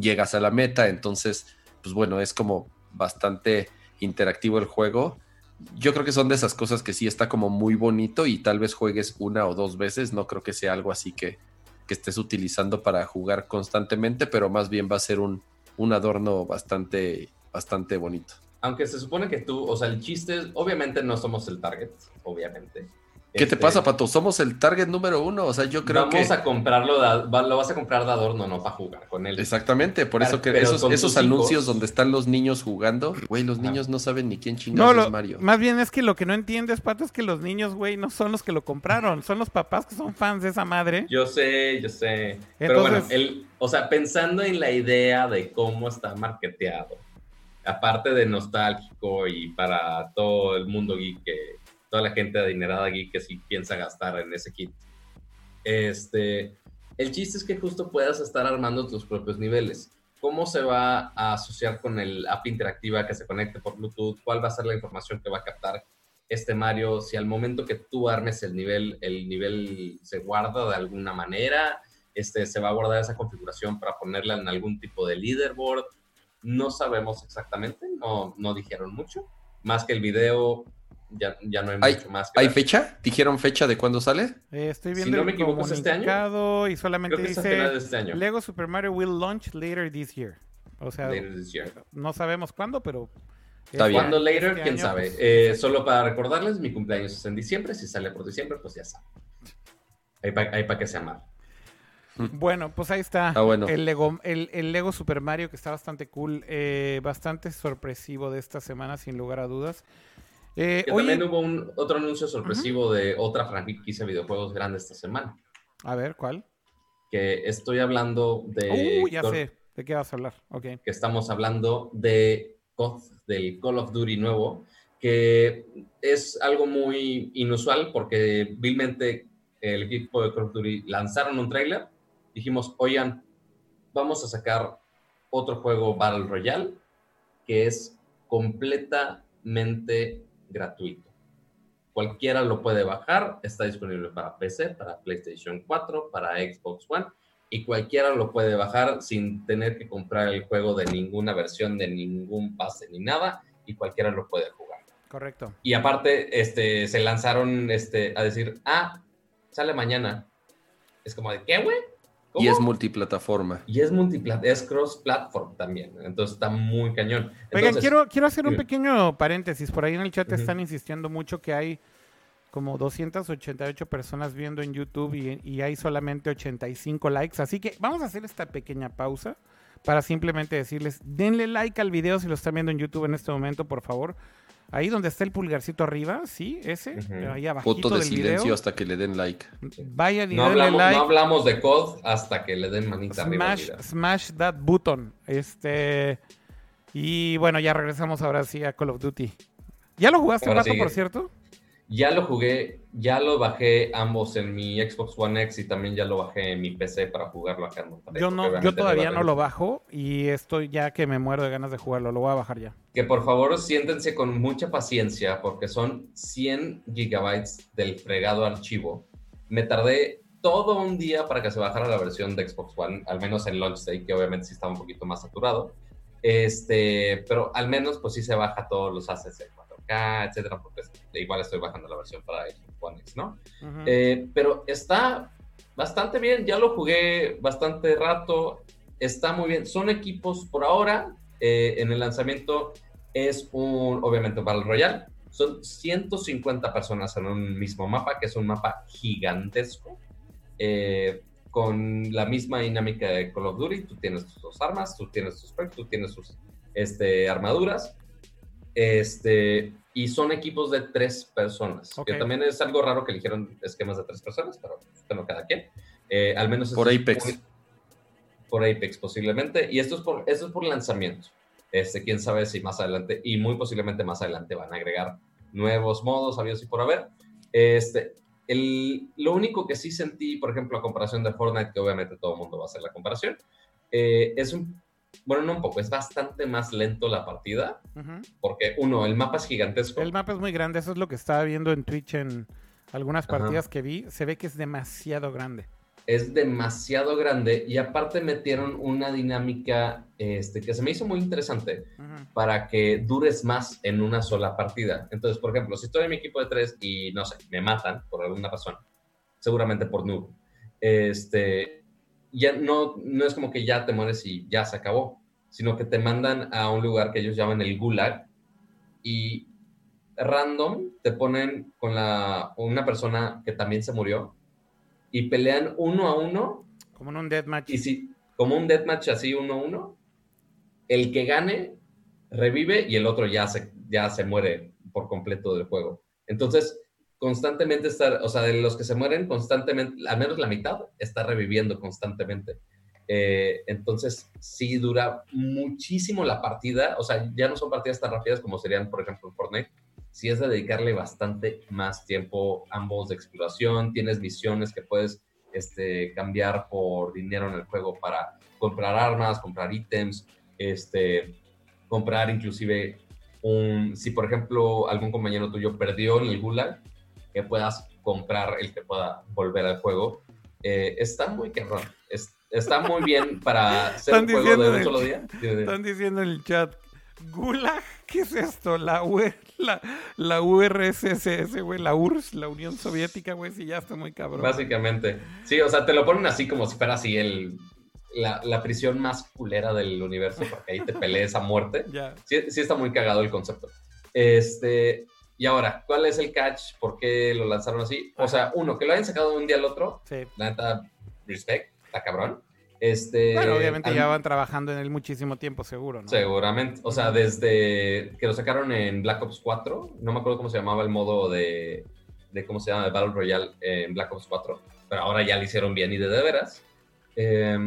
llegas a la meta. Entonces, pues bueno, es como bastante interactivo el juego. Yo creo que son de esas cosas que sí está como muy bonito y tal vez juegues una o dos veces. No creo que sea algo así que, que estés utilizando para jugar constantemente, pero más bien va a ser un, un adorno bastante, bastante bonito. Aunque se supone que tú, o sea, el chiste es, obviamente no somos el target, obviamente. ¿Qué te Este, pasa, Pato? Somos el target número uno. O sea, yo creo Vamos que. a comprarlo, de- va- lo vas a comprar de adorno, no para jugar con él. Exactamente, por Claro, eso que esos, anuncios hijos- donde están los niños jugando, güey, los niños no saben ni quién No, chingados lo- es Mario. más bien es que lo que no entiendes, Pato, es que los niños, güey, no son los que lo compraron. Son los papás que son fans de esa madre. Yo sé, yo sé. Pero bueno, el, o sea, pensando en la idea de cómo está marketeado, aparte de nostálgico y para todo el mundo geek, que toda la gente adinerada geek que sí piensa gastar en ese kit, este, el chiste es que justo puedas estar armando tus propios niveles. ¿Cómo se va a asociar con el app interactiva que se conecte por Bluetooth? ¿Cuál va a ser la información que va a captar este Mario? Si al momento que tú armes el nivel, el nivel se guarda de alguna manera, este, se va a guardar esa configuración para ponerla en algún tipo de leaderboard. No sabemos exactamente, no, no dijeron mucho. Más que el video, ya, ya no hay, ¿Hay- mucho más. que ¿Hay fecha? ¿Dijeron fecha de cuándo sale? Eh, estoy Si viendo no el me equivoco, ¿es este año? y solamente Creo que es a finales de dice este año. Lego Super Mario will launch later this year. O sea, Later this year. no sabemos cuándo, pero... Está bien. ¿Cuándo later? este ¿Quién año, sabe? pues, Eh, solo para recordarles, mi cumpleaños es en diciembre. Si sale por diciembre, pues ya saben. Ahí para que sea mal. Bueno, pues ahí está. Ah, bueno. el, Lego, el, el Lego Super Mario que está bastante cool, eh, bastante sorpresivo de esta semana, sin lugar a dudas. Eh, Que también hubo un, otro anuncio sorpresivo de otra franquicia de videojuegos grande esta semana. a ver, ¿cuál? Que estoy hablando de. Uh, ya sé. ¿De qué vas a hablar? Ok. Que estamos hablando de COD, del Call of Duty nuevo, que es algo muy inusual porque vilmente el equipo de Call of Duty lanzaron un trailer. Dijimos, oigan, vamos a sacar otro juego Battle Royale que es completamente gratuito. Cualquiera lo puede bajar, está disponible para PC, para PlayStation 4, para Xbox One y cualquiera lo puede bajar sin tener que comprar el juego de ninguna versión, de ningún pase ni nada y cualquiera lo puede jugar. Correcto. Y aparte, este, se lanzaron este, a decir, ah, sale mañana. Es como de, ¿qué, güey? Y es multiplataforma. Y es multiplat, es cross-platform también. Entonces está muy cañón. Oigan, Entonces, quiero, quiero hacer un pequeño paréntesis. Por ahí en el chat Ujú. están insistiendo mucho que hay como 288 personas viendo en YouTube y, y hay solamente 85 likes. Así que vamos a hacer esta pequeña pausa para simplemente decirles, denle like al video si lo están viendo en YouTube en este momento, por favor. Ahí donde está el pulgarcito arriba, sí, ese, Ujú. ahí abajito Foto de del silencio video. hasta que le den like. Vayan y no denle hablamos, like. no hablamos de COD hasta que le den manita arriba. Smash, that button. Este. Y bueno, ya regresamos ahora sí a Call of Duty. ¿Ya lo jugaste, Pato, sí. por cierto? Ya lo jugué, ya lo bajé ambos en mi Xbox One X y también ya lo bajé en mi PC para jugarlo acá en Monterrey. Yo, no, yo todavía no lo bajo y estoy ya que me muero de ganas de jugarlo. Lo voy a bajar ya. Que por favor siéntense con mucha paciencia porque son 100 gigabytes del fregado archivo. Me tardé todo un día para que se bajara la versión de Xbox One, al menos en launch day, que obviamente sí estaba un poquito más saturado. Este, pero al menos pues sí se baja todos los assets 4K, etcétera, porque igual estoy bajando la versión para Xbox One X, ¿no? Ujú. Eh, pero está bastante bien, ya lo jugué bastante rato, está muy bien. Son equipos por ahora, eh, en el lanzamiento es un, obviamente, Battle Royale. Son 150 personas en un mismo mapa, que es un mapa gigantesco, eh, con la misma dinámica de Call of Duty. Tú tienes tus dos armas, tú tienes tus perks, tú tienes tus este, armaduras. Este, y son equipos de tres personas, Ok. que también es algo raro que eligieron esquemas de tres personas, pero bueno, cada quien. Eh, al menos Por Apex. muy- por Apex posiblemente. Y esto es por, esto es por lanzamiento. Este, quién sabe si más adelante, y muy posiblemente más adelante van a agregar nuevos modos, sabios y por haber. Este, el, lo único que sí sentí, por ejemplo, a comparación de Fortnite, que obviamente todo el mundo va a hacer la comparación, eh, es un, bueno, no un poco, es bastante más lento la partida, porque uno, el mapa es gigantesco. El mapa es muy grande. Eso es lo que estaba viendo en Twitch en algunas Ajá. partidas que vi. Se ve que es demasiado grande. es demasiado grande y aparte metieron una dinámica este, que se me hizo muy interesante para que dures más en una sola partida. Entonces, por ejemplo, si estoy en mi equipo de tres y no sé, me matan por alguna razón, seguramente por noob, este, ya no, no es como que ya te mueres y ya se acabó, sino que te mandan a un lugar que ellos llaman el gulag y random te ponen con la, una persona que también se murió y pelean uno a uno Como en un deathmatch. y si, como un deathmatch así uno a uno, el que gane revive y el otro ya se, ya se muere por completo del juego. Entonces, constantemente estar, o sea, de los que se mueren constantemente, al menos la mitad está reviviendo constantemente. Eh, entonces, sí dura muchísimo la partida, o sea, ya no son partidas tan rápidas como serían, por ejemplo, Fortnite. Sí es de dedicarle bastante más tiempo, ambos de exploración, tienes misiones que puedes este, cambiar por dinero en el juego para comprar armas, comprar ítems, este, comprar inclusive un, si por ejemplo algún compañero tuyo perdió en el Gulag, que puedas comprar el que pueda volver al juego. Eh, está muy cabrón. Es- está muy bien para ser un juego de un solo día. Están diciendo en el chat. ¿Gulag? ¿Qué es esto? La, U la, la URSS, güey. La URSS, la Unión Soviética, güey. Sí, ya está muy cabrón. Básicamente. Sí, o sea, te lo ponen así como si fuera así el, la, la prisión más culera del universo, porque ahí te pelees a muerte. Ya. Sí, sí está muy cagado el concepto. Este, y ahora, ¿cuál es el catch? ¿Por qué lo lanzaron así? O sea, uno, que lo hayan sacado de un día al otro, Sí. la neta, respect, está cabrón. Este, Bueno, obviamente al- ya van trabajando en él muchísimo tiempo, seguro, ¿no? Seguramente. O sea, desde que lo sacaron en Black Ops 4, no me acuerdo cómo se llamaba el modo de, de cómo se llama, de Battle Royale en Black Ops 4, pero ahora ya lo hicieron bien y de de veras. Eh,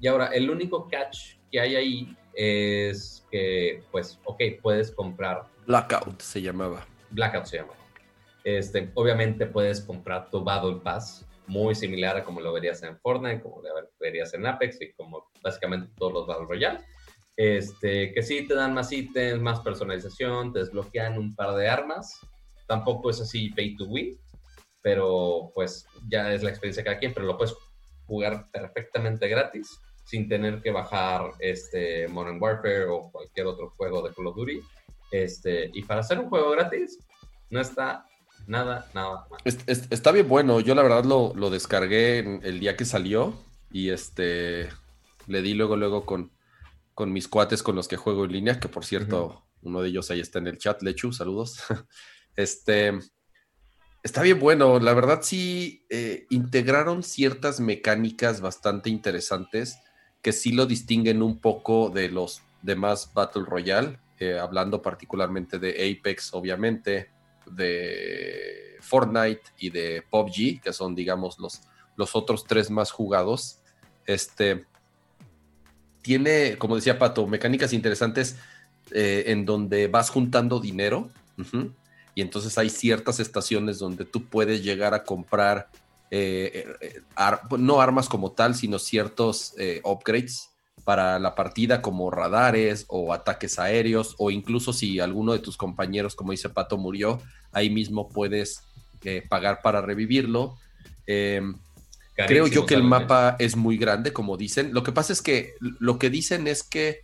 y ahora, el único catch que hay ahí es que, pues, ok, puedes comprar Blackout se llamaba. Blackout se llama. Este, obviamente puedes comprar tu Battle Pass, muy similar a como lo verías en Fortnite, como lo verías en Apex y como básicamente todos los Battle Royale. Este, que sí te dan más ítems, más personalización, te desbloquean un par de armas. Tampoco es así pay to win, pero pues ya es la experiencia de cada quien, pero lo puedes jugar perfectamente gratis sin tener que bajar este Modern Warfare o cualquier otro juego de Call of Duty. Este, y para hacer un juego gratis, no está nada, nada mal. Está bien bueno. Yo la verdad lo, lo descargué el día que salió y este le di luego, luego con, con mis cuates con los que juego en línea, que por cierto, uno de ellos ahí está en el chat, Lechu, saludos. este está bien bueno. La verdad sí eh, integraron ciertas mecánicas bastante interesantes que sí lo distinguen un poco de los demás Battle Royale, eh, hablando particularmente de Apex, obviamente, de Fortnite y de PUBG, que son, digamos, los, los otros tres más jugados. Este tiene, como decía Pato, mecánicas interesantes eh, en donde vas juntando dinero y entonces hay ciertas estaciones donde tú puedes llegar a comprar, eh, no armas como tal, sino ciertos upgrades para la partida como radares o ataques aéreos o incluso si alguno de tus compañeros, como dice Pato, murió, ahí mismo puedes eh, pagar para revivirlo. Em, Creo yo que el mapa es muy grande, como dicen. Lo que pasa es que lo que dicen es que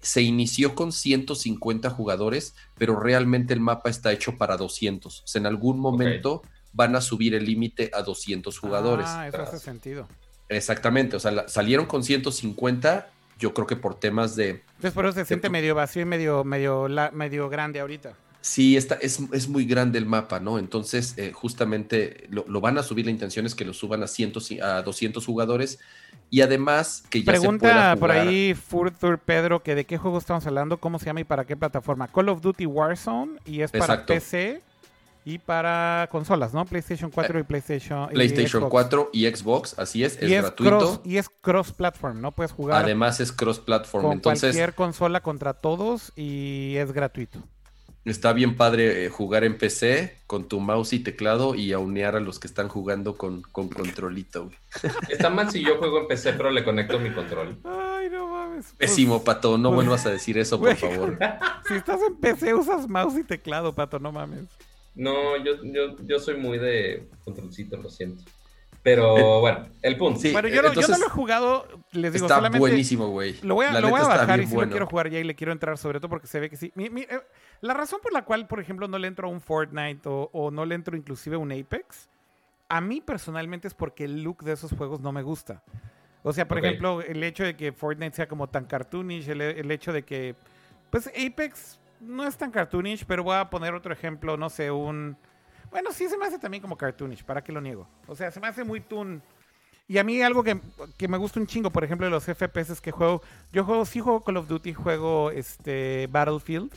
se inició con 150 jugadores, pero realmente el mapa está hecho para 200. O sea, en algún momento van a subir el límite a 200 jugadores. Ah, eso hace sentido. Exactamente, o sea, la- salieron con 150, yo creo que por temas de... Entonces por eso se siente medio vacío y medio, medio, la- medio grande ahorita. Sí, está, es, es muy grande el mapa, ¿no? Entonces, eh, justamente lo, lo van a subir, la intención es que lo suban a, 100, a 200 jugadores y además que ya se Pregunta pueda por jugar- ahí Furthur Pedro que de qué juego estamos hablando, cómo se llama y para qué plataforma. Call of Duty Warzone y es para. PC y para consolas, ¿no? PlayStation 4 y PlayStation y PlayStation Xbox. 4 y Xbox, así es, es y es gratuito. cross y es cross platform, ¿no? Puedes jugar Además es cross-platform, con entonces cualquier consola contra todos y es gratuito. está bien padre eh, jugar en PC con tu mouse y teclado y aunear a los que están jugando con, con controlito. güey. Está mal si yo juego en PC, pero le conecto mi control. Ay, no mames. Pues, Pésimo, Pato, no pues- vuelvas a decir eso, por Güey. favor. si estás en PC usas mouse y teclado, pato, no mames. No, yo, yo, yo soy muy de controlcito, lo siento. Pero bueno, el punto. Sí, Bueno, yo, no, yo no lo he jugado, les digo, está solamente buenísimo, güey. lo voy a, La lo voy a bajar y sí lo quiero jugar ya y le quiero entrar, sobre todo porque se ve que sí. Mi- mi- eh, la razón por la cual, por ejemplo, no le entro a un Fortnite o, o no le entro inclusive a un Apex, a mí personalmente es porque el look de esos juegos no me gusta. O sea, por ejemplo, el hecho de que Fortnite sea como tan cartoonish, el, el hecho de que, pues Apex no es tan cartoonish, pero voy a poner otro ejemplo, no sé, un... Bueno, sí se me hace también como cartoonish, ¿para qué lo niego? O sea, se me hace muy toon. Y a mí algo que, que me gusta un chingo, por ejemplo, de los FPS que juego, yo juego, sí juego Call of Duty, juego este Battlefield,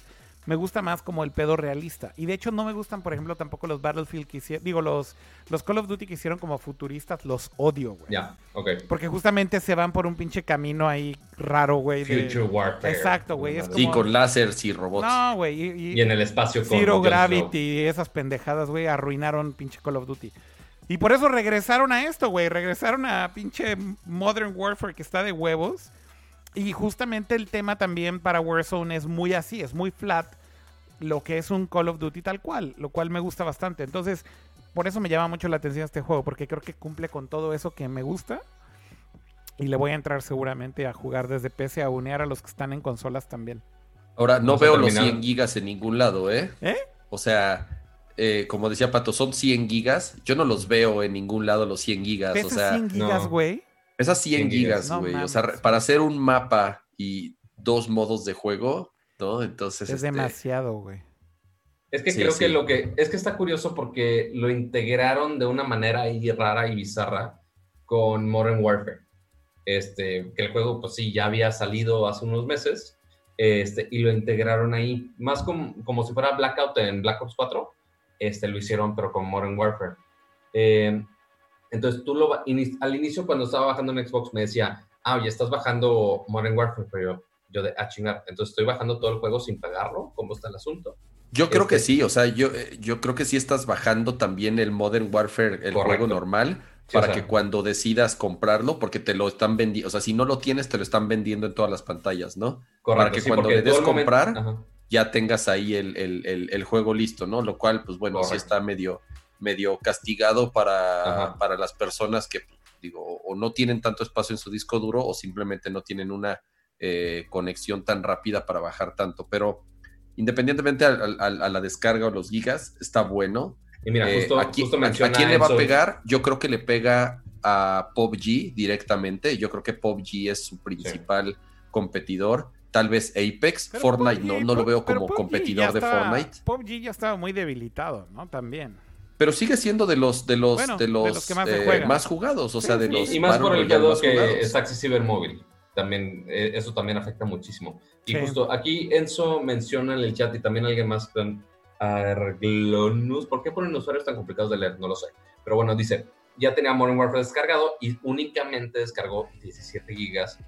me gusta más como el pedo realista. Y de hecho no me gustan, por ejemplo, tampoco los Battlefield que hicieron, digo, los, los Call of Duty que hicieron como futuristas, los odio, güey. Ya, ok. Porque justamente se van por un pinche camino ahí raro, güey. de- Future Warfare. Exacto, güey, es como- con láseres y robots. No, güey. y- y- Y en el espacio con Zero Gravity y esas pendejadas, güey, arruinaron pinche Call of Duty. Y por eso regresaron a esto, güey. Regresaron a pinche Modern Warfare que está de huevos. Y justamente el tema también para Warzone es muy así, es muy flat. Lo que es un Call of Duty tal cual, lo cual me gusta bastante. Entonces, por eso me llama mucho la atención este juego, porque creo que cumple con todo eso que me gusta. Y le voy a entrar seguramente a jugar desde PC, a unear a los que están en consolas también. Ahora, no veo los terminar. 100 gigas en ningún lado, ¿eh? ¿Eh? O sea, eh, como decía Pato, son 100 gigas. Yo no los veo en ningún lado los 100 gigas. O ¿Ves sea, 100 gigas, no. Esas 100 100 gigas. No güey. o sea, para hacer un mapa y dos modos de juego, ¿no? Entonces, Es este, demasiado, güey. Es que Sí, creo sí. que lo que es que está curioso porque lo integraron de una manera ahí rara y bizarra con Modern Warfare. Este, que el juego, pues sí, ya había salido hace unos meses. Este, y lo integraron ahí, más como, como si fuera Blackout en Black Ops 4. Este, lo hicieron, pero con Modern Warfare. Eh, entonces, tú lo al inicio, cuando estaba bajando en Xbox, me decía, ah, oye, estás bajando Modern Warfare, pero yo, yo de, ah, chingar. Entonces, estoy bajando todo el juego sin pagarlo. ¿Cómo está el asunto? Yo creo que Este- sí, o sea, yo, eh, yo creo que sí estás bajando también el Modern Warfare, el Correcto. juego normal, Sí, o para sea- que cuando decidas comprarlo, porque te lo están vendiendo, o sea, si no lo tienes, te lo están vendiendo en todas las pantallas, ¿no? Para que cuando le des momento- comprar, ya tengas ahí el, el- el- el juego listo, ¿no? Lo cual, pues bueno, sí Correcto. está medio, medio castigado para, para las personas que, digo, o no tienen tanto espacio en su disco duro o simplemente no tienen una eh, conexión tan rápida para bajar tanto. Pero independientemente al- al- a, la descarga o los gigas, está bueno. Y mira, Eh, justo, ¿a, quién- justo a- a quién le va a pegar? Yo creo que le pega a PUBG directamente. Yo creo que PUBG es su principal competidor. Tal vez Apex. Pero Fortnite PUBG no, no lo veo como competidor de Fortnite. PUBG ya estaba muy debilitado, ¿no? También. Pero sigue siendo de los de los Bueno, de de los, los que más eh, más jugados, o Sí, sea, de sí. los Y, más por el que jugados. es accesible móvil. También, eh, eso también afecta muchísimo. Y Sí. justo aquí Enzo menciona en el chat y también alguien más Arglonus. ¿Por qué ponen usuarios tan complicados de leer? No lo sé. Pero bueno, dice, ya tenía Modern Warfare descargado y únicamente descargó 17 gigas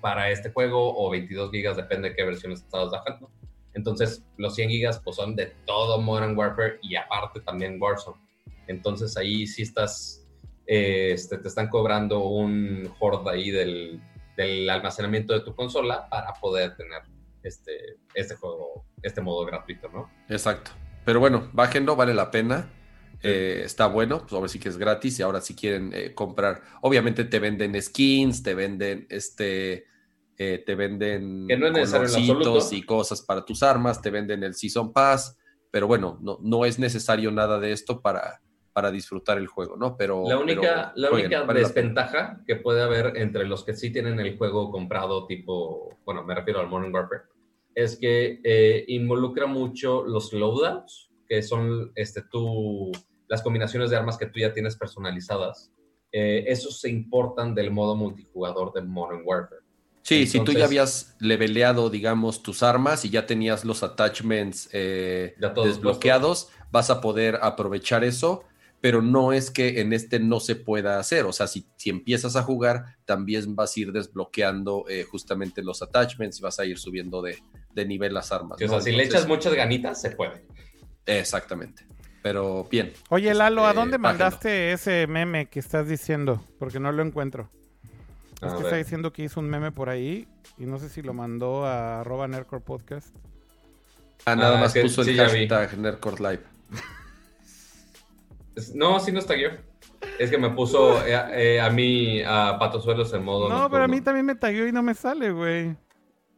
para este juego o 22 gigas, depende de qué versión estabas bajando. Entonces, los 100 gigas pues, son de todo Modern Warfare y aparte también Warzone. Entonces, ahí sí estás, eh, este, te están cobrando un horde ahí del, del almacenamiento de tu consola para poder tener este, este juego, este modo gratuito, ¿no? Exacto. Pero bueno, bájenlo, vale la pena. Eh, está bueno, pues ahora sí que es gratis y ahora si quieren eh, comprar, obviamente te venden skins, te venden este, eh, te venden Que no es y cosas para tus armas, te venden el Season Pass, pero bueno, no, no es necesario nada de esto para, para disfrutar el juego, ¿no? Pero La única, pero la jueguen, única vale la desventaja que puede haber entre los que sí tienen el juego comprado tipo, bueno, me refiero al Modern Warfare, es que eh, involucra mucho los loadouts, que son este, tú, las combinaciones de armas que tú ya tienes personalizadas. Eh, esos se importan del modo multijugador de Modern Warfare. Sí, si tú ya habías leveleado, digamos, tus armas y ya tenías los attachments eh, Ya todos desbloqueados, vas a poder aprovechar eso, pero no es que en este no se pueda hacer. O sea, si, si empiezas a jugar, también vas a ir desbloqueando eh, justamente los attachments y vas a ir subiendo de, de nivel las armas. O ¿no? sea, si le echas muchas ganitas, se puede. Exactamente. Pero bien. Oye, Lalo, ¿a Este, dónde mandaste ese meme que estás diciendo? Porque no lo encuentro. A Es que ver. está diciendo que hizo un meme por ahí y no sé si lo mandó a arroba Nerdcore Podcast. Ah, nada Ah, más que puso sí, el hashtag Nerdcore Live. No, sí no está yo. Es que me puso eh, eh, a mí a Patosuelos en modo. No, pero a mí también me tagueó y no me sale, güey.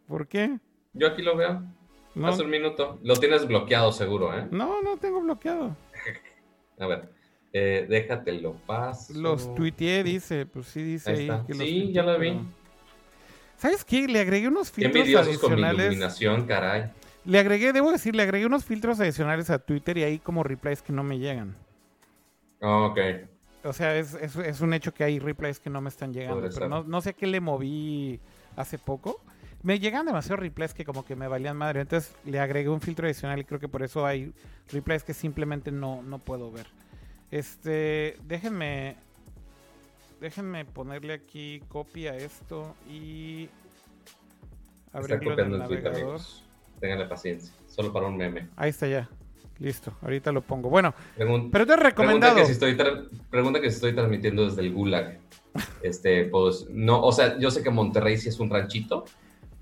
¿Por qué? Yo aquí lo veo. No, Hace un minuto. Lo tienes bloqueado seguro, ¿eh? no, no tengo bloqueado. A ver. Eh, déjatelo paso. Los tuiteé, dice. Pues sí, dice Ahí ahí. está. que los Sí, tuiteé, ya lo vi. pero- ¿Sabes qué? Le agregué unos Qué filtros envidiosos con mi adicionales. iluminación, caray. Le agregué, debo decir, le agregué unos filtros adicionales a Twitter y hay como replies que no me llegan. Ah, ok. O sea, es, es- es un hecho que hay replies que no me están llegando. Podría Pero no, no sé qué le moví hace poco. Me llegan demasiados replies que como que me valían madre. Entonces le agregué un filtro adicional y creo que por eso hay replies que simplemente no, no puedo ver. Este, déjenme, déjenme ponerle aquí copia a esto y Está abrirlo en el copiando el tweet, navegador. Ténganle paciencia. Solo para un meme. Ahí está ya. Listo, ahorita lo pongo. Bueno, Pregun- pero te he Pregunta recomendado. que, si estoy pregunta que si estoy transmitiendo desde el Gulag. Este, pues, no, o sea, yo sé que Monterrey sí es un ranchito,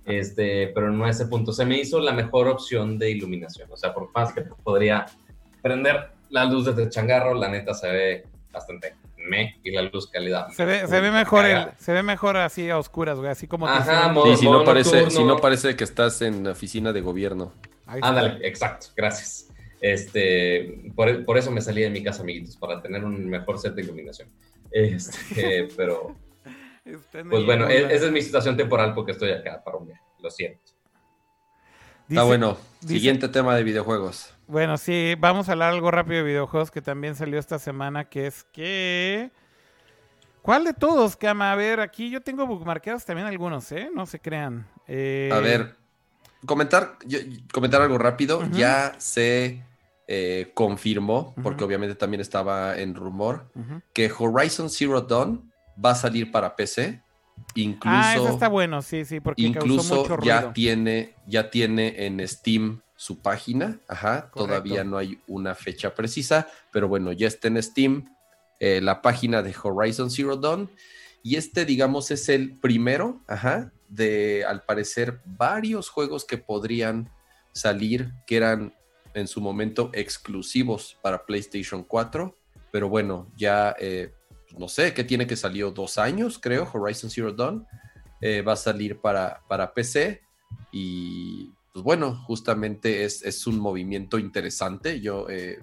este, pero no a ese punto. Se me hizo la mejor opción de iluminación. O sea, por más que podría prender la luz desde el changarro, la neta se ve bastante me y la luz calidad. Se ve, se ve mejor el- se ve mejor así a oscuras, güey, así como te Ajá, modo- Sí, si no, parece, si no parece que estás en la oficina de gobierno. Ándale, exacto, gracias. Este, por, por eso me salí de mi casa, amiguitos, para tener un mejor set de iluminación. Este, pero, pues bueno, e- esa es mi situación temporal porque estoy acá para un viaje, lo siento. Dice- Está bueno. dice- Siguiente tema de videojuegos. Bueno, sí, vamos a hablar algo rápido de videojuegos que también salió esta semana, que es que... ¿Cuál de todos, Cama? A ver, aquí yo tengo bookmarkeados también algunos, ¿eh? No se crean. Eh, A ver, comentar, yo- comentar algo rápido. Ya se eh, confirmó, porque obviamente también estaba en rumor, que Horizon Zero Dawn va a salir para PC. Incluso, Ah, eso está bueno, sí, sí, porque causó incluso ya tiene, ya tiene en Steam su página. Ajá, Correcto. todavía no hay una fecha precisa, pero bueno, ya está en Steam eh, la página de Horizon Zero Dawn. Y este, digamos, es el primero, ajá, de al parecer varios juegos que podrían salir que eran en su momento exclusivos para PlayStation 4. Pero bueno, ya eh, no sé, ¿qué tiene que salió dos años, creo, Horizon Zero Dawn. Eh, va a salir para, para PC y pues bueno, justamente es, es un movimiento interesante. Yo, eh,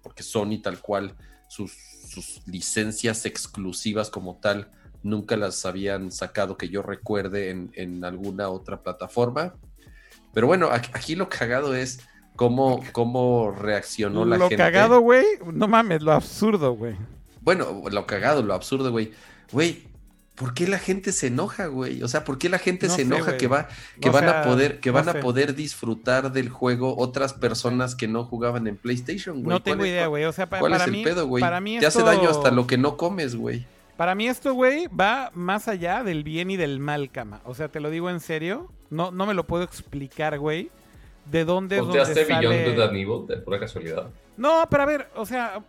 porque Sony tal cual, sus, sus licencias exclusivas como tal, nunca las habían sacado que yo recuerde en, en alguna otra plataforma. Pero bueno, aquí, lo cagado es cómo, cómo reaccionó la Lo gente. cagado, güey, no mames, lo absurdo, güey. Bueno, lo cagado, lo absurdo, güey. Güey, ¿por qué la gente se enoja, güey? O sea, ¿por qué la gente No se sé, enoja güey. que va, que O van sea, a poder, que no van sé. a poder disfrutar del juego otras personas que no jugaban en PlayStation, güey? No tengo ¿Cuál es- idea, güey. O sea, pa- ¿Cuál para es el mí, pedo, güey? para mí Te hace daño hasta lo que no comes, güey. Para mí esto, güey, va más allá del bien y del mal, cama. O sea, te lo digo en serio. No, no me lo puedo explicar, güey. de dónde es donde ¿Ponteaste sale... And Evil de pura casualidad? No, pero a ver, o sea,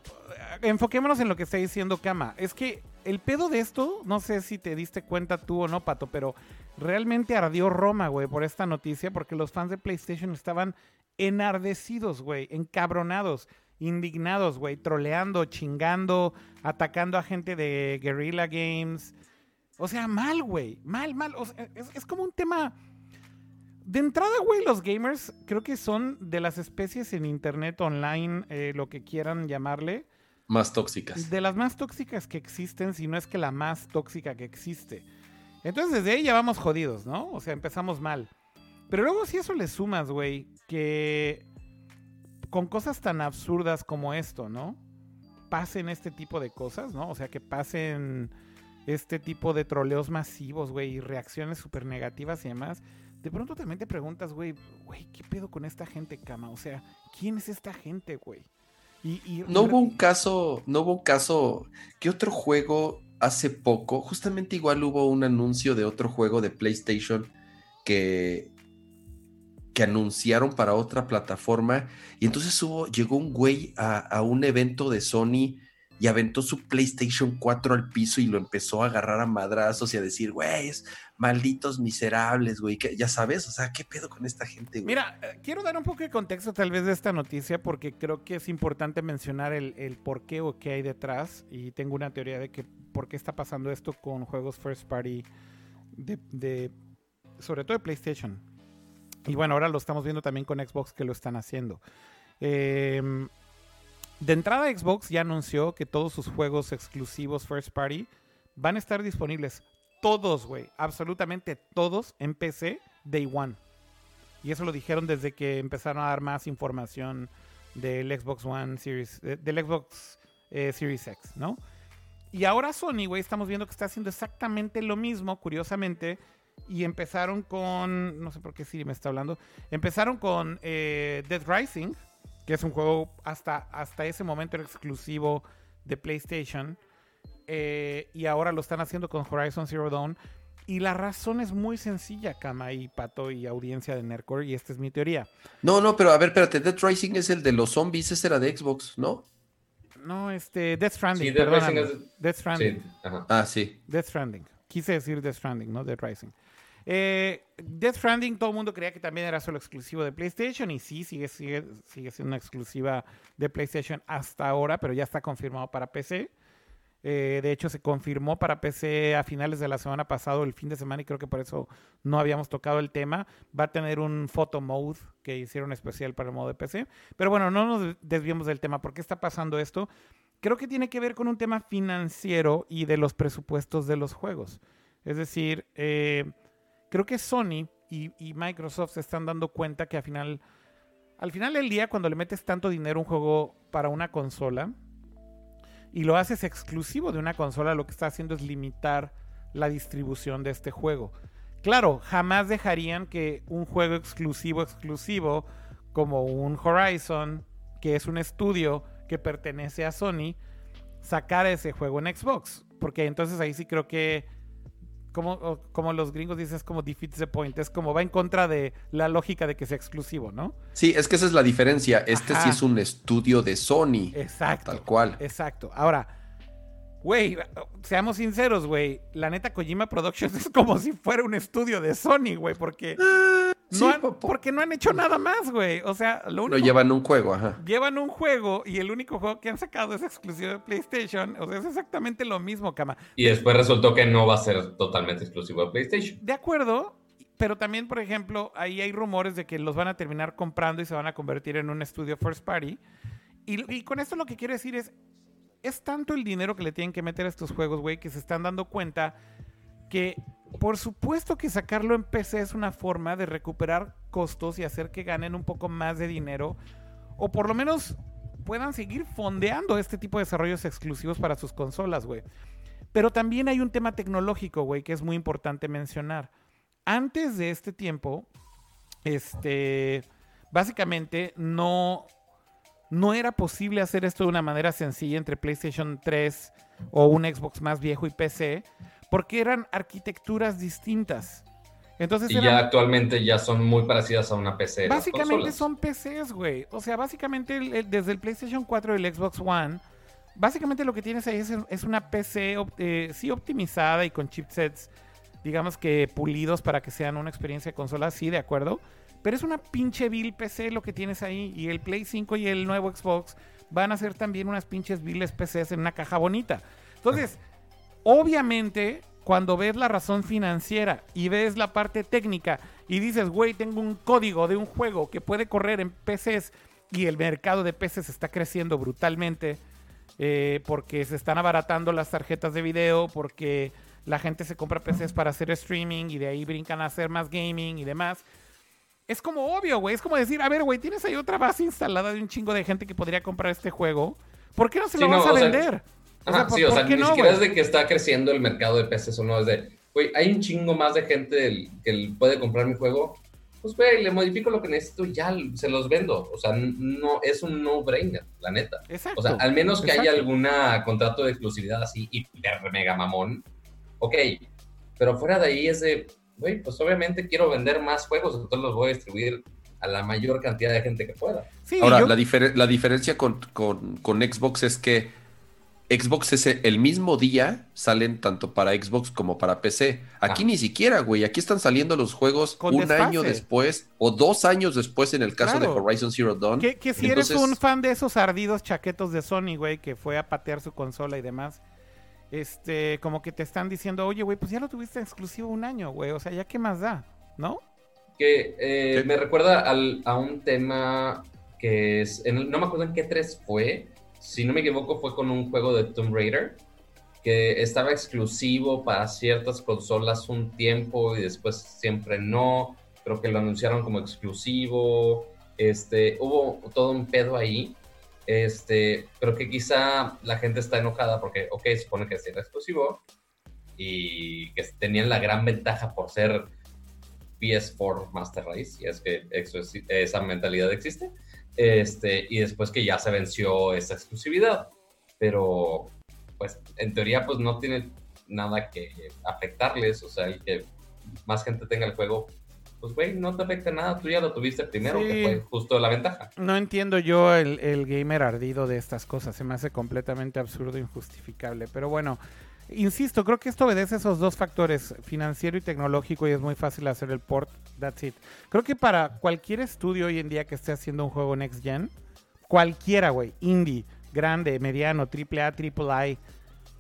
enfoquémonos en lo que está diciendo Kama. Es que el pedo de esto, no sé si te diste cuenta tú o no, Pato, pero realmente ardió Roma, güey, por esta noticia, porque los fans de PlayStation estaban enardecidos, güey, encabronados, indignados, güey, troleando, chingando, atacando a gente de Guerrilla Games. O sea, mal, güey, mal, mal. Es como un tema... De entrada, güey, los gamers creo que son de las especies en internet, online, eh, lo que quieran llamarle, Más tóxicas. de las más tóxicas que existen, si no es que la más tóxica que existe. Entonces desde ahí ya vamos jodidos, ¿no? O sea, empezamos mal. Pero luego si eso le sumas, güey, que con cosas tan absurdas como esto, ¿no? Pasen este tipo de cosas, ¿no? O sea, que pasen este tipo de troleos masivos, güey, y reacciones súper negativas y demás. De pronto también te preguntas, güey, güey, ¿qué pedo con esta gente, cama? O sea, ¿quién es esta gente, güey? Y, y- No hubo un caso, no hubo un caso. ¿Qué otro juego hace poco? Justamente igual hubo un anuncio de otro juego de PlayStation que, que anunciaron para otra plataforma. Y entonces hubo, llegó un güey a, a un evento de Sony y aventó su PlayStation 4 al piso y lo empezó a agarrar a madrazos y a decir, güey, malditos miserables, güey. Ya sabes, o sea, ¿qué pedo con esta gente, güey? Mira, eh, quiero dar un poco de contexto tal vez de esta noticia porque creo que es importante mencionar el, el por qué o qué hay detrás y tengo una teoría de que por qué está pasando esto con juegos first party de, de- sobre todo de PlayStation. Y bueno, ahora lo estamos viendo también con Xbox que lo están haciendo. Em, de entrada Xbox ya anunció que todos sus juegos exclusivos first party van a estar disponibles todos, güey, absolutamente todos en PC Day One. Y eso lo dijeron desde que empezaron a dar más información del Xbox One Series, de- del Xbox eh, Series X, ¿no? Y ahora Sony, güey, estamos viendo que está haciendo exactamente lo mismo, curiosamente. Y empezaron con, no sé por qué Siri me está hablando, empezaron con eh, Dead Rising, que es un juego hasta, hasta ese momento era exclusivo de PlayStation. Eh, y ahora lo están haciendo con Horizon Zero Dawn. Y la razón es muy sencilla, Kama y Pato y audiencia de Nerdcore, y esta es mi teoría. No, no, pero a ver, espérate, Dead Rising es el de los zombies, ese era de Xbox, ¿no? No, este, Death Stranding, Sí, Dead Rising es- Death Stranding. Sí, ajá. Ah, sí. Death Stranding. Quise decir Death Stranding, ¿no? Death Rising. Eh, Death Stranding, todo el mundo creía que también era solo exclusivo de PlayStation. Y sí, sigue, sigue, sigue siendo una exclusiva de PlayStation hasta ahora, pero ya está confirmado para PC. Eh, de hecho, se confirmó para PC a finales de la semana pasada, el fin de semana, y creo que por eso no habíamos tocado el tema. Va a tener un photo mode que hicieron especial para el modo de PC. Pero bueno, no nos desviemos del tema. ¿Por qué está pasando esto? Creo que tiene que ver con un tema financiero y de los presupuestos de los juegos. Es decir, eh, creo que Sony y, Microsoft se están dando cuenta que al final, al final del día, cuando le metes tanto dinero a un juego para una consola y lo haces exclusivo de una consola, lo que está haciendo es limitar la distribución de este juego. Claro, jamás dejarían que un juego exclusivo, exclusivo, como un Horizon, que es un estudio que pertenece a Sony, sacara ese juego en Xbox. Porque entonces ahí sí creo que como, como los gringos dicen, es como defeats the point. Es como va en contra de la lógica de que sea exclusivo, ¿no? Sí, es que esa es la diferencia. Este Ajá. sí es un estudio de Sony. Exacto. Tal cual. Exacto. Ahora, güey, seamos sinceros, güey. La neta, Kojima Productions es como si fuera un estudio de Sony, güey, porque, Sí, no han, po- po- porque no han hecho nada más, güey. O sea, lo único llevan un juego, ajá. llevan un juego y el único juego que han sacado es exclusivo de PlayStation. O sea, es exactamente lo mismo, Kama. Y después resultó que no va a ser totalmente exclusivo de PlayStation. De acuerdo, pero también, por ejemplo, ahí hay rumores de que los van a terminar comprando y se van a convertir en un estudio first party. Y, y con esto lo que quiero decir es, es tanto el dinero que le tienen que meter a estos juegos, güey, que se están dando cuenta que por supuesto que sacarlo en PC es una forma de recuperar costos y hacer que ganen un poco más de dinero o por lo menos puedan seguir fondeando este tipo de desarrollos exclusivos para sus consolas, güey. Pero también hay un tema tecnológico, güey, que es muy importante mencionar. Antes de este tiempo, este, básicamente no, no era posible hacer esto de una manera sencilla entre PlayStation 3 o un Xbox más viejo y PC, porque eran arquitecturas distintas. Entonces Y eran- ya actualmente ya son muy parecidas a una PC. Básicamente son PCs, güey. O sea, básicamente el- el- desde el PlayStation 4 y el Xbox One, básicamente lo que tienes ahí es, es una PC eh, sí optimizada y con chipsets, digamos que pulidos para que sean una experiencia de consola, sí, de acuerdo. Pero es una pinche vil PC lo que tienes ahí. Y el Play 5 y el nuevo Xbox van a ser también unas pinches viles PCs en una caja bonita. Entonces, obviamente, cuando ves la razón financiera y ves la parte técnica y dices, güey, tengo un código de un juego que puede correr en PCs y el mercado de PCs está creciendo brutalmente eh, porque se están abaratando las tarjetas de video, porque la gente se compra PCs para hacer streaming y de ahí brincan a hacer más gaming y demás. Es como obvio, güey. Es como decir, a ver, güey, tienes ahí otra base instalada de un chingo de gente que podría comprar este juego. ¿Por qué no se Sí, lo no, vas a sea, vender? O sea, ¿por- sí, o sea, ni no, siquiera güey? es de que está creciendo el mercado de PCs o no, es de, güey, hay un chingo más de gente que puede comprar mi juego, pues, güey, le modifico lo que necesito y ya se los vendo. O sea, no, es un no-brainer, la neta. Exacto. O sea, al menos que haya exacto. alguna contrato de exclusividad así hiper mega mamón, ok. Pero fuera de ahí es de, güey, pues obviamente quiero vender más juegos, entonces los voy a distribuir a la mayor cantidad de gente que pueda. Sí, Ahora, yo- la, difere- la diferencia con, con- con Xbox es que Xbox es el mismo día salen tanto para Xbox como para PC. Aquí Ah. ni siquiera, güey. Aquí están saliendo los juegos Con un desfase. año después o dos años después en el caso Claro. de Horizon Zero Dawn. Que, que si Entonces, eres un fan de esos ardidos chaquetos de Sony, güey, que fue a patear su consola y demás, este, como que te están diciendo, oye, güey, pues ya lo tuviste exclusivo un año, güey, o sea, ya qué más da, ¿no? Que eh, me recuerda al- a un tema que es, en el- no me acuerdo en qué 3 fue, si no me equivoco fue con un juego de Tomb Raider, que estaba exclusivo para ciertas consolas un tiempo y después siempre no, creo que lo anunciaron como exclusivo, este, hubo todo un pedo ahí, este, pero que quizá la gente está enojada porque, ok, supone que sí era exclusivo y que tenían la gran ventaja por ser PS4 Master Race, y es que esa mentalidad existe, este, y después que ya se venció esa exclusividad, pero pues en teoría pues no tiene nada que afectarles, o sea, el que más gente tenga el juego, pues güey, no te afecta nada, tú ya lo tuviste primero, Sí. que fue justo la ventaja. No entiendo yo el, el gamer ardido de estas cosas, se me hace completamente absurdo e injustificable, pero bueno, insisto, creo que esto obedece a esos dos factores, financiero y tecnológico, y es muy fácil hacer el port, that's it. Creo que para cualquier estudio hoy en día que esté haciendo un juego next gen, cualquiera, güey, indie, grande, mediano, triple A, triple I,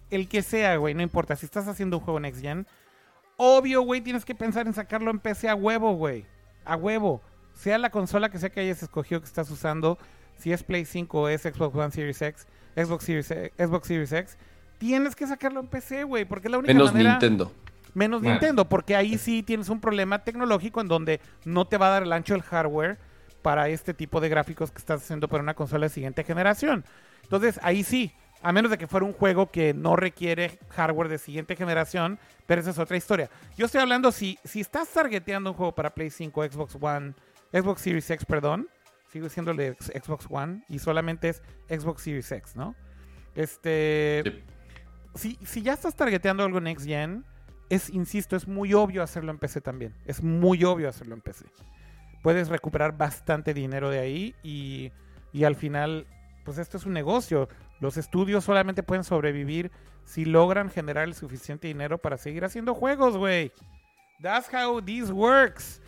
el que sea, güey, no importa, si estás haciendo un juego next gen, obvio, güey, tienes que pensar en sacarlo en PC a huevo, güey, a huevo. Sea la consola que sea que hayas escogido que estás usando, si es Play 5 o es Xbox One Series X, Xbox Series Xbox Series X, tienes que sacarlo en PC, güey, porque es la única menos manera... Nintendo. Menos. Nintendo, porque ahí sí tienes un problema tecnológico en donde no te va a dar el ancho del hardware para este tipo de gráficos que estás haciendo para una consola de siguiente generación. Entonces, ahí sí, a menos de que fuera un juego que no requiere hardware de siguiente generación, pero esa es otra historia. Yo estoy hablando, si, si estás targeteando un juego para Play 5, Xbox One, Xbox Series X, perdón, sigue siendo el de Xbox One y solamente es Xbox Series X, ¿no? Este Sí. Si, ya estás targeteando algo Next Gen, es, insisto, es muy obvio hacerlo en PC también. Es muy obvio hacerlo en PC. Puedes recuperar bastante dinero de ahí y, y al final, pues esto es un negocio. Los estudios solamente pueden sobrevivir si logran generar el suficiente dinero para seguir haciendo juegos, güey. That's how this works.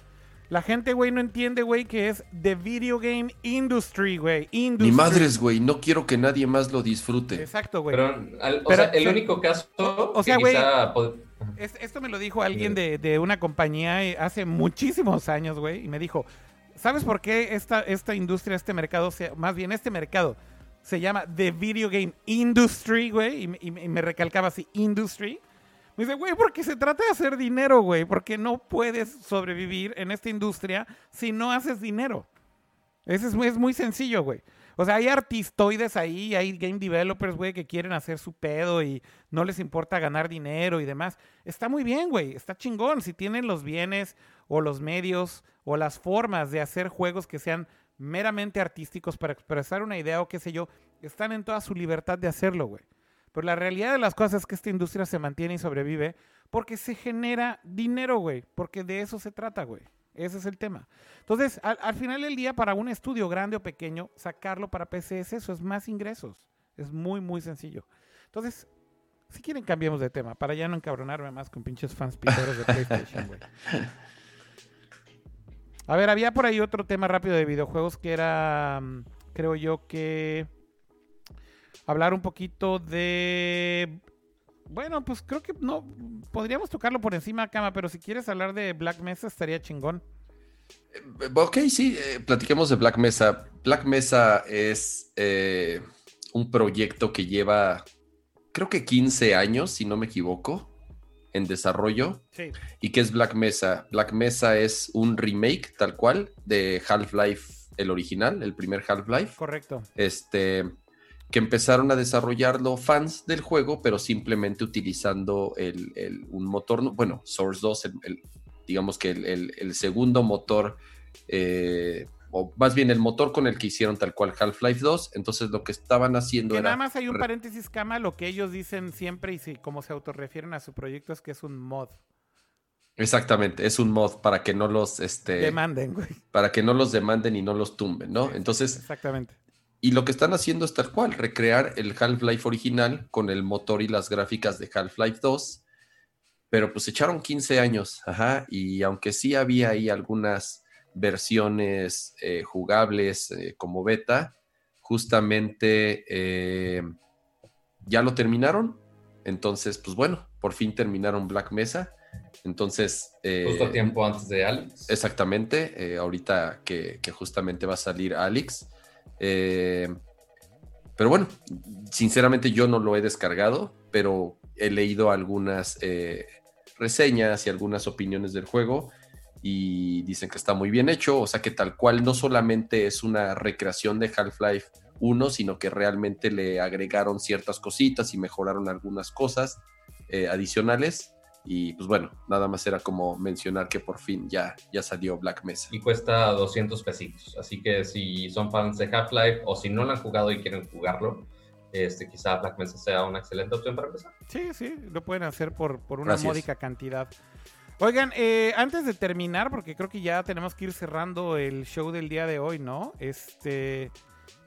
La gente, güey, no entiende, güey, que es the video game industry, güey. Industry. Ni madres, güey. No quiero que nadie más lo disfrute. Exacto, güey. Pero, al- o Pero, sea, el o único caso o- sea, güey, quizá pod- Es- esto me lo dijo alguien de, de una compañía eh, hace muchísimos años, güey, y me dijo, ¿sabes por qué esta, esta industria, este mercado, se- más bien este mercado, se llama The Video Game Industry, güey? Y, me- y me- y me recalcaba así, Industry. Me dice, güey, porque se trata de hacer dinero, güey, porque no puedes sobrevivir en esta industria si no haces dinero. Eso es, es muy sencillo, güey. O sea, hay artistoides ahí, hay game developers, güey, que quieren hacer su pedo y no les importa ganar dinero y demás. Está muy bien, güey, está chingón. Si tienen los bienes o los medios o las formas de hacer juegos que sean meramente artísticos para expresar una idea o qué sé yo, están en toda su libertad de hacerlo, güey. Pero la realidad de las cosas es que esta industria se mantiene y sobrevive Porque se genera dinero, güey. Porque de eso se trata, güey. Ese es el tema. Entonces, al, al final del día, para un estudio grande o pequeño, sacarlo para PC es eso, es más ingresos. Es muy, muy sencillo. Entonces, si quieren, cambiemos de tema, para ya no encabronarme más con pinches fans piteros de PlayStation, güey. A ver, había por ahí otro tema rápido de videojuegos que era, mm, creo yo que hablar un poquito de... Bueno, pues creo que no, podríamos tocarlo por encima, Cama, pero si quieres hablar de Black Mesa estaría chingón. Eh, Ok, sí, eh, platiquemos de Black Mesa. Black Mesa es eh, un proyecto que lleva, creo que 15 años, si no me equivoco, en desarrollo. Sí. ¿Y qué es Black Mesa? Black Mesa es un remake, tal cual, de Half-Life, el original, el primer Half-Life. Correcto. Este, que empezaron a desarrollarlo fans del juego, pero simplemente utilizando el, el- un motor, bueno, Source 2, el- el- digamos que el, segundo motor, eh, o más bien el motor con el que hicieron tal cual Half-Life 2. Entonces lo que estaban haciendo Que era... nada más hay un paréntesis, Cama, lo que ellos dicen siempre y si, como se autorrefieren a su proyecto es que es un mod. Exactamente, es un mod para que no los, este, Demanden, güey. para que no los demanden y no los tumben, ¿no? Entonces, Exactamente. Y lo que están haciendo es tal cual, recrear el Half-Life original con el motor y las gráficas de Half-Life 2. Pero pues echaron 15 años, ajá, y aunque sí había ahí algunas versiones eh, jugables eh, como beta, justamente eh, ya lo terminaron. Entonces, pues bueno, por fin terminaron Black Mesa. Entonces, Justo tiempo antes de Alex. Exactamente, ahorita que, que justamente va a salir Alex. Eh, pero bueno, sinceramente yo no lo he descargado, pero he leído algunas eh, reseñas y algunas opiniones del juego y dicen que está muy bien hecho, o sea que tal cual no solamente es una recreación de Half-Life 1, sino que realmente le agregaron ciertas cositas y mejoraron algunas cosas eh, adicionales. Y pues bueno, nada más era como mencionar que por fin ya, ya salió Black Mesa. y cuesta 200 pesitos. Así que si son fans de Half-Life o si no lo han jugado y quieren jugarlo, este, quizá Black Mesa sea una excelente opción para empezar. Sí, sí, lo pueden hacer por, por una módica cantidad. Oigan, eh, antes de terminar, porque creo que ya tenemos que ir cerrando el show del día de hoy, ¿no? Este,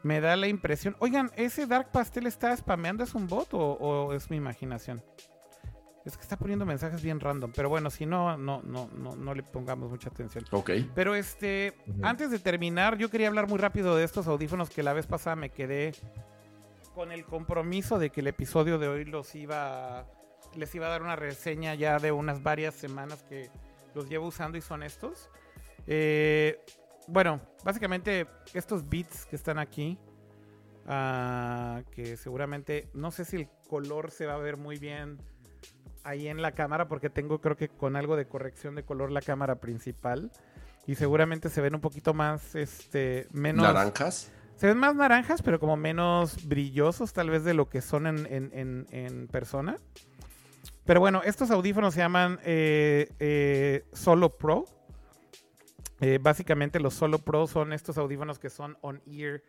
me da la impresión. Oigan, ¿ese Dark Pastel está spameando? ¿Es un bot o, o es mi imaginación? Es que está poniendo mensajes bien random, pero bueno, si no, no, no, no, no le pongamos mucha atención. Ok. Pero este, antes de terminar, yo quería hablar muy rápido de estos audífonos que la vez pasada me quedé con el compromiso de que el episodio de hoy los iba les iba a dar una reseña ya de unas varias semanas que los llevo usando y son estos. Eh, bueno, básicamente estos beats que están aquí, ah, que seguramente, no sé si el color se va a ver muy bien ahí en la cámara porque tengo creo que con algo de corrección de color la cámara principal. Y seguramente se ven un poquito más este menos Naranjas. se ven más naranjas pero como menos brillosos tal vez de lo que son en, en- en- en persona. Pero bueno estos audífonos se llaman eh, eh, Solo Pro. Eh, básicamente los Solo Pro son estos audífonos que son on ear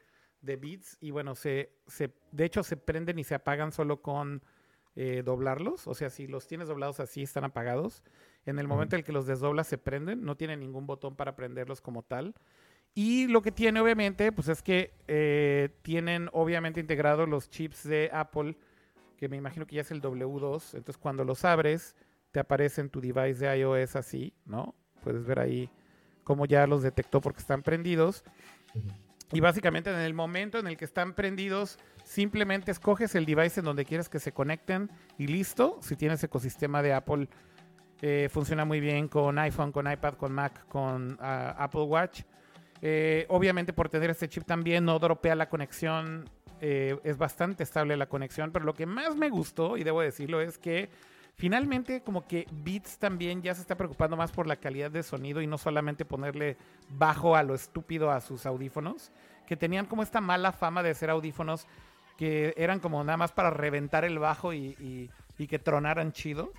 de Beats. Y bueno se, se de hecho se prenden y se apagan solo con eh, doblarlos. O sea, si los tienes doblados así, están apagados. En el momento en el que los desdoblas, se prenden. No tiene ningún botón para prenderlos como tal. Y lo que tiene, obviamente, pues es que eh, tienen, obviamente, integrados los chips de Apple, que me imagino que ya es el W2. Entonces, cuando los abres, te aparece en tu device de iOS así, ¿no? Puedes ver ahí cómo ya los detectó porque están prendidos. Y básicamente en el momento en el que están prendidos, simplemente escoges el device en donde quieres que se conecten y listo. Si tienes ecosistema de Apple, eh, funciona muy bien con iPhone, con iPad, con Mac, con ah, Apple Watch. Eh, obviamente por tener este chip también no dropea la conexión, eh, es bastante estable la conexión, pero lo que más me gustó, y debo decirlo, es que finalmente como que Beats también ya se está preocupando más por la calidad de sonido y no solamente ponerle bajo a lo estúpido a sus audífonos, que tenían como esta mala fama de ser audífonos que eran como nada más para reventar el bajo y, y- y que tronaran chido.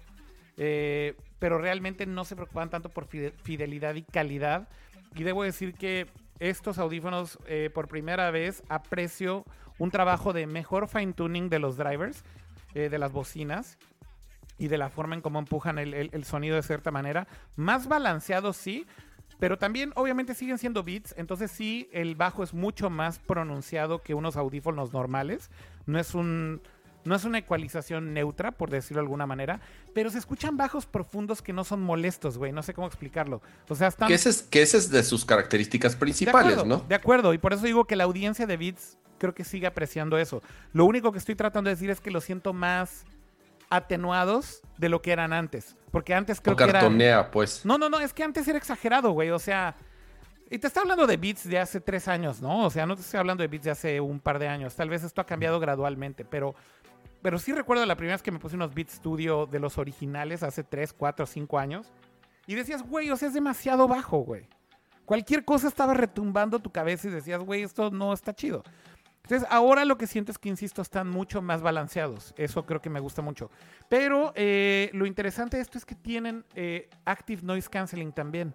Eh, pero realmente no se preocupaban tanto por fide- fidelidad y calidad. Y debo decir que estos audífonos, eh, por primera vez, aprecio un trabajo de mejor fine tuning de los drivers, eh, de las bocinas. Y de la forma en cómo empujan el, el- el sonido de cierta manera. Más balanceado, sí. Pero también, obviamente, siguen siendo beats. Entonces, sí, el bajo es mucho más pronunciado que unos audífonos normales. No es un. No es una ecualización neutra, por decirlo de alguna manera, pero se escuchan bajos profundos que no son molestos, güey. No sé cómo explicarlo. O sea, están. Que ese es, que ese es de sus características De principales, acuerdo, ¿no? De acuerdo, y por eso digo que la audiencia de Beats creo que sigue apreciando eso. Lo único que estoy tratando de decir es que lo siento más atenuados de lo que eran antes. Porque antes creo O que eran... cartonea, pues. No, no, no, es que antes era exagerado, güey. O sea, y te está hablando de beats de hace tres años, ¿no? O sea, no te estoy hablando de beats de hace un par de años. Tal vez esto ha cambiado gradualmente, pero, pero sí recuerdo la primera vez que me puse unos beats studio de los originales hace tres, cuatro, cinco años. Y decías, güey, o sea, es demasiado bajo, güey. Cualquier cosa estaba retumbando tu cabeza y decías, güey, esto no está chido. Entonces, ahora lo que siento es que, insisto, están mucho más balanceados. Eso creo que me gusta mucho. Pero eh, lo interesante de esto es que tienen eh, Active Noise Canceling también.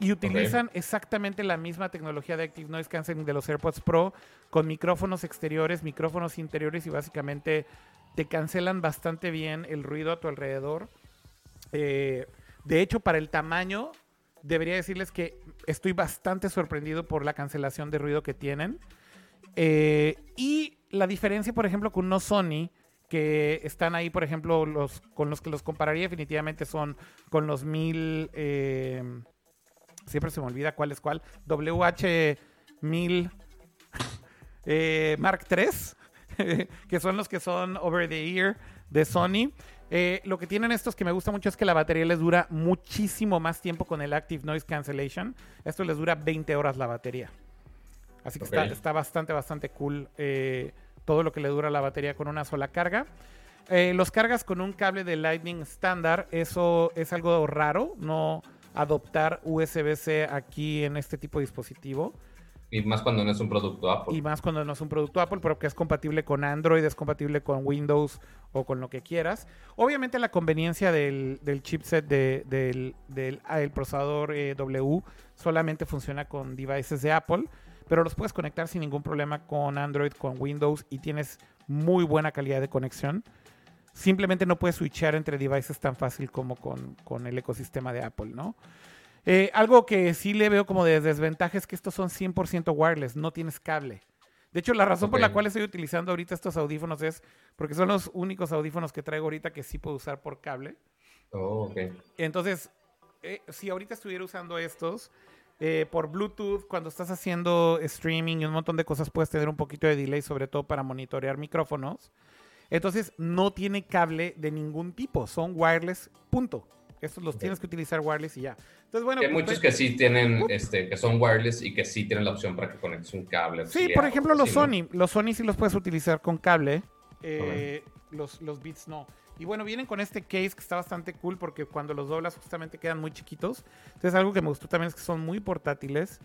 Y utilizan exactamente la misma tecnología de Active Noise Canceling de los AirPods Pro con micrófonos exteriores, micrófonos interiores y básicamente te cancelan bastante bien el ruido a tu alrededor. Eh, de hecho, para el tamaño, debería decirles que estoy bastante sorprendido por la cancelación de ruido que tienen. Eh, y la diferencia, por ejemplo, con unos Sony, que están ahí, por ejemplo, con los que los compararía definitivamente son con los 1000... eh, siempre se me olvida cuál es cuál. WH1000 eh, Mark III, que son los que son over the ear de Sony. Lo que tienen estos que me gusta mucho es que la batería les dura muchísimo más tiempo con el Active Noise Cancellation. Esto les dura 20 horas la batería. Así que está, está bastante, bastante cool eh, todo lo que le dura la batería con una sola carga. Eh, los cargas con un cable de Lightning estándar, eso es algo raro, no adoptar USB-C aquí en este tipo de dispositivo. Y más cuando no es un producto Apple. Y más cuando no es un producto Apple, pero que es compatible con Android, es compatible con Windows o con lo que quieras. Obviamente la conveniencia del, del chipset de- del, del- ah, el procesador eh, W solamente funciona con devices de Apple, pero los puedes conectar sin ningún problema con Android, con Windows y tienes muy buena calidad de conexión. Simplemente no puedes switchar entre devices tan fácil como con, con el ecosistema de Apple, ¿no? Eh, algo que sí le veo como de desventaja es que estos son 100% wireless, no tienes cable. De hecho, la razón por la cual estoy utilizando ahorita estos audífonos es porque son los únicos audífonos que traigo ahorita que sí puedo usar por cable. Oh, ok. Entonces, eh, si ahorita estuviera usando estos eh, por Bluetooth, cuando estás haciendo streaming y un montón de cosas, puedes tener un poquito de delay, sobre todo para monitorear micrófonos. Entonces, no tiene cable de ningún tipo, son wireless, punto. Estos los tienes que utilizar wireless y ya. Entonces, bueno, Hay pues, muchos que sí tienen, este, que son wireless y que sí tienen la opción para que conectes un cable. Sí, auxiliar por ejemplo, algo los. Sony. Los Sony sí los puedes utilizar con cable. eh, los, los Beats no. Y bueno, vienen con este case que está bastante cool porque cuando los doblas justamente quedan muy chiquitos. Entonces, algo que me gustó también es que son muy portátiles.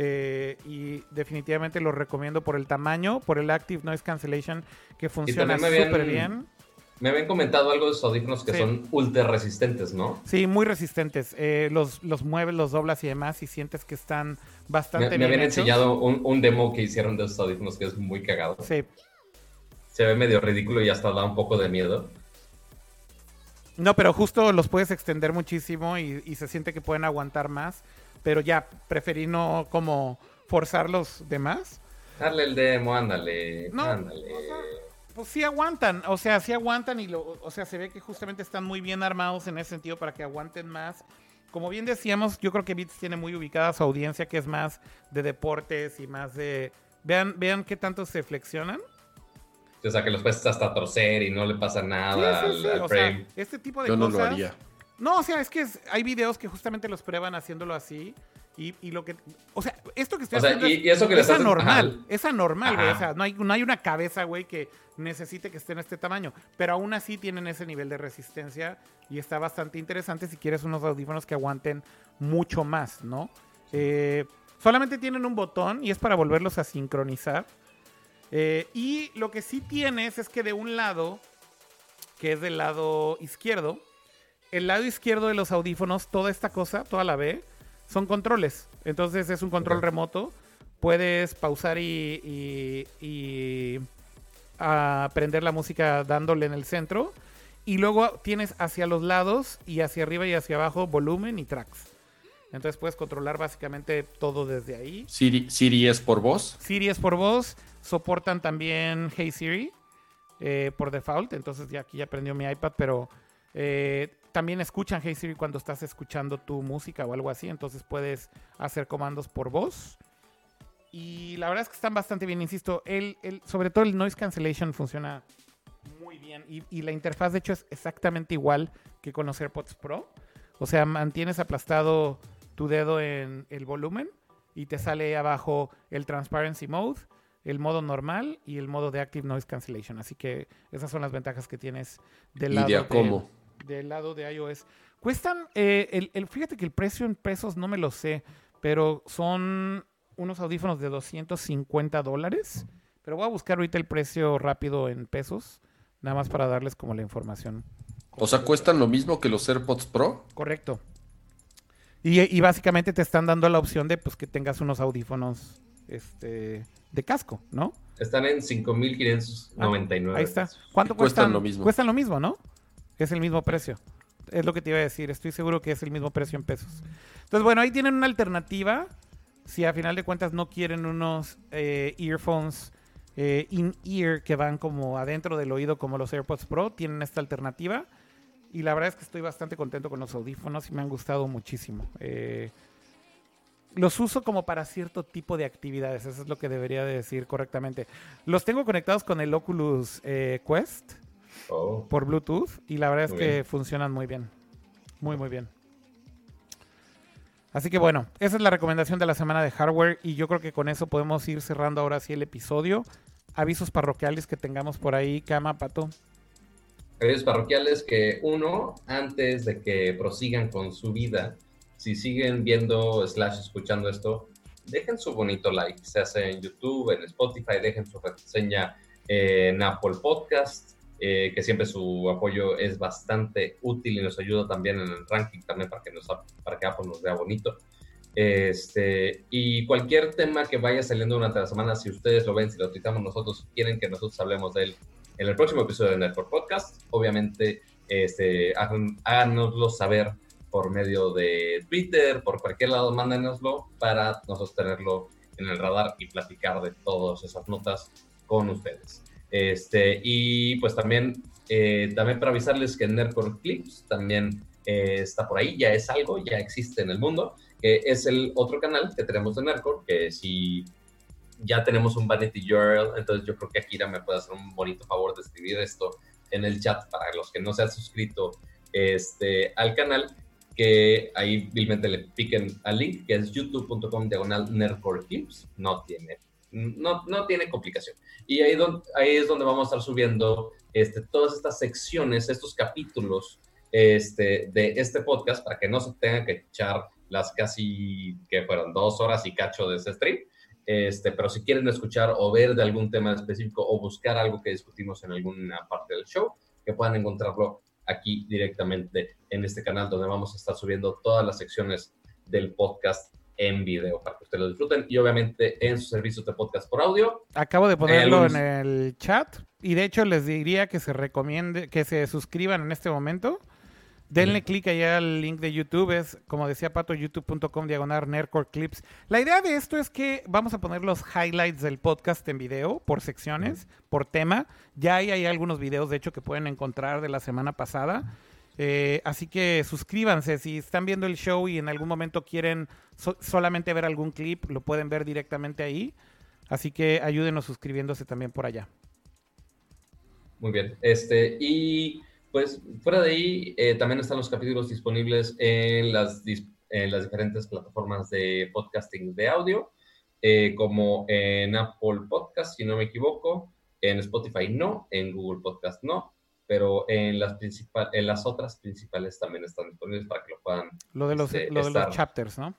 eh, y definitivamente los recomiendo por el tamaño, por el Active Noise Cancellation que funciona súper bien. Me habían comentado algo de esos audífonos que Sí. son ultra resistentes, ¿no? Sí, muy resistentes. Eh, los, los mueves, los doblas y demás y sientes que están bastante me bien habían hechos. enseñado un, un demo que hicieron de esos audífonos que es muy cagado. Sí. Se ve medio ridículo y hasta da un poco de miedo. No, pero justo los puedes extender muchísimo y, y se siente que pueden aguantar más. Pero ya, preferí no como forzarlos de más. Dale el demo, ándale. No, ándale. o sea, pues sí aguantan, o sea, sí aguantan y lo, o sea, se ve que justamente están muy bien armados en ese sentido para que aguanten más. Como bien decíamos, yo creo que Beats tiene muy ubicada su audiencia que es más de deportes y más de vean vean qué tanto se flexionan. O sea, que los puedes hasta torcer y no le pasa nada Sí, sí, al, sí, al o frame. sea, este tipo de Yo no cosas. lo haría. No, o sea, es que es- hay videos que justamente los prueban haciéndolo así. Y, y lo que. O sea, esto que estoy O sea, haciendo y- es, y eso que le es estás- anormal. Es anormal, güey. O sea, no hay, no hay una cabeza, güey, que necesite que esté en este tamaño. Pero aún así tienen ese nivel de resistencia. Y está bastante interesante si quieres unos audífonos que aguanten mucho más, ¿no? Eh, solamente tienen un botón y es para volverlos a sincronizar. Eh, y lo que sí tienes es que de un lado, que es del lado izquierdo, el lado izquierdo de los audífonos, toda esta cosa, toda la B, son controles. Entonces es un control remoto. Puedes pausar y, y, y, ah, prender la música dándole en el centro. Y luego tienes hacia los lados y hacia arriba y hacia abajo volumen y tracks. Entonces puedes controlar básicamente todo desde ahí. Siri, Siri es por voz. Siri es por voz. Soportan también Hey Siri eh, por default. Entonces ya aquí ya prendió mi iPad, pero eh, también escuchan Hey Siri cuando estás escuchando tu música o algo así. Entonces puedes hacer comandos por voz. Y la verdad es que están bastante bien, insisto. El, sobre todo el noise cancellation funciona muy bien. Y, y la interfaz, de hecho, es exactamente igual que con los AirPods Pro. O sea, mantienes aplastado tu dedo en el volumen y te sale abajo el transparency mode, el modo normal y el modo de active noise cancellation. Así que esas son las ventajas que tienes del lado. De, del lado de iOS. Cuestan, eh, el, el, fíjate que el precio en pesos no me lo sé, pero son unos audífonos de 250 dólares. Pero voy a buscar ahorita el precio rápido en pesos, nada más para darles como la información. O sea, cuestan lo mismo que los AirPods Pro. Correcto. Y, y, básicamente te están dando la opción de pues que tengas unos audífonos este, de casco, ¿no? Están en 5.599. Ah, ahí está. ¿Cuánto cuestan? Cuestan lo mismo. Cuestan lo mismo, ¿no? Es el mismo precio. Es lo que te iba a decir. Estoy seguro que es el mismo precio en pesos. Entonces, bueno, ahí tienen una alternativa. Si a final de cuentas no quieren unos eh, earphones eh, in-ear que van como adentro del oído como los AirPods Pro, tienen esta alternativa. Y la verdad es que estoy bastante contento con los audífonos y me han gustado muchísimo. Eh, los uso como para cierto tipo de actividades, eso es lo que debería de decir correctamente. Los tengo conectados con el Oculus eh, Quest Oh, por Bluetooth y la verdad es que bien. funcionan muy bien. Muy, muy bien. Así que bueno, esa es la recomendación de la semana de hardware y yo creo que con eso podemos ir cerrando ahora sí el episodio. Avisos parroquiales que tengamos por ahí, Cama, Pato. Avisos parroquiales que uno, antes de que prosigan con su vida, si siguen viendo slash escuchando esto, dejen su bonito like, se hace en YouTube, en Spotify, dejen su reseña en Apple Podcast, eh, que siempre su apoyo es bastante útil y nos ayuda también en el ranking, también para que, nos, para que Apple nos vea bonito. Este, y cualquier tema que vaya saliendo durante la semana, si ustedes lo ven, si lo titamos nosotros, quieren que nosotros hablemos de él en el próximo episodio de Network Podcast, obviamente este, háganoslo saber por medio de Twitter, por cualquier lado, mándenoslo para nosotros tenerlo en el radar y platicar de todas esas notas con ustedes. Este, y pues también, eh, también para avisarles que Nerdcore Clips también eh, está por ahí, ya es algo, ya existe en el mundo, que es el otro canal que tenemos de Nerdcore, que si ya tenemos un Vanity URL, entonces yo creo que Akira me puede hacer un bonito favor de escribir esto en el chat para los que no se han suscrito este, al canal, que ahí vilmente le piquen al link, que es youtube.com diagonal Nerdcore no tiene no, no tiene complicación. Y ahí, don, ahí es donde vamos a estar subiendo este, todas estas secciones, estos capítulos este, de este podcast para que no se tengan que echar las casi que fueron dos horas y cacho de ese stream. Este, pero si quieren escuchar o ver de algún tema específico o buscar algo que discutimos en alguna parte del show, que puedan encontrarlo aquí directamente en este canal donde vamos a estar subiendo todas las secciones del podcast en video para que ustedes lo disfruten y obviamente en sus servicios de podcast por audio. Acabo de ponerlo algunos- en el chat y de hecho les diría que se recomiende, que se suscriban en este momento. Denle clic allá al link de YouTube, es como decía Pato, youtube.com diagonal Nerdcore Clips. La idea de esto es que vamos a poner los highlights del podcast en video, por secciones, por tema. Ya hay, hay algunos videos, de hecho, que pueden encontrar de la semana pasada. Eh, así que suscríbanse. Si están viendo el show y en algún momento quieren so- solamente ver algún clip, lo pueden ver directamente ahí. Así que ayúdenos suscribiéndose también por allá. Muy bien. Este, y pues fuera de ahí, eh, también están los capítulos disponibles en las, en las diferentes plataformas de podcasting de audio, eh, como en Apple Podcast, si no me equivoco, en Spotify no, en Google Podcast no, pero en las, principal, en las otras principales también están disponibles para que lo puedan Lo de los, Este, lo de los chapters, ¿no?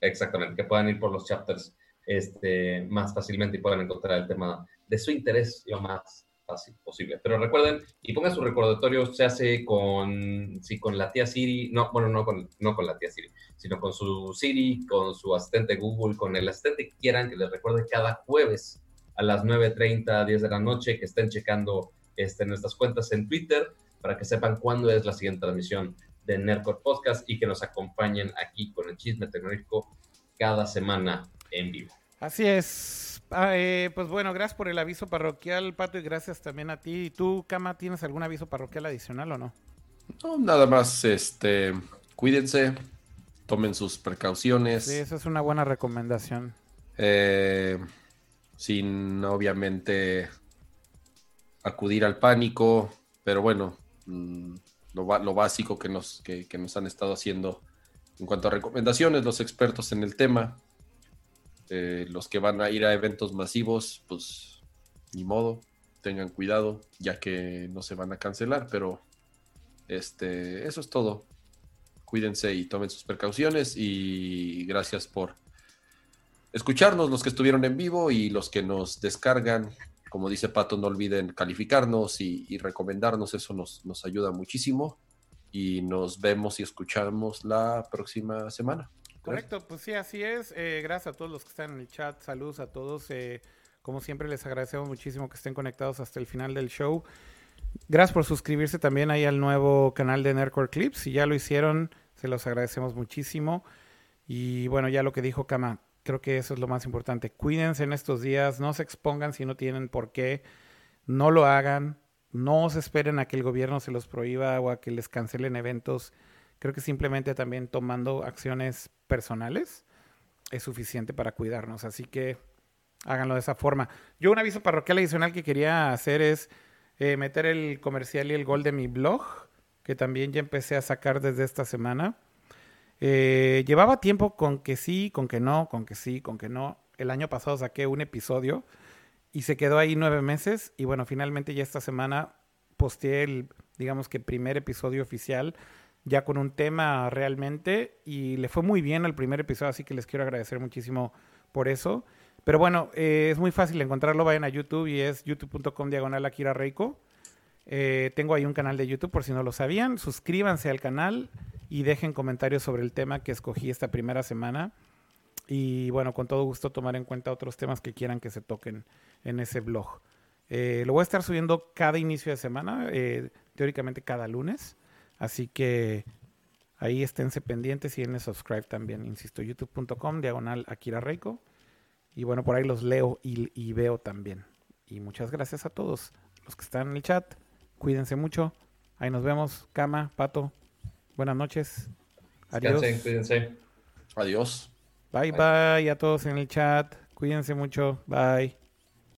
Exactamente, que puedan ir por los chapters este, más fácilmente y puedan encontrar el tema de su interés lo más fácil posible. Pero recuerden, y pongan su recordatorio, se hace con, sí, con la tía Siri, no, bueno, no con, no con la tía Siri, sino con su Siri, con su asistente Google, con el asistente que quieran, que les recuerde cada jueves a las 9.30, 10 de la noche, que estén checando este, nuestras cuentas en Twitter para que sepan cuándo es la siguiente transmisión de Nerdcore Podcast y que nos acompañen aquí con el chisme tecnológico cada semana en vivo. Así es. Ah, eh, pues bueno, gracias por el aviso parroquial, Pato, y gracias también a ti. ¿Y tú, Cama, tienes algún aviso parroquial adicional o no? No, nada más, este, cuídense, tomen sus precauciones. Sí, esa es una buena recomendación. Eh, sin, obviamente, acudir al pánico, pero bueno, mm, lo, lo básico que nos, que, que nos han estado haciendo en cuanto a recomendaciones, los expertos en el tema, eh, los que van a ir a eventos masivos, pues ni modo, tengan cuidado, ya que no se van a cancelar, pero este, eso es todo. Cuídense y tomen sus precauciones y gracias por escucharnos, los que estuvieron en vivo y los que nos descargan. Como dice Pato, no olviden calificarnos y, y recomendarnos, eso nos, nos ayuda muchísimo y nos vemos y escuchamos la próxima semana. Correcto, pues sí, así es. Eh, gracias a todos los que están en el chat. Saludos a todos. Eh, como siempre, les agradecemos muchísimo que estén conectados hasta el final del show. Gracias por suscribirse también ahí al nuevo canal de Nerdcore Clips. Si ya lo hicieron, se los agradecemos muchísimo. Y bueno, ya lo que dijo Kama, creo que eso es lo más importante. Cuídense en estos días, no se expongan si no tienen por qué, no lo hagan, no se esperen a que el gobierno se los prohíba o a que les cancelen eventos. Creo que simplemente también tomando acciones personales es suficiente para cuidarnos. Así que háganlo de esa forma. Yo un aviso parroquial adicional que quería hacer es eh, meter el comercial y el gol de mi blog, que también ya empecé a sacar desde esta semana. Eh, llevaba tiempo con que sí, con que no, con que sí, con que no. El año pasado saqué un episodio y se quedó ahí nueve meses. Y bueno, finalmente ya esta semana posteé el, digamos que primer episodio oficial, ya con un tema realmente. Y le fue muy bien al primer episodio, así que les quiero agradecer muchísimo por eso. Pero bueno, eh, es muy fácil encontrarlo. Vayan a YouTube y es youtube.com diagonal Akira Reiko. Eh, tengo ahí un canal de YouTube por si no lo sabían. Suscríbanse al canal y dejen comentarios sobre el tema que escogí esta primera semana. Y bueno, con todo gusto tomar en cuenta otros temas que quieran que se toquen en ese blog. Eh, lo voy a estar subiendo cada inicio de semana, eh, teóricamente cada lunes. Así que ahí esténse pendientes y en el subscribe también. Insisto, youtube.com diagonal Akira Reiko. Y bueno, por ahí los leo y, y veo también. Y muchas gracias a todos los que están en el chat. Cuídense mucho. Ahí nos vemos. Cama, Pato. Buenas noches. Adiós. Descansen, cuídense. Adiós. Bye bye a todos en el chat. Cuídense mucho. Bye.